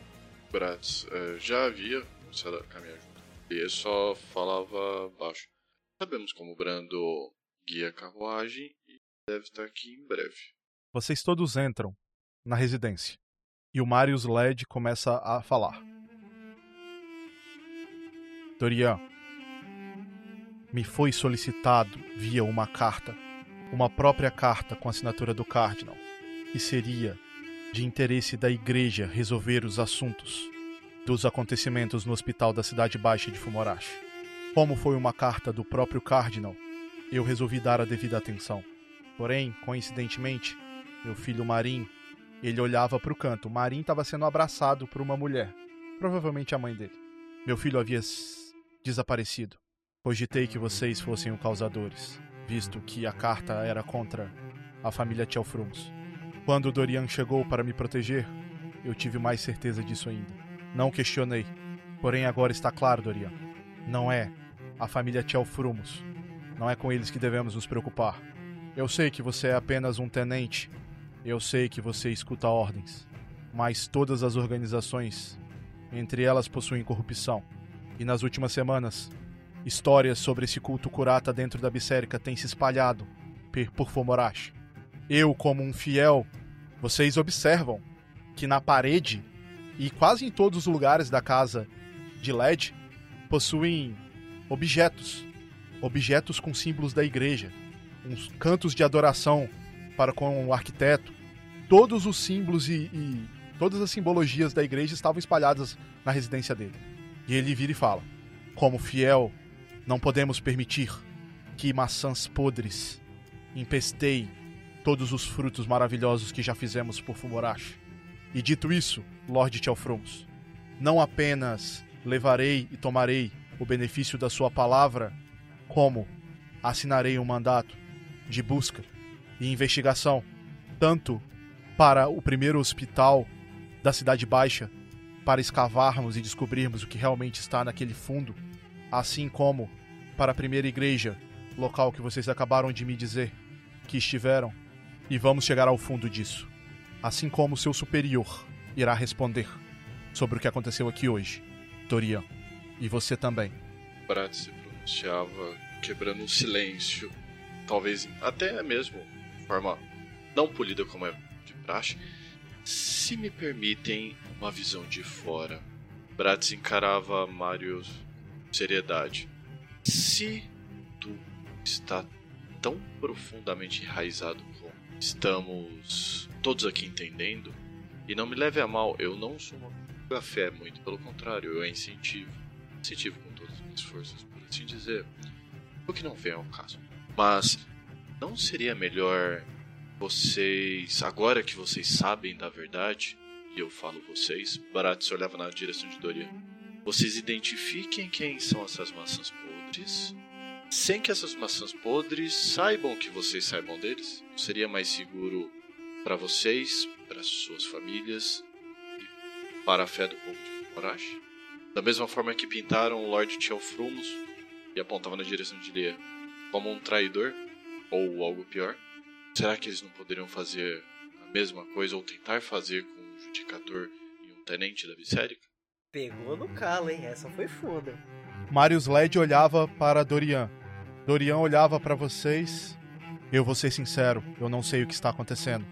Bratz eh, já havia começado a caminhar junto. E ele só falava baixo. Sabemos como o Brando guia a carruagem e deve estar aqui em breve. Vocês todos entram na residência. E o Marius Led começa a falar. Dorian, me foi solicitado via uma carta, uma própria carta com assinatura do Cardinal, que seria de interesse da igreja resolver os assuntos dos acontecimentos no hospital da Cidade Baixa de Fumorashi. Como foi uma carta do próprio Cardinal, eu resolvi dar a devida atenção. Porém, coincidentemente, meu filho Marim, ele olhava para o canto. Marim estava sendo abraçado por uma mulher, provavelmente a mãe dele. Meu filho havia desaparecido. Cogitei que vocês fossem os causadores. visto que a carta era contra a família Tchelfrums. Quando Dorian chegou para me proteger, eu tive mais certeza disso ainda. Não questionei. Porém, agora está claro, Dorian. Não é a família Tchelfrumos. Não é com eles que devemos nos preocupar. Eu sei que você é apenas um tenente. Eu sei que você escuta ordens. Mas todas as organizações, entre elas, possuem corrupção. E nas últimas semanas, histórias sobre esse culto curata dentro da Bissérica têm se espalhado por Fomorash. Eu, como um fiel, vocês observam que na parede e quase em todos os lugares da casa de LED possuem objetos, objetos com símbolos da igreja, uns cantos de adoração para com o arquiteto. Todos os símbolos e, e todas as simbologias da igreja estavam espalhadas na residência dele. E ele vira e fala: Como fiel, não podemos permitir que maçãs podres empesteiem todos os frutos maravilhosos que já fizemos por Fumorashi. E dito isso, Lord Tchelfrums, não apenas levarei e tomarei o benefício da sua palavra, como assinarei um mandato de busca e investigação, tanto para o primeiro hospital da Cidade Baixa, para escavarmos e descobrirmos o que realmente está naquele fundo, assim como para a primeira igreja, local que vocês acabaram de me dizer que estiveram, e vamos chegar ao fundo disso. Assim como seu superior irá responder sobre o que aconteceu aqui hoje, Dorian. E você também. Brat se pronunciava, quebrando um silêncio, talvez até mesmo de forma não polida como é de praxe. Se me permitem uma visão de fora, Bratz encarava Marius com seriedade. Se tu está tão profundamente enraizado como estamos todos aqui entendendo, e não me leve a mal, eu não sou uma fé, muito pelo contrário, eu incentivo. Incentivo com todas as minhas forças, por assim dizer. O que não vem ao caso. Mas não seria melhor vocês, agora que vocês sabem da verdade, e eu falo vocês, Barat se olhava na direção de Dorian, vocês identifiquem quem são essas maçãs podres, sem que essas maçãs podres saibam que vocês saibam deles. Seria mais seguro para vocês, para suas famílias e para a fé do povo de Morash. Da mesma forma que pintaram o Lord Tchelfrumos e apontavam na direção de Lea como um traidor ou algo pior, será que eles não poderiam fazer a mesma coisa ou tentar fazer com um judicator e um tenente da Bissérica? Pegou no calo, hein? Essa foi foda. Marius Led olhava para Dorian. Dorian olhava para vocês. Eu vou ser sincero, eu não sei o que está acontecendo.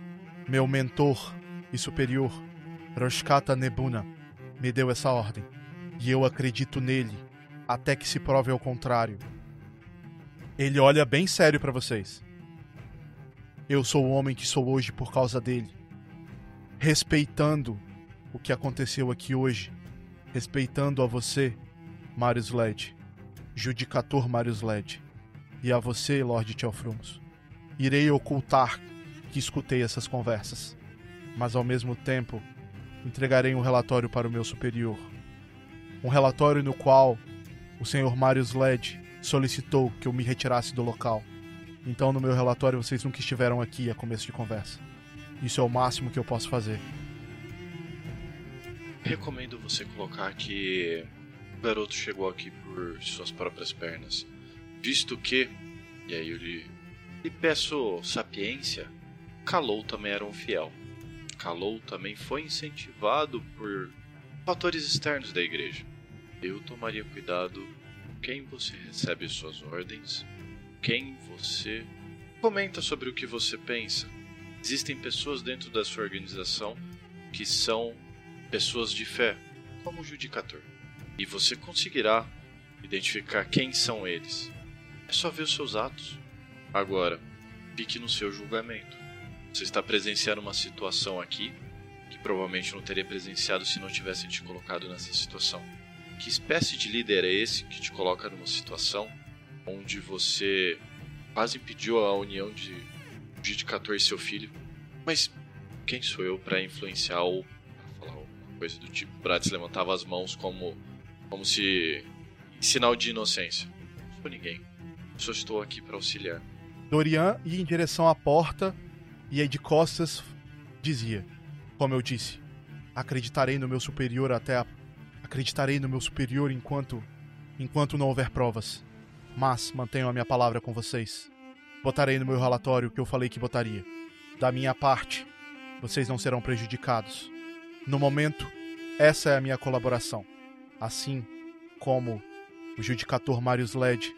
Meu mentor e superior, Roshkata Nebuna, me deu essa ordem. E eu acredito nele, até que se prove ao contrário. Ele olha bem sério para vocês. Eu sou o homem que sou hoje por causa dele. Respeitando o que aconteceu aqui hoje. Respeitando a você, Marius Led. Judicator Marius Led. E a você, Lord Tchelfrums. Irei ocultar que escutei essas conversas. Mas ao mesmo tempo, entregarei um relatório para o meu superior. Um relatório no qual o Sr. Marius Led solicitou que eu me retirasse do local. Então, no meu relatório, vocês nunca estiveram aqui a começo de conversa. Isso é o máximo que eu posso fazer. Recomendo você colocar que o garoto chegou aqui por suas próprias pernas, visto que, e aí eu lhe, peço sapiência, Kalou também era um fiel. Kalou também foi incentivado por fatores externos da igreja. Eu tomaria cuidado com quem você recebe suas ordens, quem você comenta sobre o que você pensa. Existem pessoas dentro da sua organização que são pessoas de fé, como o Judicator. E você conseguirá identificar quem são eles. É só ver os seus atos. Agora, fique no seu julgamento. Você está presenciando uma situação aqui que provavelmente não teria presenciado se não tivessem te colocado nessa situação. Que espécie de líder é esse que te coloca numa situação onde você quase impediu a união de Judicator e seu filho? Mas quem sou eu para influenciar ou pra falar alguma coisa do tipo? Bratz levantava as mãos como, como se sinal de inocência. Não sou ninguém. Só estou aqui para auxiliar. Dorian ia em direção à porta e aí de costas dizia: Como eu disse, acreditarei no meu superior até a... acreditarei no meu superior enquanto enquanto não houver provas. Mas mantenho a minha palavra com vocês. Botarei no meu relatório o que eu falei que botaria. Da minha parte, vocês não serão prejudicados. No momento, essa é a minha colaboração. Assim como o judicator Marius Led,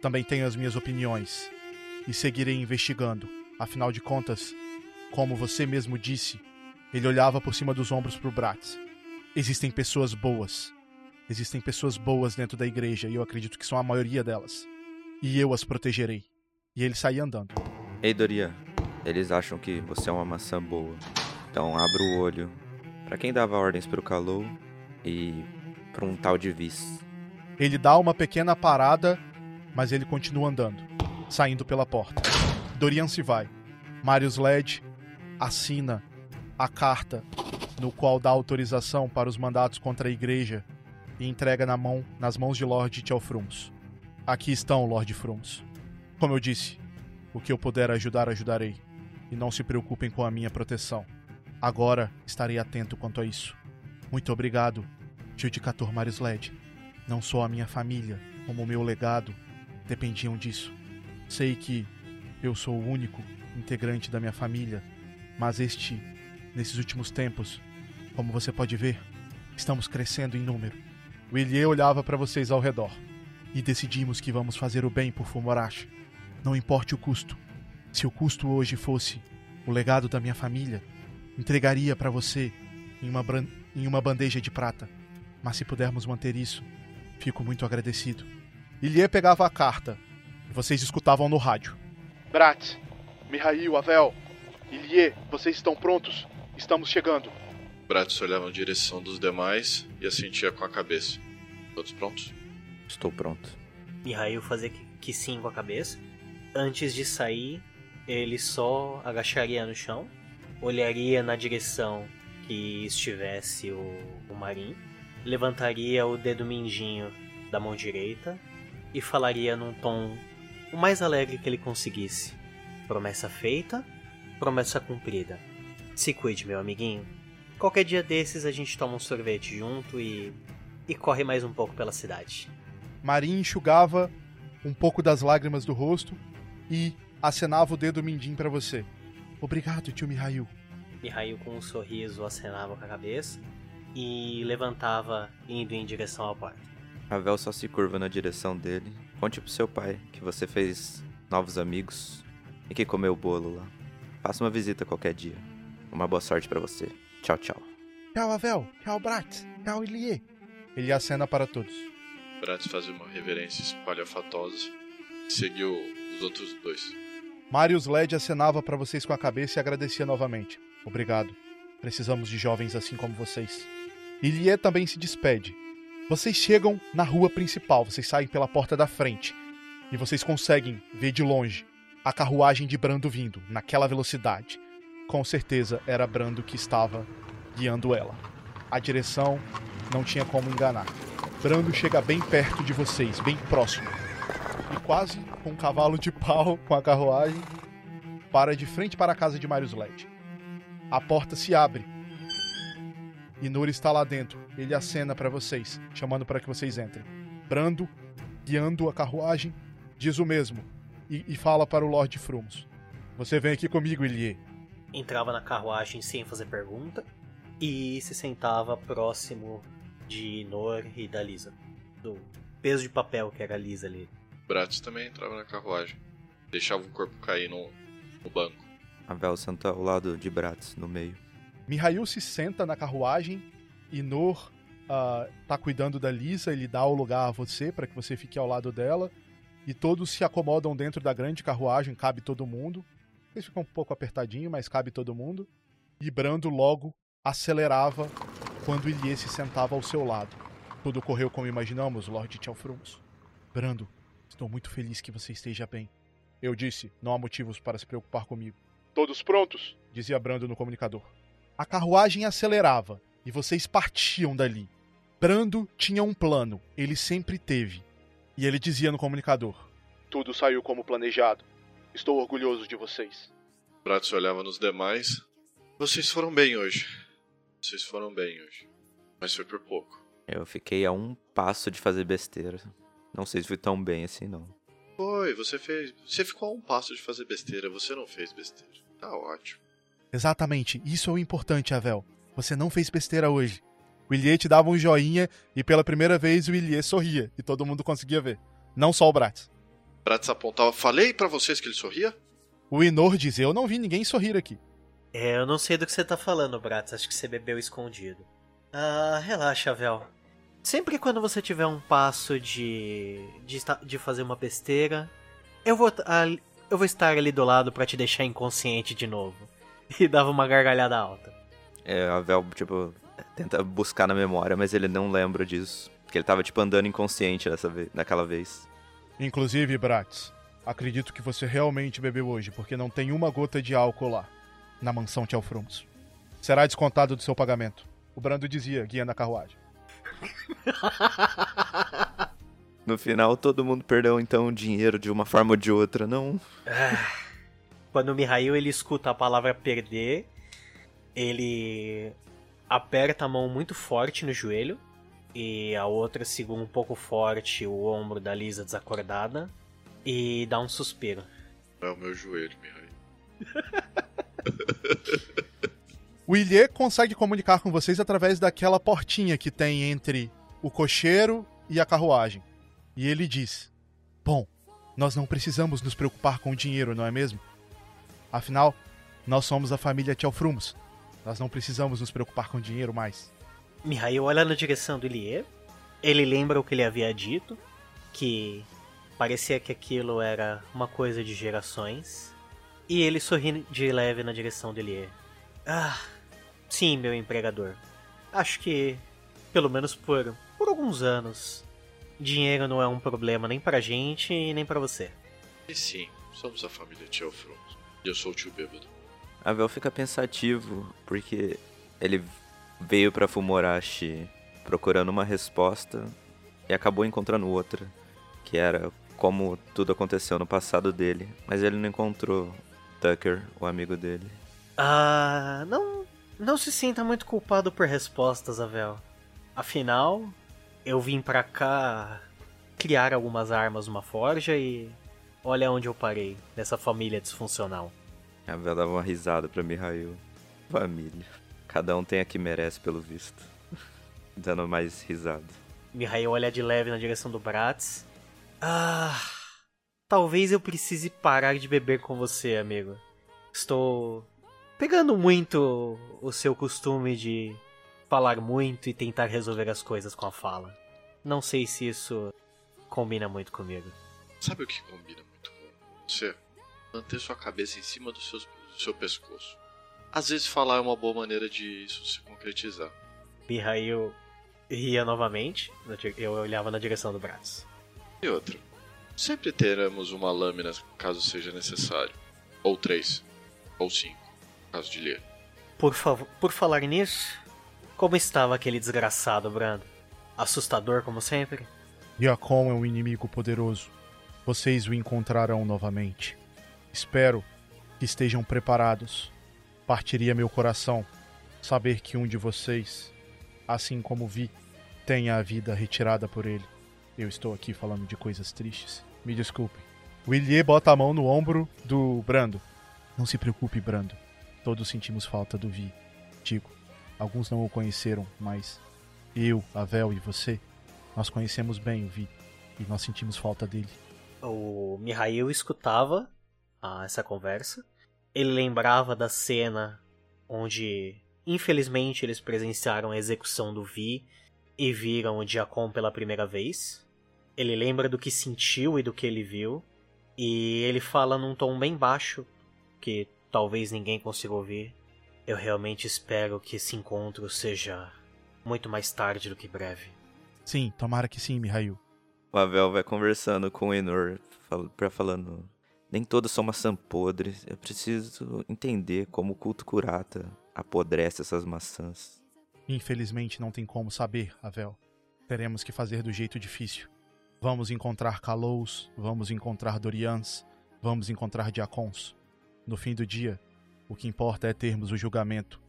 também tenho as minhas opiniões e seguirei investigando. Afinal de contas, como você mesmo disse, ele olhava por cima dos ombros para o Bratz. Existem pessoas boas. Existem pessoas boas dentro da igreja e eu acredito que são a maioria delas. E eu as protegerei. E ele saía andando. Ei, Dorian, eles acham que você é uma maçã boa. Então abra o olho para quem dava ordens pro Calou e para um tal de Viz. Ele dá uma pequena parada, mas ele continua andando, saindo pela porta. Dorian se vai. Marius Led assina a carta no qual dá autorização para os mandatos contra a igreja e entrega na mão, nas mãos de Lord Tchelfrums. Aqui estão, Lord Frums. Como eu disse, o que eu puder ajudar, ajudarei. E não se preocupem com a minha proteção. Agora estarei atento quanto a isso. Muito obrigado, Judicator Marius Led. Não só a minha família, como o meu legado, dependiam disso. Sei que eu sou o único integrante da minha família, mas este, nesses últimos tempos, como você pode ver, estamos crescendo em número. Willier olhava para vocês ao redor e decidimos que vamos fazer o bem por Fumorashi. Não importe o custo. Se o custo hoje fosse o legado da minha família, entregaria para você em uma, em uma bandeja de prata. Mas se pudermos manter isso, fico muito agradecido. Ilie pegava a carta e vocês escutavam no rádio. Bratz, Mihail, Avel, Ilie, vocês estão prontos? Estamos chegando. Bratz olhava na direção dos demais e assentia com a cabeça. Todos prontos? Estou pronto. Mihail fazia que, que sim com a cabeça. Antes de sair, ele só agacharia no chão, olharia na direção que estivesse o, o Marim, levantaria o dedo mindinho da mão direita e falaria num tom o mais alegre que ele conseguisse. Promessa feita, promessa cumprida. Se cuide, meu amiguinho. Qualquer dia desses a gente toma um sorvete junto e. e corre mais um pouco pela cidade. Marim enxugava um pouco das lágrimas do rosto e acenava o dedo mindinho para você. Obrigado, tio Mihail. Mihail, com um sorriso, acenava com a cabeça e levantava, indo em direção à porta. Ravel só se curva na direção dele. Conte pro seu pai que você fez novos amigos e que comeu o bolo lá. Faça uma visita qualquer dia. Uma boa sorte para você. Tchau, tchau. Tchau, Avel. Tchau, Bratz. Tchau, Ilie. Ele acena para todos. Bratz fazia uma reverência espalhafatosa e seguiu os outros dois. Marius Led acenava para vocês com a cabeça e agradecia novamente. Obrigado. Precisamos de jovens assim como vocês. Ilie também se despede. Vocês chegam na rua principal, vocês saem pela porta da frente e vocês conseguem ver de longe a carruagem de Brando vindo, naquela velocidade. Com certeza era Brando que estava guiando ela. A direção não tinha como enganar. Brando chega bem perto de vocês, bem próximo. E quase com um cavalo de pau com a carruagem, para de frente para a casa de Marius Led. A porta se abre. E Nur está lá dentro. Ele acena para vocês, chamando para que vocês entrem. Brando, guiando a carruagem, diz o mesmo e, e fala para o Lord Frumos. Você vem aqui comigo, Ilie. Entrava na carruagem sem fazer pergunta e se sentava próximo de Nor e da Lisa. Do peso de papel que era a Lisa ali. Bratz também entrava na carruagem. Deixava o corpo cair no, no banco. A Vel senta ao lado de Bratz, no meio. Mihail se senta na carruagem e Nor uh, tá cuidando da Lisa, ele dá o lugar a você para que você fique ao lado dela. E todos se acomodam dentro da grande carruagem, cabe todo mundo. Eles ficam um pouco apertadinho, mas cabe todo mundo. E Brando logo acelerava quando Ilie se sentava ao seu lado. Tudo correu como imaginamos, Lord Tchelfrums. Brando, estou muito feliz que você esteja bem. Eu disse, não há motivos para se preocupar comigo. Todos prontos? Dizia Brando no comunicador. A carruagem acelerava e vocês partiam dali. Brando tinha um plano, ele sempre teve. E ele dizia no comunicador: Tudo saiu como planejado. Estou orgulhoso de vocês. Bratz olhava nos demais. Vocês foram bem hoje. Vocês foram bem hoje. Mas foi por pouco. Eu fiquei a um passo de fazer besteira. Não sei se fui tão bem assim, não. Foi, você fez. Você ficou a um passo de fazer besteira, você não fez besteira. Tá ótimo. Exatamente, isso é o importante, Avel. Você não fez besteira hoje. O Ilie te dava um joinha e pela primeira vez o Ilie sorria e todo mundo conseguia ver. Não só o Bratz. Bratz apontava. Falei para vocês que ele sorria? O Inor diz: Eu não vi ninguém sorrir aqui. É, eu não sei do que você tá falando, Bratz. Acho que você bebeu escondido. Ah, relaxa, Vel. Sempre quando você tiver um passo de, de, de fazer uma besteira, eu vou, eu vou estar ali do lado para te deixar inconsciente de novo. E dava uma gargalhada alta. É, a Vel, tipo, tenta buscar na memória, mas ele não lembra disso. Porque ele tava, tipo, andando inconsciente dessa vez, naquela vez. Inclusive, Bratz, acredito que você realmente bebeu hoje, porque não tem uma gota de álcool lá, na mansão Tchelfrums. Será descontado do seu pagamento. O Brando dizia, guiando a carruagem. no final, todo mundo perdeu, então, dinheiro de uma forma ou de outra, não? Quando o Mihail ele escuta a palavra perder, ele aperta a mão muito forte no joelho e a outra segura um pouco forte o ombro da Lisa desacordada e dá um suspiro. É o meu joelho, Mihail. o Ilê consegue comunicar com vocês através daquela portinha que tem entre o cocheiro e a carruagem. E ele diz: Bom, nós não precisamos nos preocupar com o dinheiro, não é mesmo? Afinal, nós somos a família Tchelfrumos. Nós não precisamos nos preocupar com dinheiro mais. Mihail olha na direção do Ilie. Ele lembra o que ele havia dito, que parecia que aquilo era uma coisa de gerações. E ele sorri de leve na direção do Ilie. Ah, sim, meu empregador. Acho que, pelo menos por, por alguns anos, dinheiro não é um problema nem pra gente e nem pra você. E sim, somos a família Tchelfrumos. E eu sou o tio bêbado. Avel fica pensativo, porque ele veio para Fumorashi procurando uma resposta e acabou encontrando outra, que era como tudo aconteceu no passado dele, mas ele não encontrou Tucker, o amigo dele. Ah, não, não se sinta muito culpado por respostas, Avel. Afinal, eu vim pra cá criar algumas armas numa forja e olha onde eu parei, nessa família disfuncional. A Bela dava uma risada pra Mihail. Família. Cada um tem a que merece, pelo visto. Dando mais risada. Mihail olha de leve na direção do Bratz. Ah. Talvez eu precise parar de beber com você, amigo. Estou pegando muito o seu costume de falar muito e tentar resolver as coisas com a fala. Não sei se isso combina muito comigo. Sabe o que combina muito com você? manter sua cabeça em cima do seu, do seu pescoço. Às vezes falar é uma boa maneira de isso se concretizar. Mihail ria novamente, eu olhava na direção do braço. E outra, sempre teremos uma lâmina caso seja necessário. Ou três, ou cinco, caso de ler. Por, favor, por falar nisso, como estava aquele desgraçado, Brando? Assustador como sempre? Yacon é um inimigo poderoso. Vocês o encontrarão novamente. Espero que estejam preparados. Partiria meu coração saber que um de vocês, assim como vi, tenha a vida retirada por ele. Eu estou aqui falando de coisas tristes. Me desculpem. Willier bota a mão no ombro do Brando. Não se preocupe, Brando. Todos sentimos falta do Vi. Digo, alguns não o conheceram, mas eu, Avel e você, nós conhecemos bem o Vi e nós sentimos falta dele. O Mihail escutava a essa conversa. Ele lembrava da cena onde, infelizmente, eles presenciaram a execução do Vi e viram o Diacon pela primeira vez. Ele lembra do que sentiu e do que ele viu. E ele fala num tom bem baixo, que talvez ninguém consiga ouvir. Eu realmente espero que esse encontro seja muito mais tarde do que breve. Sim, tomara que sim, Mihail. O Avel vai conversando com o Enor, pra falando nem todas são maçã podre. Eu preciso entender como o culto curata apodrece essas maçãs. Infelizmente não tem como saber, Avel. Teremos que fazer do jeito difícil. Vamos encontrar Kalous, vamos encontrar Dorians, Vamos encontrar diacons. No fim do dia, o que importa é termos o julgamento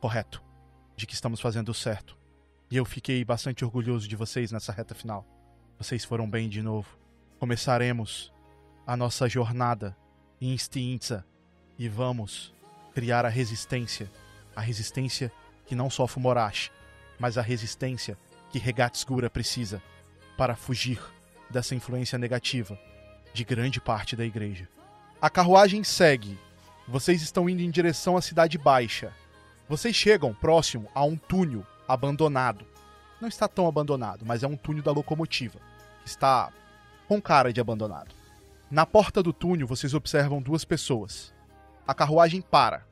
correto de que estamos fazendo o certo. E eu fiquei bastante orgulhoso de vocês nessa reta final. Vocês foram bem de novo. Começaremos a nossa jornada em Stiintza e vamos criar a resistência. A resistência que não só Fumorashi, mas a resistência que Regatsgura precisa para fugir dessa influência negativa de grande parte da igreja. A carruagem segue. Vocês estão indo em direção à Cidade Baixa. Vocês chegam próximo a um túnel abandonado. Não está tão abandonado, mas é um túnel da locomotiva. Está com cara de abandonado. Na porta do túnel, vocês observam duas pessoas. A carruagem para.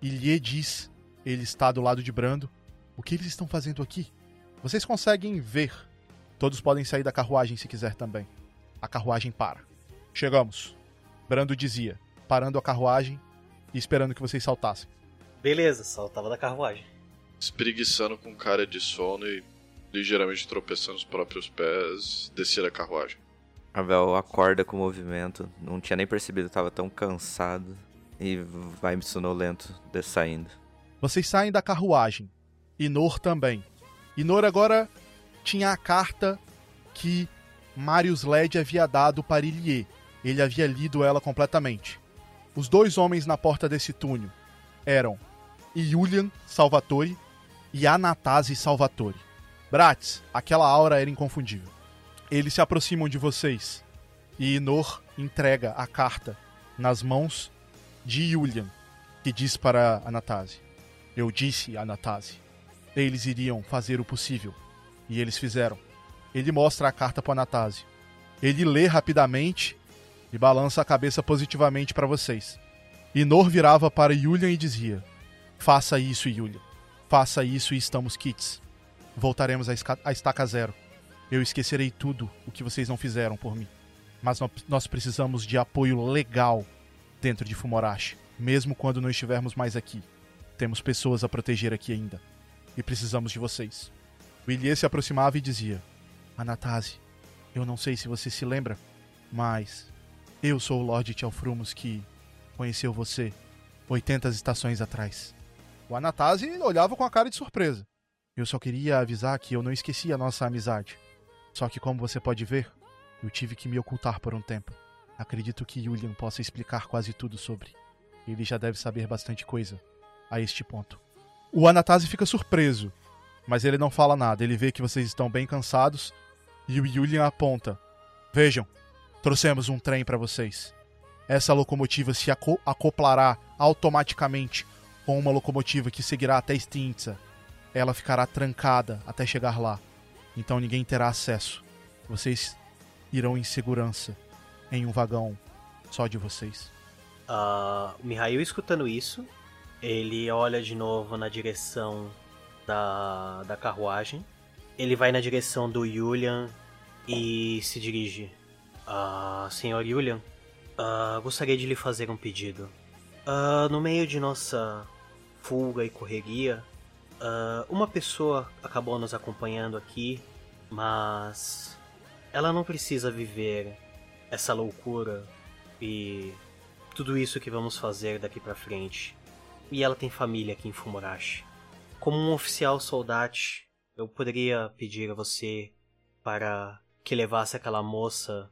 E lhe diz: ele está do lado de Brando. O que eles estão fazendo aqui? Vocês conseguem ver. Todos podem sair da carruagem se quiser também. A carruagem para. Chegamos. Brando dizia, parando a carruagem e esperando que vocês saltassem. Beleza, saltava da carruagem. Espreguiçando com cara de sono e ligeiramente tropeçando os próprios pés, descer a carruagem. Ravel acorda com o movimento, não tinha nem percebido estava tão cansado e vai sonolento de- saindo. Vocês saem da carruagem. Inor também. Inor agora tinha a carta que Marius Led havia dado para Ilie. Ele havia lido ela completamente. Os dois homens na porta desse túnel eram Julian Salvatore e Anatase Salvatore. Bratis, aquela aura era inconfundível. Eles se aproximam de vocês e Inor entrega a carta nas mãos de Julian, que diz para Anatase: Eu disse, Anatase, eles iriam fazer o possível. E eles fizeram. Ele mostra a carta para Anatase. Ele lê rapidamente e balança a cabeça positivamente para vocês. Inor virava para Julian e dizia: Faça isso, Julian. Faça isso e estamos kits. Voltaremos à estaca zero. Eu esquecerei tudo o que vocês não fizeram por mim. Mas nó- nós precisamos de apoio legal dentro de Fumorashi, mesmo quando não estivermos mais aqui. Temos pessoas a proteger aqui ainda. E precisamos de vocês. O Ilie se aproximava e dizia: Anatase, eu não sei se você se lembra, mas eu sou o Lorde Tchalfrumos que conheceu você 80 estações atrás. O Anatase olhava com a cara de surpresa. Eu só queria avisar que eu não esqueci a nossa amizade. Só que, como você pode ver, eu tive que me ocultar por um tempo. Acredito que Julian possa explicar quase tudo sobre. Ele já deve saber bastante coisa a este ponto. O Anatase fica surpreso, mas ele não fala nada. Ele vê que vocês estão bem cansados e o Julian aponta: Vejam, trouxemos um trem para vocês. Essa locomotiva se aco- acoplará automaticamente com uma locomotiva que seguirá até Stintza. Ela ficará trancada até chegar lá. Então ninguém terá acesso. Vocês irão em segurança em um vagão só de vocês. Ah, o Mihail escutando isso, ele olha de novo na direção da, da carruagem. Ele vai na direção do Julian e se dirige. Ah, senhor Julian, ah, gostaria de lhe fazer um pedido. Ah, no meio de nossa fuga e correria, ah, uma pessoa acabou nos acompanhando aqui, mas ela não precisa viver essa loucura e tudo isso que vamos fazer daqui pra frente. E ela tem família aqui em Fumorashi. Como um oficial soldate, eu poderia pedir a você para que levasse aquela moça,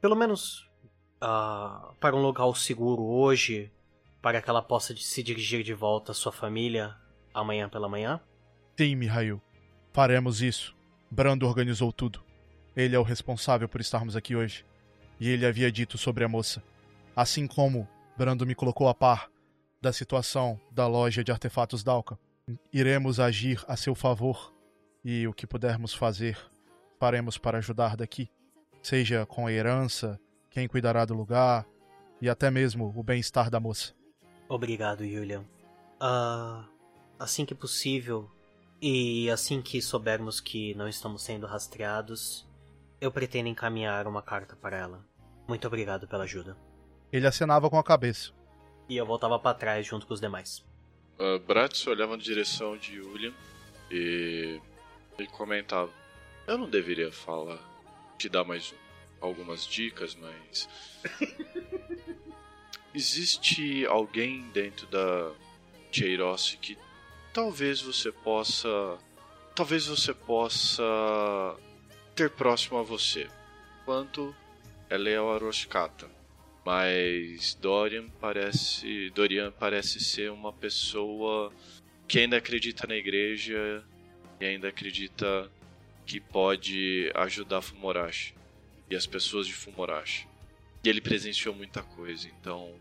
pelo menos ah, para um local seguro hoje, para que ela possa se dirigir de volta à sua família amanhã pela manhã? Sim, Mihail. Faremos isso. Brando organizou tudo. Ele é o responsável por estarmos aqui hoje. E ele havia dito sobre a moça. Assim como Brando me colocou a par da situação da loja de artefatos Dalka, iremos agir a seu favor e o que pudermos fazer, faremos para ajudar daqui. Seja com a herança, quem cuidará do lugar e até mesmo o bem-estar da moça. Obrigado, Julian. Ah, assim que possível e assim que soubermos que não estamos sendo rastreados, eu pretendo encaminhar uma carta para ela. Muito obrigado pela ajuda. Ele acenava com a cabeça. E eu voltava para trás junto com os demais. Uh, Bratz olhava na direção de Julian e ele comentava: Eu não deveria falar, te dar mais algumas dicas, mas. existe alguém dentro da Cheiros que talvez você possa. Talvez você possa ter próximo a você. Quanto ela é o Aroshkata. Mas Dorian parece. Dorian parece ser uma pessoa que ainda acredita na igreja e ainda acredita que pode ajudar Fumorashi e as pessoas de Fumorashi. E ele presenciou muita coisa, então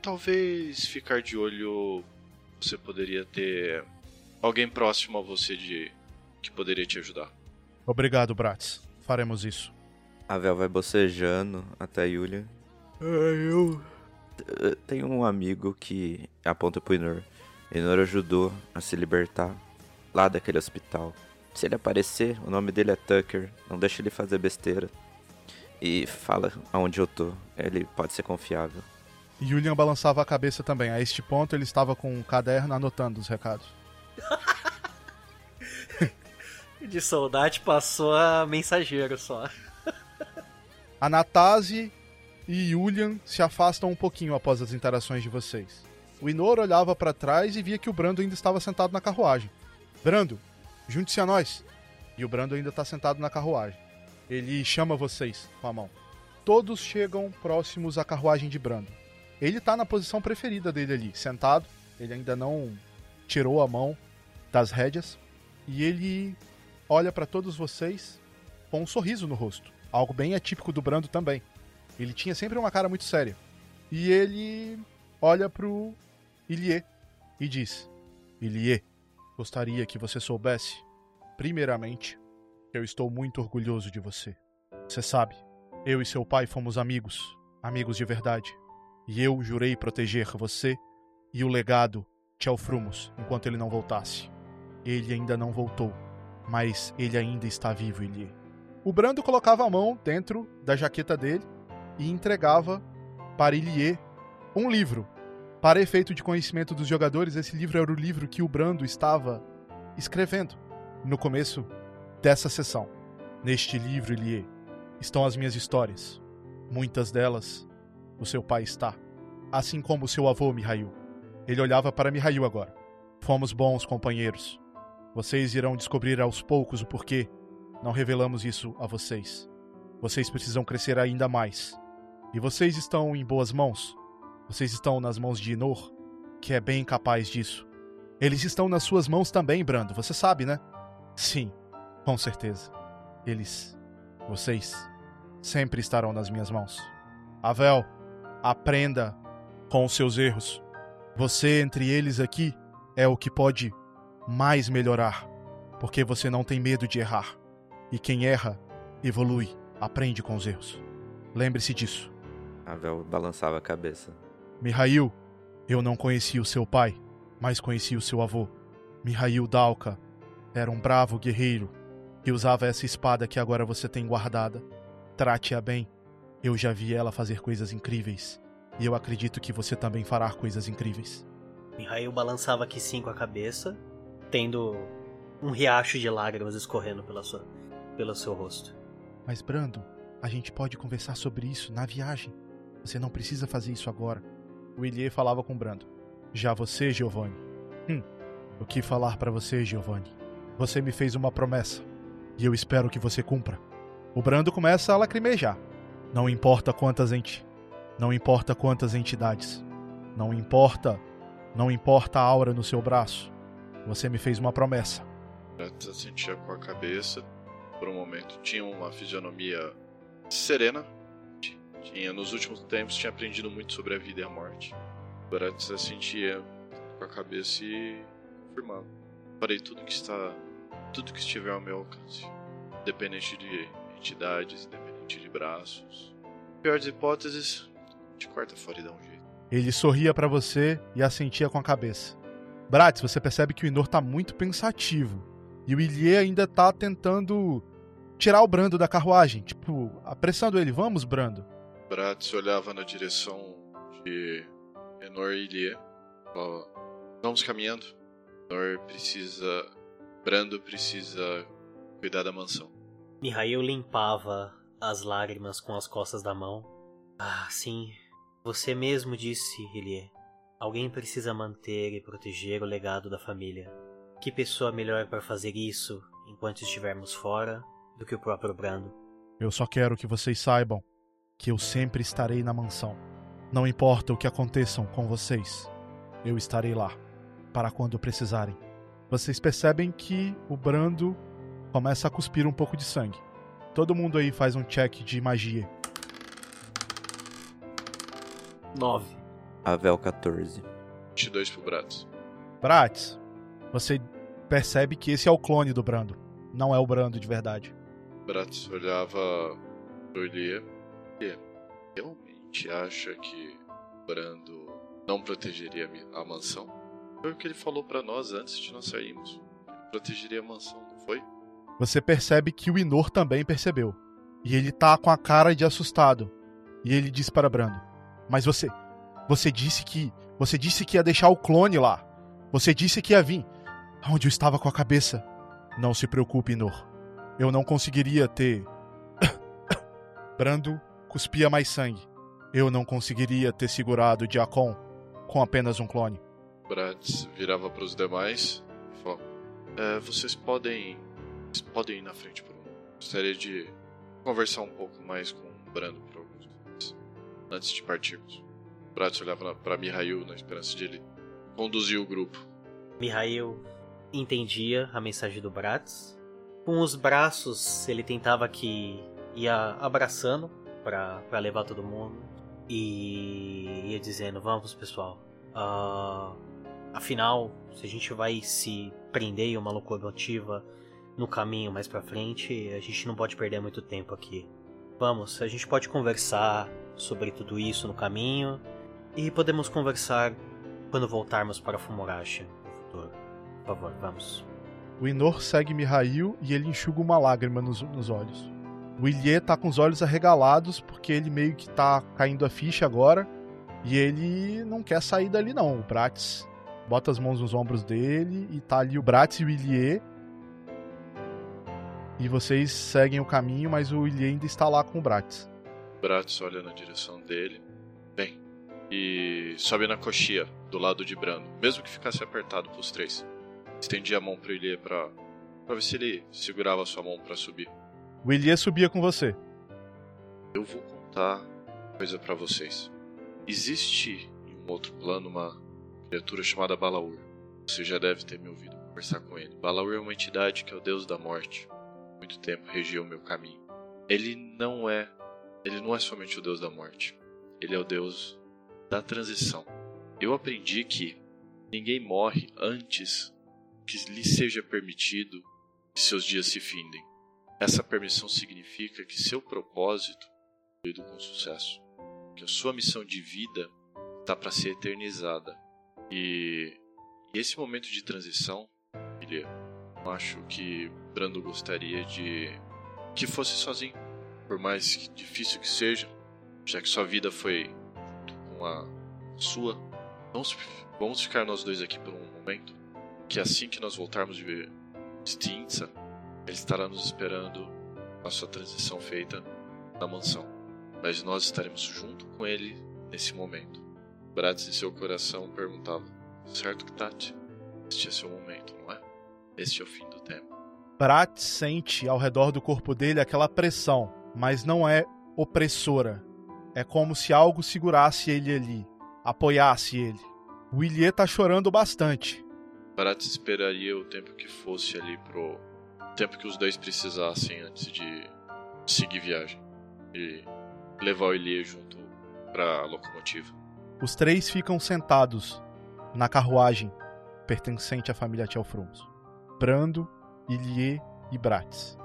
talvez ficar de olho você poderia ter alguém próximo a você de que poderia te ajudar. Obrigado, Bratz. Faremos isso. A Vel vai bocejando até a Yulia. eu. Tem um amigo que aponta pro Inor. Inor ajudou a se libertar lá daquele hospital. Se ele aparecer, o nome dele é Tucker. Não deixa ele fazer besteira. E fala aonde eu tô. Ele pode ser confiável. Julian balançava a cabeça também. A este ponto ele estava com um caderno anotando os recados. De soldado passou a mensageiro só. A Natase e Julian se afastam um pouquinho após as interações de vocês. O Inor olhava para trás e via que o Brando ainda estava sentado na carruagem. Brando, junte-se a nós. E o Brando ainda está sentado na carruagem. Ele chama vocês com a mão. Todos chegam próximos à carruagem de Brando. Ele está na posição preferida dele ali, sentado. Ele ainda não tirou a mão das rédeas. E ele olha para todos vocês com um sorriso no rosto. Algo bem atípico do Brando também. Ele tinha sempre uma cara muito séria. E ele olha pro Ilie e diz: Ilie, gostaria que você soubesse, primeiramente, que eu estou muito orgulhoso de você. Você sabe, eu e seu pai fomos amigos, amigos de verdade. E eu jurei proteger você e o legado Tchelfrumos enquanto ele não voltasse. Ele ainda não voltou, mas ele ainda está vivo, Ilie. O Brando colocava a mão dentro da jaqueta dele e entregava para Ilie um livro. Para efeito de conhecimento dos jogadores, esse livro era o livro que o Brando estava escrevendo no começo dessa sessão. Neste livro, Ilie, estão as minhas histórias. Muitas delas, o seu pai está. Assim como o seu avô, Mihail. Ele olhava para Mihail agora. Fomos bons companheiros. Vocês irão descobrir aos poucos o porquê não revelamos isso a vocês. Vocês precisam crescer ainda mais. E vocês estão em boas mãos. Vocês estão nas mãos de Inor, que é bem capaz disso. Eles estão nas suas mãos também, Brando, você sabe, né? Sim, com certeza. Eles, vocês, sempre estarão nas minhas mãos. Avel, aprenda com os seus erros. Você entre eles aqui é o que pode mais melhorar, porque você não tem medo de errar. E quem erra, evolui, aprende com os erros. Lembre-se disso. Avel balançava a cabeça. Mihail, eu não conheci o seu pai, mas conheci o seu avô. Mihail Dalka era um bravo guerreiro que usava essa espada que agora você tem guardada. Trate-a bem. Eu já vi ela fazer coisas incríveis. E eu acredito que você também fará coisas incríveis. Mihail balançava aqui sim com a cabeça, tendo um riacho de lágrimas escorrendo pela sua, pelo seu rosto. Mas, Brando, a gente pode conversar sobre isso na viagem. Você não precisa fazer isso agora. O Ilie falava com Brando. Já você, Giovanni. Hum, o que falar para você, Giovanni? Você me fez uma promessa e eu espero que você cumpra. O Brando começa a lacrimejar. Não importa quantas enti... não importa quantas entidades. Não importa, não importa a aura no seu braço. Você me fez uma promessa. Ela sentia com a cabeça por um momento. Tinha uma fisionomia serena. Tinha nos últimos tempos tinha aprendido muito sobre a vida e a morte. Bratz sentia com a cabeça e afirmava: farei tudo que está tudo que estiver ao meu alcance, independente de entidades, independente de braços. Piores hipóteses, de corta fora e dá um jeito. Ele sorria para você e assentia com a cabeça. Bratz, você percebe que o Inor tá muito pensativo. E o Ilie ainda tá tentando tirar o Brando da carruagem, tipo, apressando ele. Vamos, Brando. Bratz olhava na direção de Enor e Ilie. Vamos caminhando. Enor precisa Brando precisa cuidar da mansão. Mihail limpava as lágrimas com as costas da mão. Ah, sim. Você mesmo disse, Ilie. Alguém precisa manter e proteger o legado da família. Que pessoa melhor para fazer isso enquanto estivermos fora do que o próprio Brando? Eu só quero que vocês saibam que eu sempre estarei na mansão. Não importa o que aconteçam com vocês, eu estarei lá para quando precisarem. Vocês percebem que o Brando começa a cuspir um pouco de sangue. Todo mundo aí faz um check de magia. 9. Avel 14. 22 pro Bratis. Bratis, você percebe que esse é o clone do Brando. Não é o Brando de verdade. Bratis olhava pro Elie. E realmente acha que Brando não protegeria a mansão? Foi o que ele falou pra nós antes de nós sairmos. Ele protegeria a mansão, não foi? Você percebe que o Inor também percebeu. E ele tá com a cara de assustado. E ele diz para Brando: Mas você. Você disse que. Você disse que ia deixar o clone lá. Você disse que ia vir. Onde eu estava com a cabeça. Não se preocupe, Inor. Eu não conseguiria ter. Brando cuspia mais sangue. Eu não conseguiria ter segurado Diacon com apenas um clone. Bratis virava pros demais e falava: "É, Vocês podem. Vocês podem ir na frente por um. Gostaria de conversar um pouco mais com o Brando por alguns minutos antes de partirmos. Bratis olhava pra Mihail na esperança de ele conduzir o grupo. Mihail entendia a mensagem do Bratz. Com os braços, ele tentava que ia abraçando pra levar todo mundo. E ia dizendo: Vamos, pessoal. Ah, afinal, se a gente vai se prender em uma locomotiva no caminho mais pra frente, a gente não pode perder muito tempo aqui. Vamos, a gente pode conversar sobre tudo isso no caminho. E podemos conversar quando voltarmos para Fumorashi no futuro. Por favor, vamos. O Inor segue Mihail e ele enxuga uma lágrima nos, nos olhos. O Ilie tá com os olhos arregalados porque ele meio que tá caindo a ficha agora. E ele não quer sair dali não. O Bratis bota as mãos nos ombros dele e tá ali o Bratis e o Ilie. E vocês seguem o caminho, mas o Ilie ainda está lá com o Bratis. Bratis olha na direção dele. E sobe na coxia, do lado de Brando. Mesmo que ficasse apertado pros três. Estendia a mão pro Ilie pra, pra ver se ele segurava a sua mão pra subir. O Ilie subia com você. Eu vou contar uma coisa pra vocês. Existe em um outro plano uma criatura chamada Balaur. Você já deve ter me ouvido conversar com ele. Balaur é uma entidade que é o deus da morte. Há Muito tempo regia o meu caminho. Ele não é, ele não é somente o deus da morte. Ele é o deus da transição. Eu aprendi que ninguém morre antes que lhe seja permitido que seus dias se findem. Essa permissão significa que seu propósito foi com sucesso, que a sua missão de vida está para ser eternizada. E, e esse momento de transição, ele, eu acho que Brando gostaria de que fosse sozinho, por mais difícil que seja, já que sua vida foi junto com a sua. Vamos, vamos ficar nós dois aqui por um momento, que assim que nós voltarmos de Stinza, ele estará nos esperando a sua transição feita na mansão. Mas nós estaremos junto com ele nesse momento. Bratis em seu coração perguntava: Certo que Tati? Este é seu momento, não é? Este é o fim do tempo. Brat sente ao redor do corpo dele aquela pressão, mas não é opressora. É como se algo segurasse ele ali, apoiasse ele. O Ilie tá chorando bastante. Bratis esperaria o tempo que fosse ali pro o tempo que os dois precisassem antes de seguir viagem e levar o Elie junto pra locomotiva. Os três ficam sentados na carruagem pertencente à família Tchelfrums. Brando, Ilie e Bratis.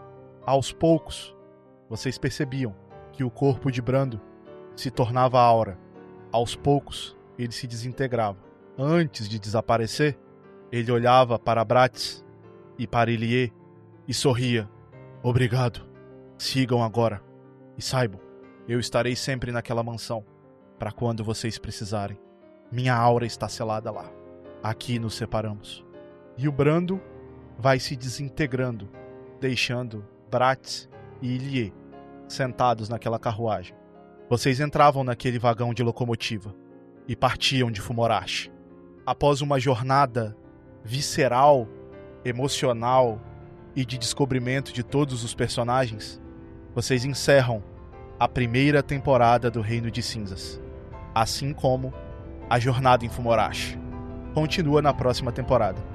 Aos poucos, vocês percebiam que o corpo de Brando se tornava aura. Aos poucos, ele se desintegrava. Antes de desaparecer, ele olhava para Bratis e para Ilie e sorria. Obrigado. Sigam agora. E saibam, eu estarei sempre naquela mansão para quando vocês precisarem. Minha aura está selada lá. Aqui nos separamos. E o Brando vai se desintegrando, deixando Bratis e Ilie sentados naquela carruagem. Vocês entravam naquele vagão de locomotiva e partiam de Fumorashi. Após uma jornada visceral, emocional e de descobrimento de todos os personagens, vocês encerram a primeira temporada do Reino de Cinzas, assim como a jornada em Fumorashi. Continua na próxima temporada.